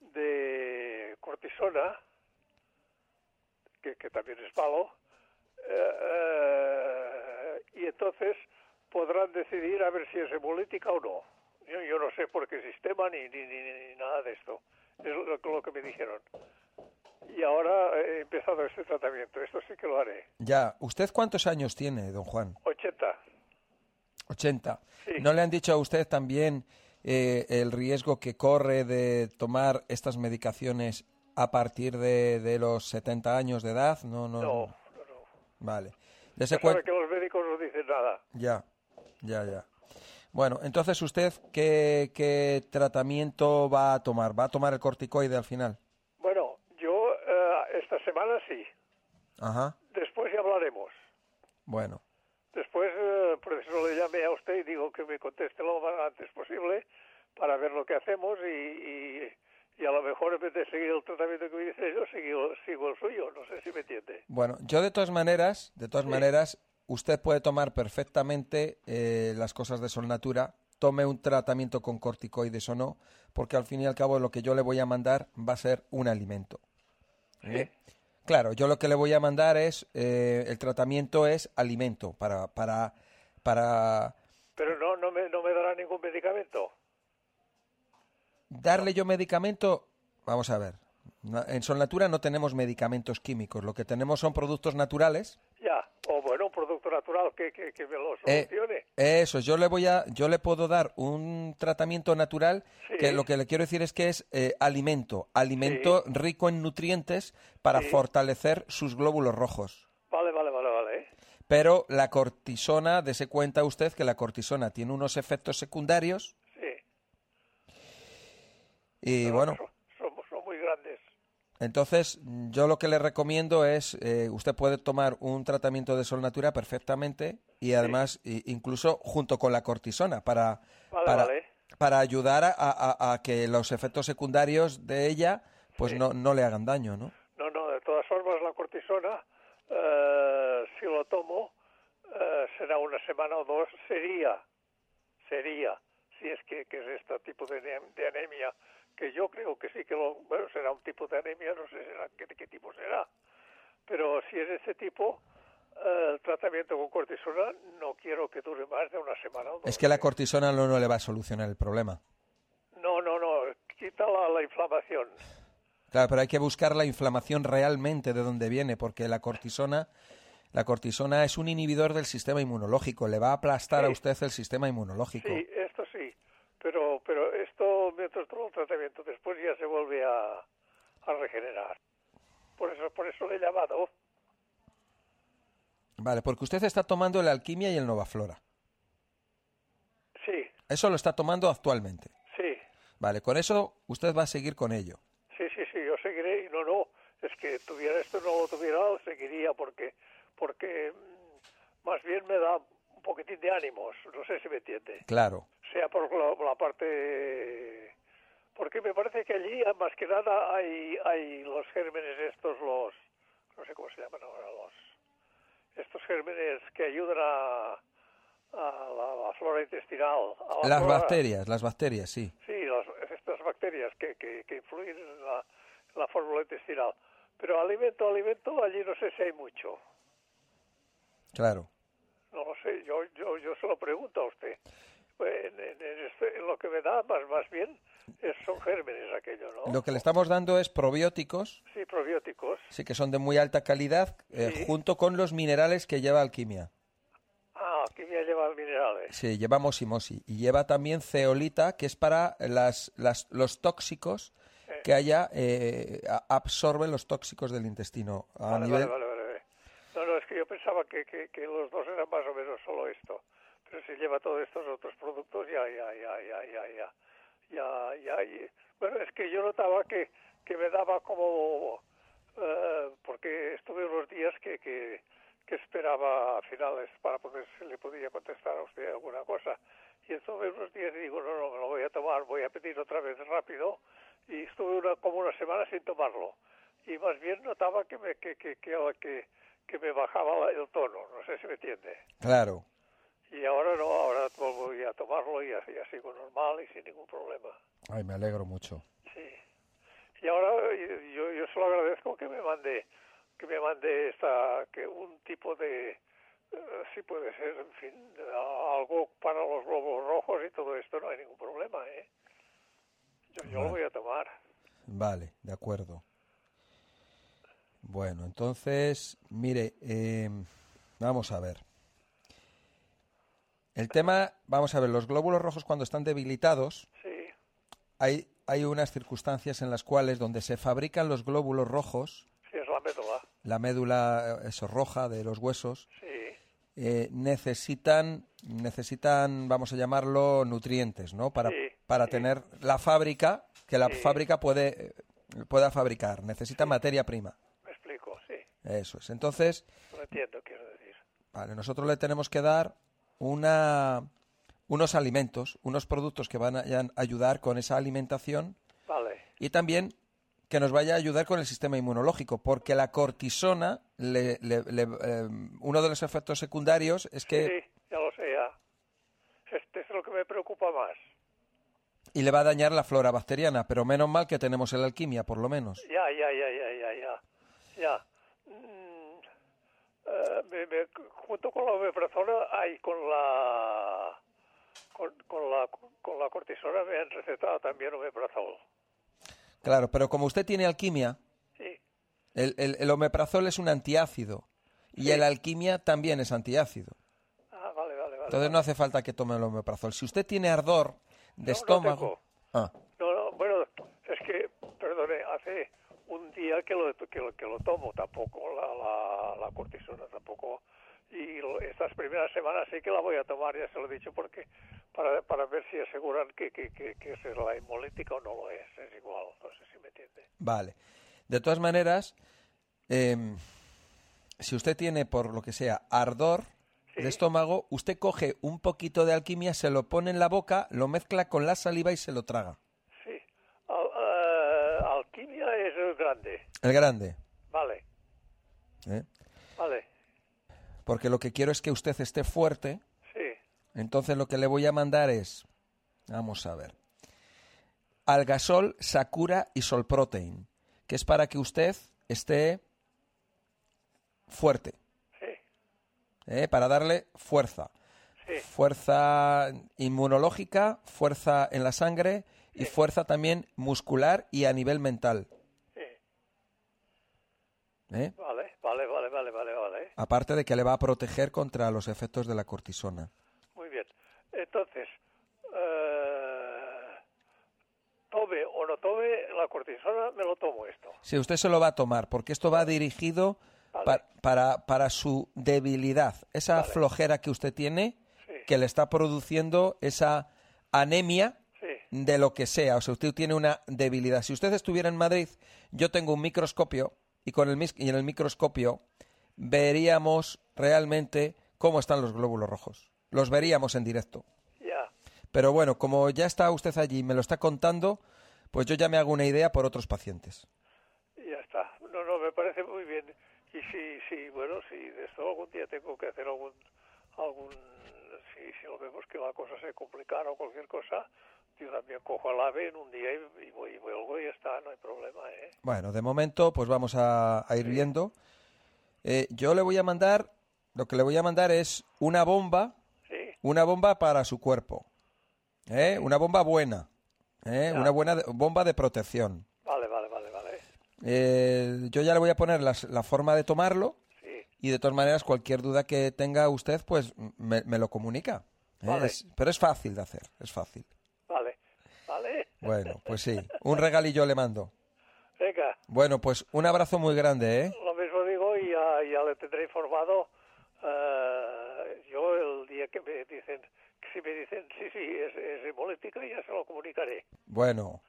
de cortisona, que, también es malo, eh, eh, y entonces podrán decidir a ver si es hemolítica o no. Yo, no sé por qué sistema ni, ni, ni, nada de esto. Es lo que me dijeron. Y ahora he empezado este tratamiento. Esto sí que lo haré. Ya, ¿usted cuántos años tiene, don Juan? 80. 80. Sí. ¿No le han dicho a usted también eh, el riesgo que corre de tomar estas medicaciones a partir de, de los 70 años de edad? No, no. No, Vale. Ya Dese sabe cuen- que los médicos no dicen nada. Ya, ya, ya. Bueno, entonces usted, ¿qué, ¿qué tratamiento va a tomar? ¿Va a tomar el corticoide al final? Bueno, yo eh, esta semana sí. Ajá. Después ya hablaremos. Bueno, Después, eh, por eso le llamé a usted y digo que me conteste lo más antes posible para ver lo que hacemos y, y, y a lo mejor en vez de seguir el tratamiento que me dice yo, sigo, sigo el suyo. No sé si me entiende. bueno, yo de todas maneras, de todas maneras, usted puede tomar perfectamente eh, las cosas de Sol Natura, tome un tratamiento con corticoides o no, porque al fin y al cabo lo que yo le voy a mandar va a ser un alimento. ¿eh? Claro, yo lo que le voy a mandar es, eh, el tratamiento es alimento para, para, para Pero no, no, me, no me dará ningún medicamento. darle yo medicamento, vamos a ver, en Sol Natura no tenemos medicamentos químicos, lo que tenemos son productos naturales. Ya, o bueno, un producto natural que, que, que me lo Eh. Eso, yo le voy a, yo le puedo dar un tratamiento natural que lo que le quiero decir es que es eh, alimento, alimento rico en nutrientes para Sí. fortalecer sus glóbulos rojos. Vale, vale, vale, vale. Pero la cortisona, dese cuenta usted que la cortisona tiene unos efectos secundarios Sí, y bueno. Entonces, yo lo que le recomiendo es, eh, usted puede tomar un tratamiento de Sol Natura perfectamente y además incluso junto con la cortisona para, Vale, para, vale. para ayudar a, a- a que los efectos secundarios de ella pues no, no le hagan daño, ¿no? No, no, de todas formas la cortisona, eh, si lo tomo, eh, será una semana o dos, sería, sería, si es que, que es este tipo de anemia, que yo creo que sí que lo, bueno, será un tipo de anemia, no sé será, qué, qué tipo será, pero si es ese tipo, eh, el tratamiento con cortisona no quiero que dure más de una semana o dos. Es que la cortisona no, no le va a solucionar el problema. No, no, no, quita la, la inflamación. Claro, pero hay que buscar la inflamación realmente de dónde viene, porque la cortisona, la cortisona es un inhibidor del sistema inmunológico, le va a aplastar a usted el sistema inmunológico. Sí, pero pero esto mientras todo el tratamiento después ya se vuelve a, a regenerar. Por eso por eso le he llamado. Vale, porque usted está tomando el alquimia y el Novaflora. Sí, Eso lo está tomando actualmente. sí, Vale, con eso usted va a seguir con ello. sí, sí, sí, yo seguiré y no, no, es que tuviera esto no lo tuviera, seguiría porque porque mm, más bien me da un poquitín de ánimos, no sé si me entiende. Claro. Sea por la, la parte porque me parece que allí más que nada hay hay los gérmenes estos los no sé cómo se llaman ahora los estos gérmenes que ayudan a, a la, la flora intestinal a la Las flora- bacterias, las bacterias, sí. sí las- estas bacterias que, que, que influyen en la, en la fórmula intestinal pero alimento alimento allí no sé si hay mucho Claro. no lo sé, yo, yo, yo se lo pregunto a usted. En, en- en en lo que me da más, más bien es- son gérmenes aquello, ¿no? Lo que le estamos dando es probióticos, Sí, probióticos. sí que son de muy alta calidad, eh, Sí. junto con los minerales que lleva alquimia. Ah, aquí me lleva minerales. Sí, lleva mosimosi. Y lleva también ceolita, que es para las, las- los tóxicos que haya, eh, a- absorben los tóxicos del intestino. A Vale, nivel, vale, vale, vale, vale. No, no, es que yo pensaba que, que, que los dos eran más o menos solo esto. Pero si lleva todos estos otros productos, ya, ya, ya, ya, ya, ya. Ya, ya, Bueno, es que yo notaba que, que me daba como... eh, porque estuve unos días que, que, que esperaba a finales para poder, si le podía contestar a usted alguna cosa. Y estuve unos días digo, no, no, me lo voy a tomar, voy a pedir otra vez rápido. Y estuve una, como una semana sin tomarlo y más bien notaba que me que que que, que, que me bajaba el tono no sé si me entiende claro. Y ahora no ahora voy a tomarlo y así, así sigo normal y sin ningún problema Ay, me alegro mucho. sí y ahora yo yo se lo agradezco que me mande que me mande esta que un tipo de eh, sí puede ser en fin algo para los globos rojos y todo esto no hay ningún problema eh yo, yo lo voy a tomar Vale, de acuerdo. Bueno, entonces, mire, eh, vamos a ver. El tema, vamos a ver, los glóbulos rojos cuando están debilitados, sí hay, hay unas circunstancias en las cuales donde se fabrican los glóbulos rojos, sí es la médula la médula eh, eso, roja de los huesos, sí eh, necesitan, necesitan, vamos a llamarlo, nutrientes, ¿no? Para, para tener la fábrica, que la fábrica puede, pueda fabricar. Necesita materia prima. me explico sí Eso es. Entonces, no entiendo quiero decir vale, nosotros le tenemos que dar una, unos alimentos, unos productos que van a a ayudar con esa alimentación vale y también que nos vaya a ayudar con el sistema inmunológico, porque la cortisona, le- le- le- eh, uno de los efectos secundarios es que Sí, ya lo sé, ya. Este es lo que me preocupa más. y le va a dañar la flora bacteriana, pero menos mal que tenemos el alquimia, por lo menos. Ya, ya, ya, ya, ya, ya. Ya. Eh, me- me- junto con la omeprazona hay con la con, con la con la cortisona me han recetado también omeprazol. Claro, pero como usted tiene alquimia, Sí. el, el, el omeprazol es un antiácido y el alquimia también es antiácido. Ah, vale, vale, vale. Entonces no hace falta que tome el omeprazol. Si usted tiene ardor de No, no estómago... Ah, No, no, bueno, es que, perdone, hace un día que lo, que lo, que lo tomo, tampoco la, la, la cortisona, tampoco. Y lo- estas primeras semanas sí que la voy a tomar, ya se lo he dicho, porque para, para ver si aseguran que, que, que, que es la hemolítica o no lo es, es igual, no sé si me entiende. vale. De todas maneras, em, si usted tiene, por lo que sea, ardor de estómago, usted coge un poquito de alquimia, se lo pone en la boca, lo mezcla con la saliva y se lo traga. Sí, Al- eh, alquimia grande, El grande. vale, ¿eh? vale, Porque lo que quiero es que usted esté fuerte. sí, Entonces lo que le voy a mandar es Vamos a ver. Algasol, Sakura y Sol Protein, que es para que usted esté fuerte. ¿eh? Para darle fuerza. Fuerza inmunológica, fuerza en la sangre y fuerza también muscular y a nivel mental. ¿Eh? Vale, vale, vale, vale, vale, vale. Aparte de que le va a proteger contra los efectos de la cortisona. Muy bien. Entonces, eh, tome o no tome la cortisona, me lo tomo esto. Si usted se lo va a tomar, porque esto va dirigido pa- para, para su debilidad, esa flojera que usted tiene, que le está produciendo esa anemia de lo que sea. O sea, usted tiene una debilidad. Si usted estuviera en Madrid, yo tengo un microscopio y, con el, y en el microscopio veríamos realmente cómo están los glóbulos rojos. Los veríamos en directo. Pero bueno, como ya está usted allí y me lo está contando, pues yo ya me hago una idea por otros pacientes. Ya está. No, no, me parece muy bien. Y si, si bueno, si de esto algún día tengo que hacer algún, algún, si, si lo vemos que la cosa se complicara o cualquier cosa, yo también cojo al ave en un día y, y voy y y ya está, no hay problema, ¿eh? Bueno, de momento, pues vamos a, a ir viendo. Eh, yo le voy a mandar, lo que le voy a mandar es una bomba, una bomba para su cuerpo, ¿eh? una bomba buena, ¿eh? una buena de- bomba de protección. Vale, vale, vale, vale. Eh, yo ya le voy a poner las- la forma de tomarlo y de todas maneras cualquier duda que tenga usted, pues me, me lo comunica. ¿eh? Vale. Es- pero es fácil de hacer, es fácil. Vale, vale. Bueno, pues sí, un regalillo le mando. Venga, Bueno, pues un abrazo muy grande, ¿eh? lo mismo digo y ya, ya le tendré informado. eh, yo el día que me dicen, que si me dicen, sí, sí, es, es hemolítica, ya se lo comunicaré. Bueno,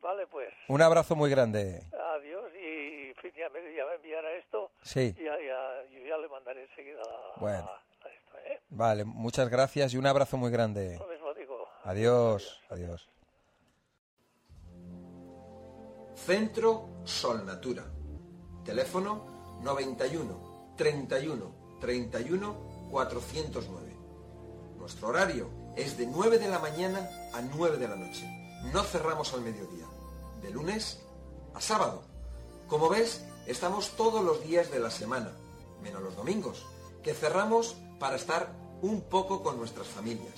Vale, pues. un abrazo muy grande. Adiós y en fin, ya me, ya me enviará esto. Sí. Ya, ya, yo ya le mandaré enseguida a- Bueno. a esto, ¿eh? Vale, muchas gracias y un abrazo muy grande. Lo mismo digo. Adiós, adiós. Centro Sol Natura. Teléfono 91 31 31 409. Nuestro horario es de 9 de la mañana a 9 de la noche. No cerramos al mediodía. De lunes a sábado. Como ves, estamos todos los días de la semana, menos los domingos, que cerramos para estar un poco con nuestras familias.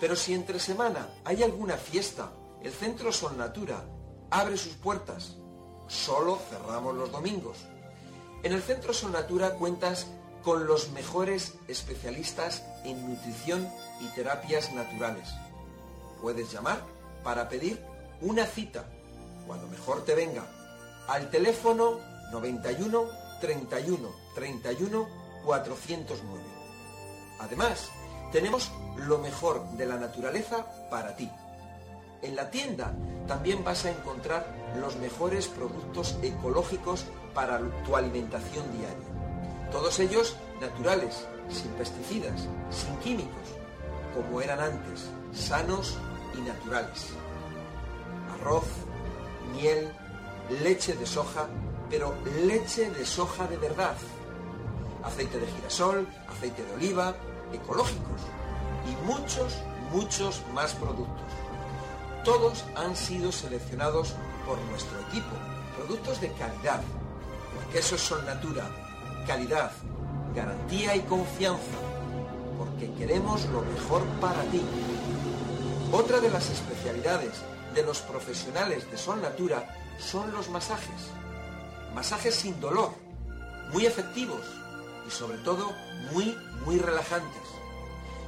Pero si entre semana hay alguna fiesta, el Centro Sol Natura abre sus puertas. Solo cerramos los domingos. En el Centro Sol Natura cuentas con los mejores especialistas en nutrición y terapias naturales. Puedes llamar para pedir una cita, cuando mejor te venga, al teléfono 91 31 31 409. Además, tenemos lo mejor de la naturaleza para ti. En la tienda también vas a encontrar los mejores productos ecológicos para tu alimentación diaria. Todos ellos naturales, sin pesticidas, sin químicos, como eran antes, sanos y naturales. Arroz, miel, leche de soja, pero leche de soja de verdad. Aceite de girasol, aceite de oliva, ecológicos y muchos, muchos más productos. Todos han sido seleccionados por nuestro equipo, productos de calidad, porque esos son Natura, calidad, garantía y confianza, porque queremos lo mejor para ti. Otra de las especialidades de los profesionales de Sol Natura son los masajes. Masajes sin dolor, muy efectivos y sobre todo muy, muy relajantes.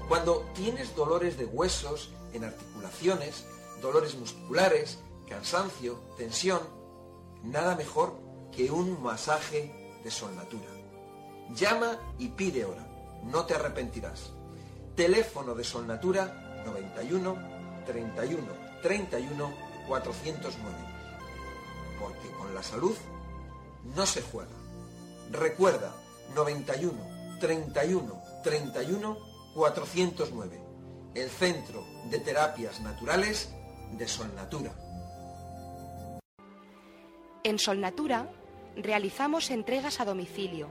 Cuando tienes dolores de huesos, en articulaciones, dolores musculares, cansancio, tensión, nada mejor que un masaje de Sol Natura. Llama y pide hora, no te arrepentirás. Teléfono de Sol Natura 91 31 31 409. Porque con la salud no se juega. Recuerda 91 31 31 409. El Centro de Terapias Naturales de Sol Natura. En Solnatura realizamos entregas a domicilio.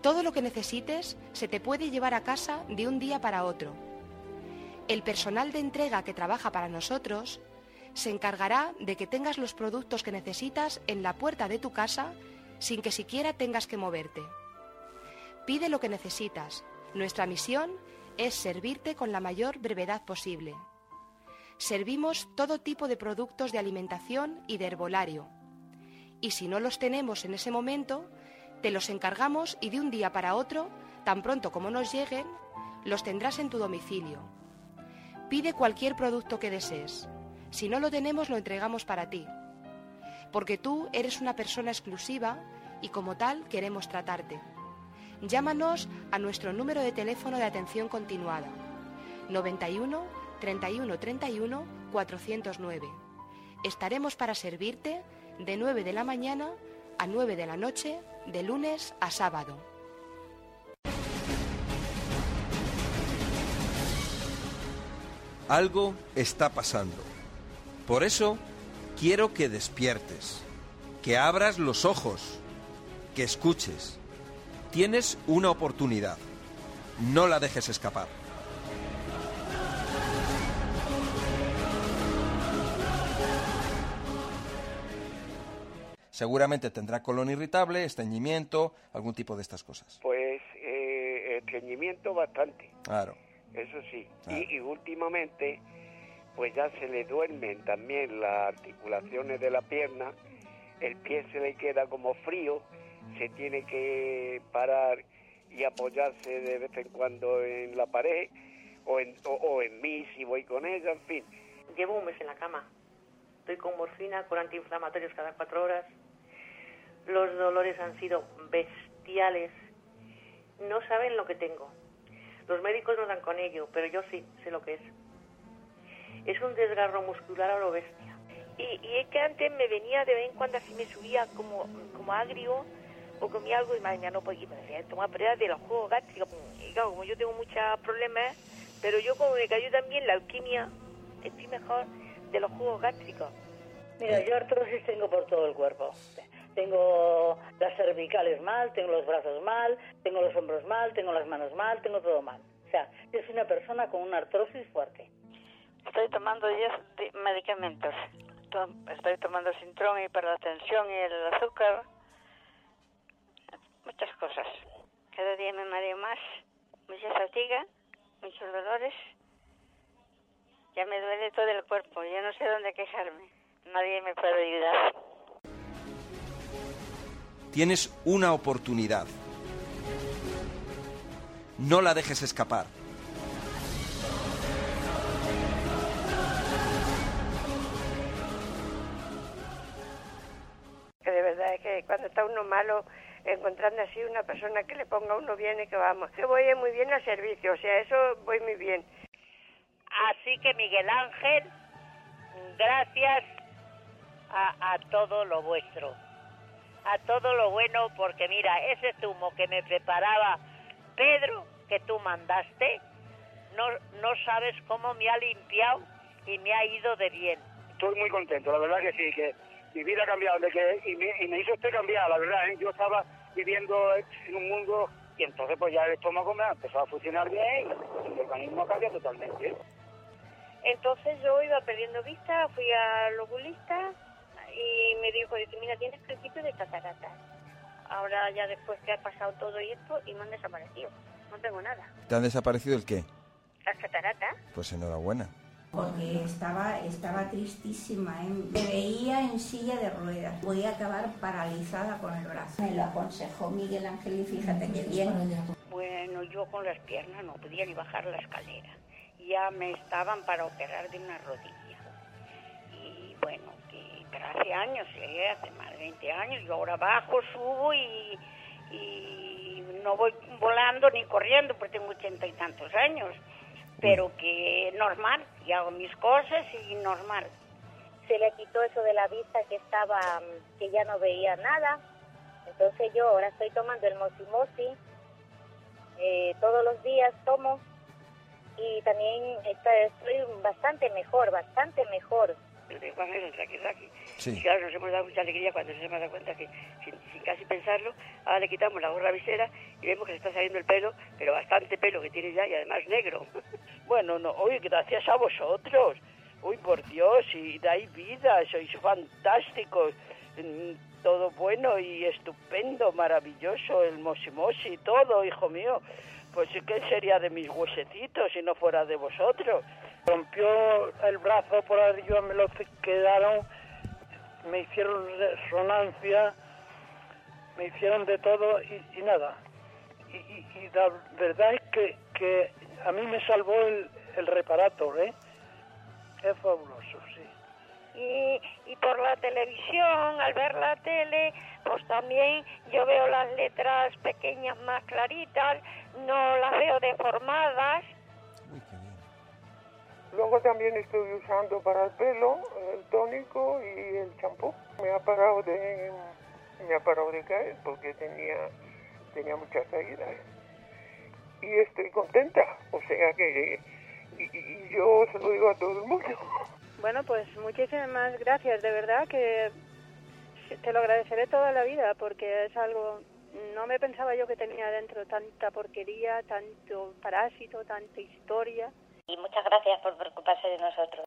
Todo lo que necesites se te puede llevar a casa de un día para otro. El personal de entrega que trabaja para nosotros se encargará de que tengas los productos que necesitas en la puerta de tu casa sin que siquiera tengas que moverte. Pide lo que necesitas. Nuestra misión es servirte con la mayor brevedad posible. Servimos todo tipo de productos de alimentación y de herbolario. Y si no los tenemos en ese momento, te los encargamos y de un día para otro, tan pronto como nos lleguen, los tendrás en tu domicilio. Pide cualquier producto que desees. Si no lo tenemos, lo entregamos para ti. Porque tú eres una persona exclusiva y como tal queremos tratarte. Llámanos a nuestro número de teléfono de atención continuada 91 31 31 409. Estaremos para servirte de 9 de la mañana a 9 de la noche, de lunes a sábado. Algo está pasando. Por eso quiero que despiertes, que abras los ojos, que escuches. Tienes una oportunidad. No la dejes escapar. Seguramente tendrá colon irritable, estreñimiento, algún tipo de estas cosas. Pues eh, estreñimiento bastante. Claro. Eso sí. Y, y últimamente, pues ya se le duermen también las articulaciones de la pierna, el pie se le queda como frío, se tiene que parar y apoyarse de vez en cuando en la pared o en, o, o en mí si voy con ella, en fin. Llevo un mes en la cama. Estoy con morfina, con antiinflamatorios cada cuatro horas. Los dolores han sido bestiales. No saben lo que tengo. Los médicos no dan con ello, pero yo sí sé lo que es. Es un desgarro muscular a lo bestia. Y, y es que antes me venía de vez en cuando así me subía como, como agrio o comía algo y mañana no podía tomar pruebas de los juegos gástricos. Y claro, como yo tengo muchos problemas, pero yo como me cayó también la alquimia, estoy mejor de los jugos gástricos. Mira, yo artrosis tengo por todo el cuerpo. Tengo las cervicales mal, tengo los brazos mal, tengo los hombros mal, tengo las manos mal, tengo todo mal. O sea, soy una persona con una artrosis fuerte. Estoy tomando 10 di- medicamentos. To- Estoy tomando Sintrón y para la tensión y el azúcar. Muchas cosas. Cada día me mareo más. Mucha fatiga, muchos dolores. Ya me duele todo el cuerpo. Ya no sé dónde quejarme. Nadie me puede ayudar. Tienes una oportunidad. No la dejes escapar. que de verdad es que cuando está uno malo, encontrando así una persona que le ponga a uno bien y que vamos. Yo voy muy bien al servicio, o sea, eso voy muy bien. Así que Miguel Ángel, gracias a, a todo lo vuestro, a todo lo bueno, porque mira, ese zumo que me preparaba Pedro, que tú mandaste, no, no sabes cómo me ha limpiado y me ha ido de bien. Estoy muy contento, la verdad que sí, que mi vida ha cambiado, de que, y, me, y me hizo usted cambiar, la verdad, ¿eh? yo estaba viviendo en un mundo y entonces pues ya el estómago me ha empezado a funcionar bien y el organismo ha cambiado totalmente. Entonces yo iba perdiendo vista, fui al oculista y me dijo, dice, mira, tienes principio de cataratas. Ahora ya después que ha pasado todo y esto, y me han desaparecido. No tengo nada. ¿Te han desaparecido el qué? Las cataratas. Pues enhorabuena. porque estaba, estaba tristísima. ¿eh? Me veía en silla de ruedas. Voy a acabar paralizada con el brazo. Me lo aconsejó Miguel Ángel y fíjate qué bien. Bueno, yo con las piernas no podía ni bajar la escalera. Ya me estaban para operar de una rodilla. Y bueno, que, pero hace años, ¿eh? hace más de 20 años, yo ahora bajo, subo y, y no voy volando ni corriendo porque tengo ochenta y tantos años. Pero que normal, y hago mis cosas y normal. se le quitó eso de la vista que estaba, mm, que ya no veía nada. Entonces yo ahora estoy tomando el Mosimosi, eh, todos los días tomo y también estoy bastante mejor, bastante mejor. Sí. Y claro, nos hemos dado mucha alegría cuando nos hemos dado cuenta que, sin, sin casi pensarlo, ahora le quitamos la gorra visera y vemos que se está saliendo el pelo, pero bastante pelo que tiene ya y además negro. Bueno, no, hoy gracias a vosotros. Uy, por Dios, y dais vida, sois fantásticos. Mm, Todo bueno y estupendo, maravilloso, el mosimosi y todo, hijo mío. Pues ¿qué sería de mis huesecitos si no fuera de vosotros? Rompió el brazo por arriba, me lo quedaron, me hicieron resonancia, me hicieron de todo y, nada. Y, y- y la verdad es que, que a mí me salvó el, el reparator, ¿eh? Es fabuloso, sí. Y, y por la televisión, al ver la tele, pues también yo veo las letras pequeñas más claritas, no las veo deformadas. Luego también estoy usando para el pelo el tónico y el champú. Me ha parado de me ha parado de caer porque tenía tenía muchas caídas y estoy contenta. O sea que y, y yo se lo digo a todo el mundo. Bueno, pues muchísimas gracias, de verdad que te lo agradeceré toda la vida porque es algo, no me pensaba yo que tenía dentro tanta porquería, tanto parásito, tanta historia. Y muchas gracias por preocuparse de nosotros.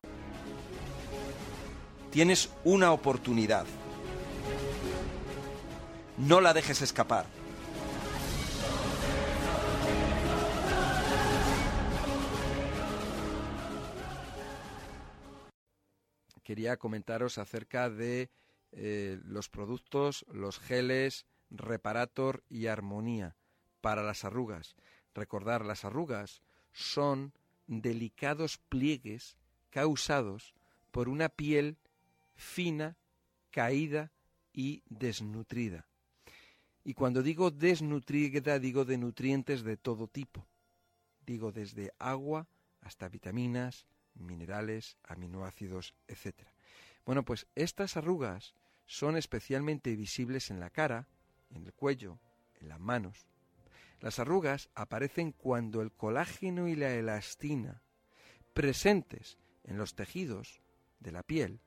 Tienes una oportunidad. No la dejes escapar. quería comentaros acerca de eh, los productos, los geles, Reparator y Armonía para las arrugas. Recordar, las arrugas son delicados pliegues causados por una piel fina, caída y desnutrida. Y cuando digo desnutrida, digo de nutrientes de todo tipo. Digo desde agua hasta vitaminas, minerales, aminoácidos, etc. Bueno, pues estas arrugas son especialmente visibles en la cara, en el cuello, en las manos. Las arrugas aparecen cuando el colágeno y la elastina presentes en los tejidos de la piel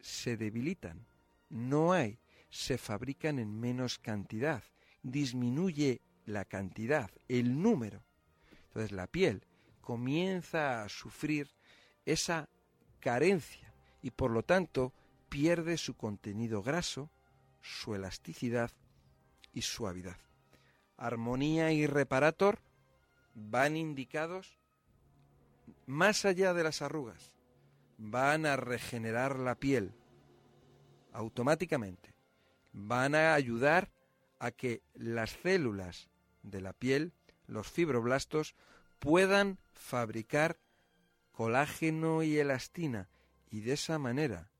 se debilitan. No hay, se fabrican en menos cantidad. Disminuye la cantidad, el número. Entonces la piel comienza a sufrir esa carencia y por lo tanto pierde su contenido graso, su elasticidad y suavidad. Armonía y reparator van indicados más allá de las arrugas, van a regenerar la piel automáticamente, van a ayudar a que las células de la piel, los fibroblastos, puedan fabricar colágeno y elastina y de esa manera,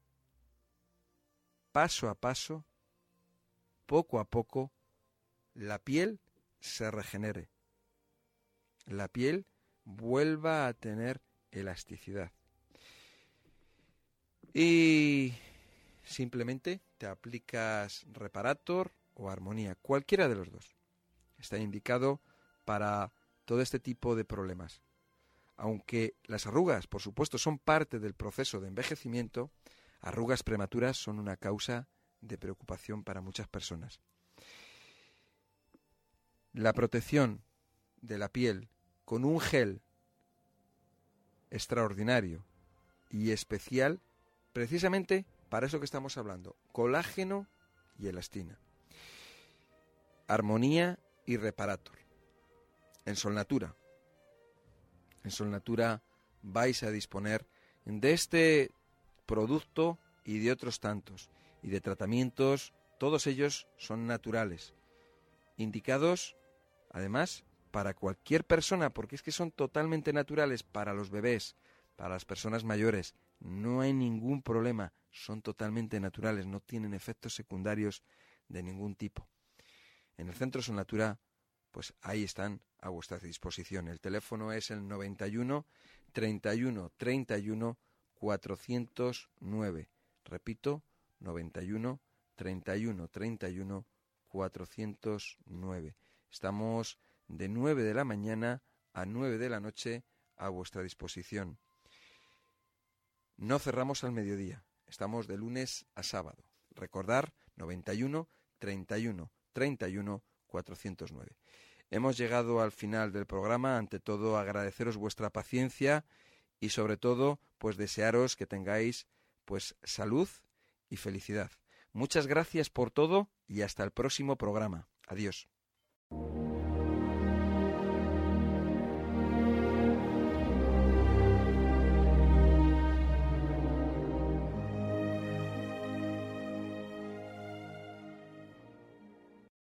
paso a paso, poco a poco, la piel se regenere. La piel vuelva a tener elasticidad. Y simplemente te aplicas reparator o armonía, cualquiera de los dos. Está indicado para todo este tipo de problemas. Aunque las arrugas, por supuesto, son parte del proceso de envejecimiento, arrugas prematuras son una causa de preocupación para muchas personas. La protección de la piel con un gel extraordinario y especial, precisamente para eso que estamos hablando, colágeno y elastina. Armonía y reparator. En Solnatura. En Solnatura vais a disponer de este producto y de otros tantos, y de tratamientos, todos ellos son naturales, indicados, además, para cualquier persona, porque es que son totalmente naturales para los bebés, para las personas mayores, no hay ningún problema, son totalmente naturales, no tienen efectos secundarios de ningún tipo. En el Centro Solnatura, pues ahí están a vuestra disposición. El teléfono es el 91 31 31 409. Repito, 91 31 31 409. Estamos de 9 de la mañana a 9 de la noche a vuestra disposición. No cerramos al mediodía. Estamos de lunes a sábado. Recordar 91 31 31 409. Hemos llegado al final del programa. Ante todo, agradeceros vuestra paciencia y sobre todo, pues desearos que tengáis pues salud y felicidad. Muchas gracias por todo y hasta el próximo programa. Adiós. you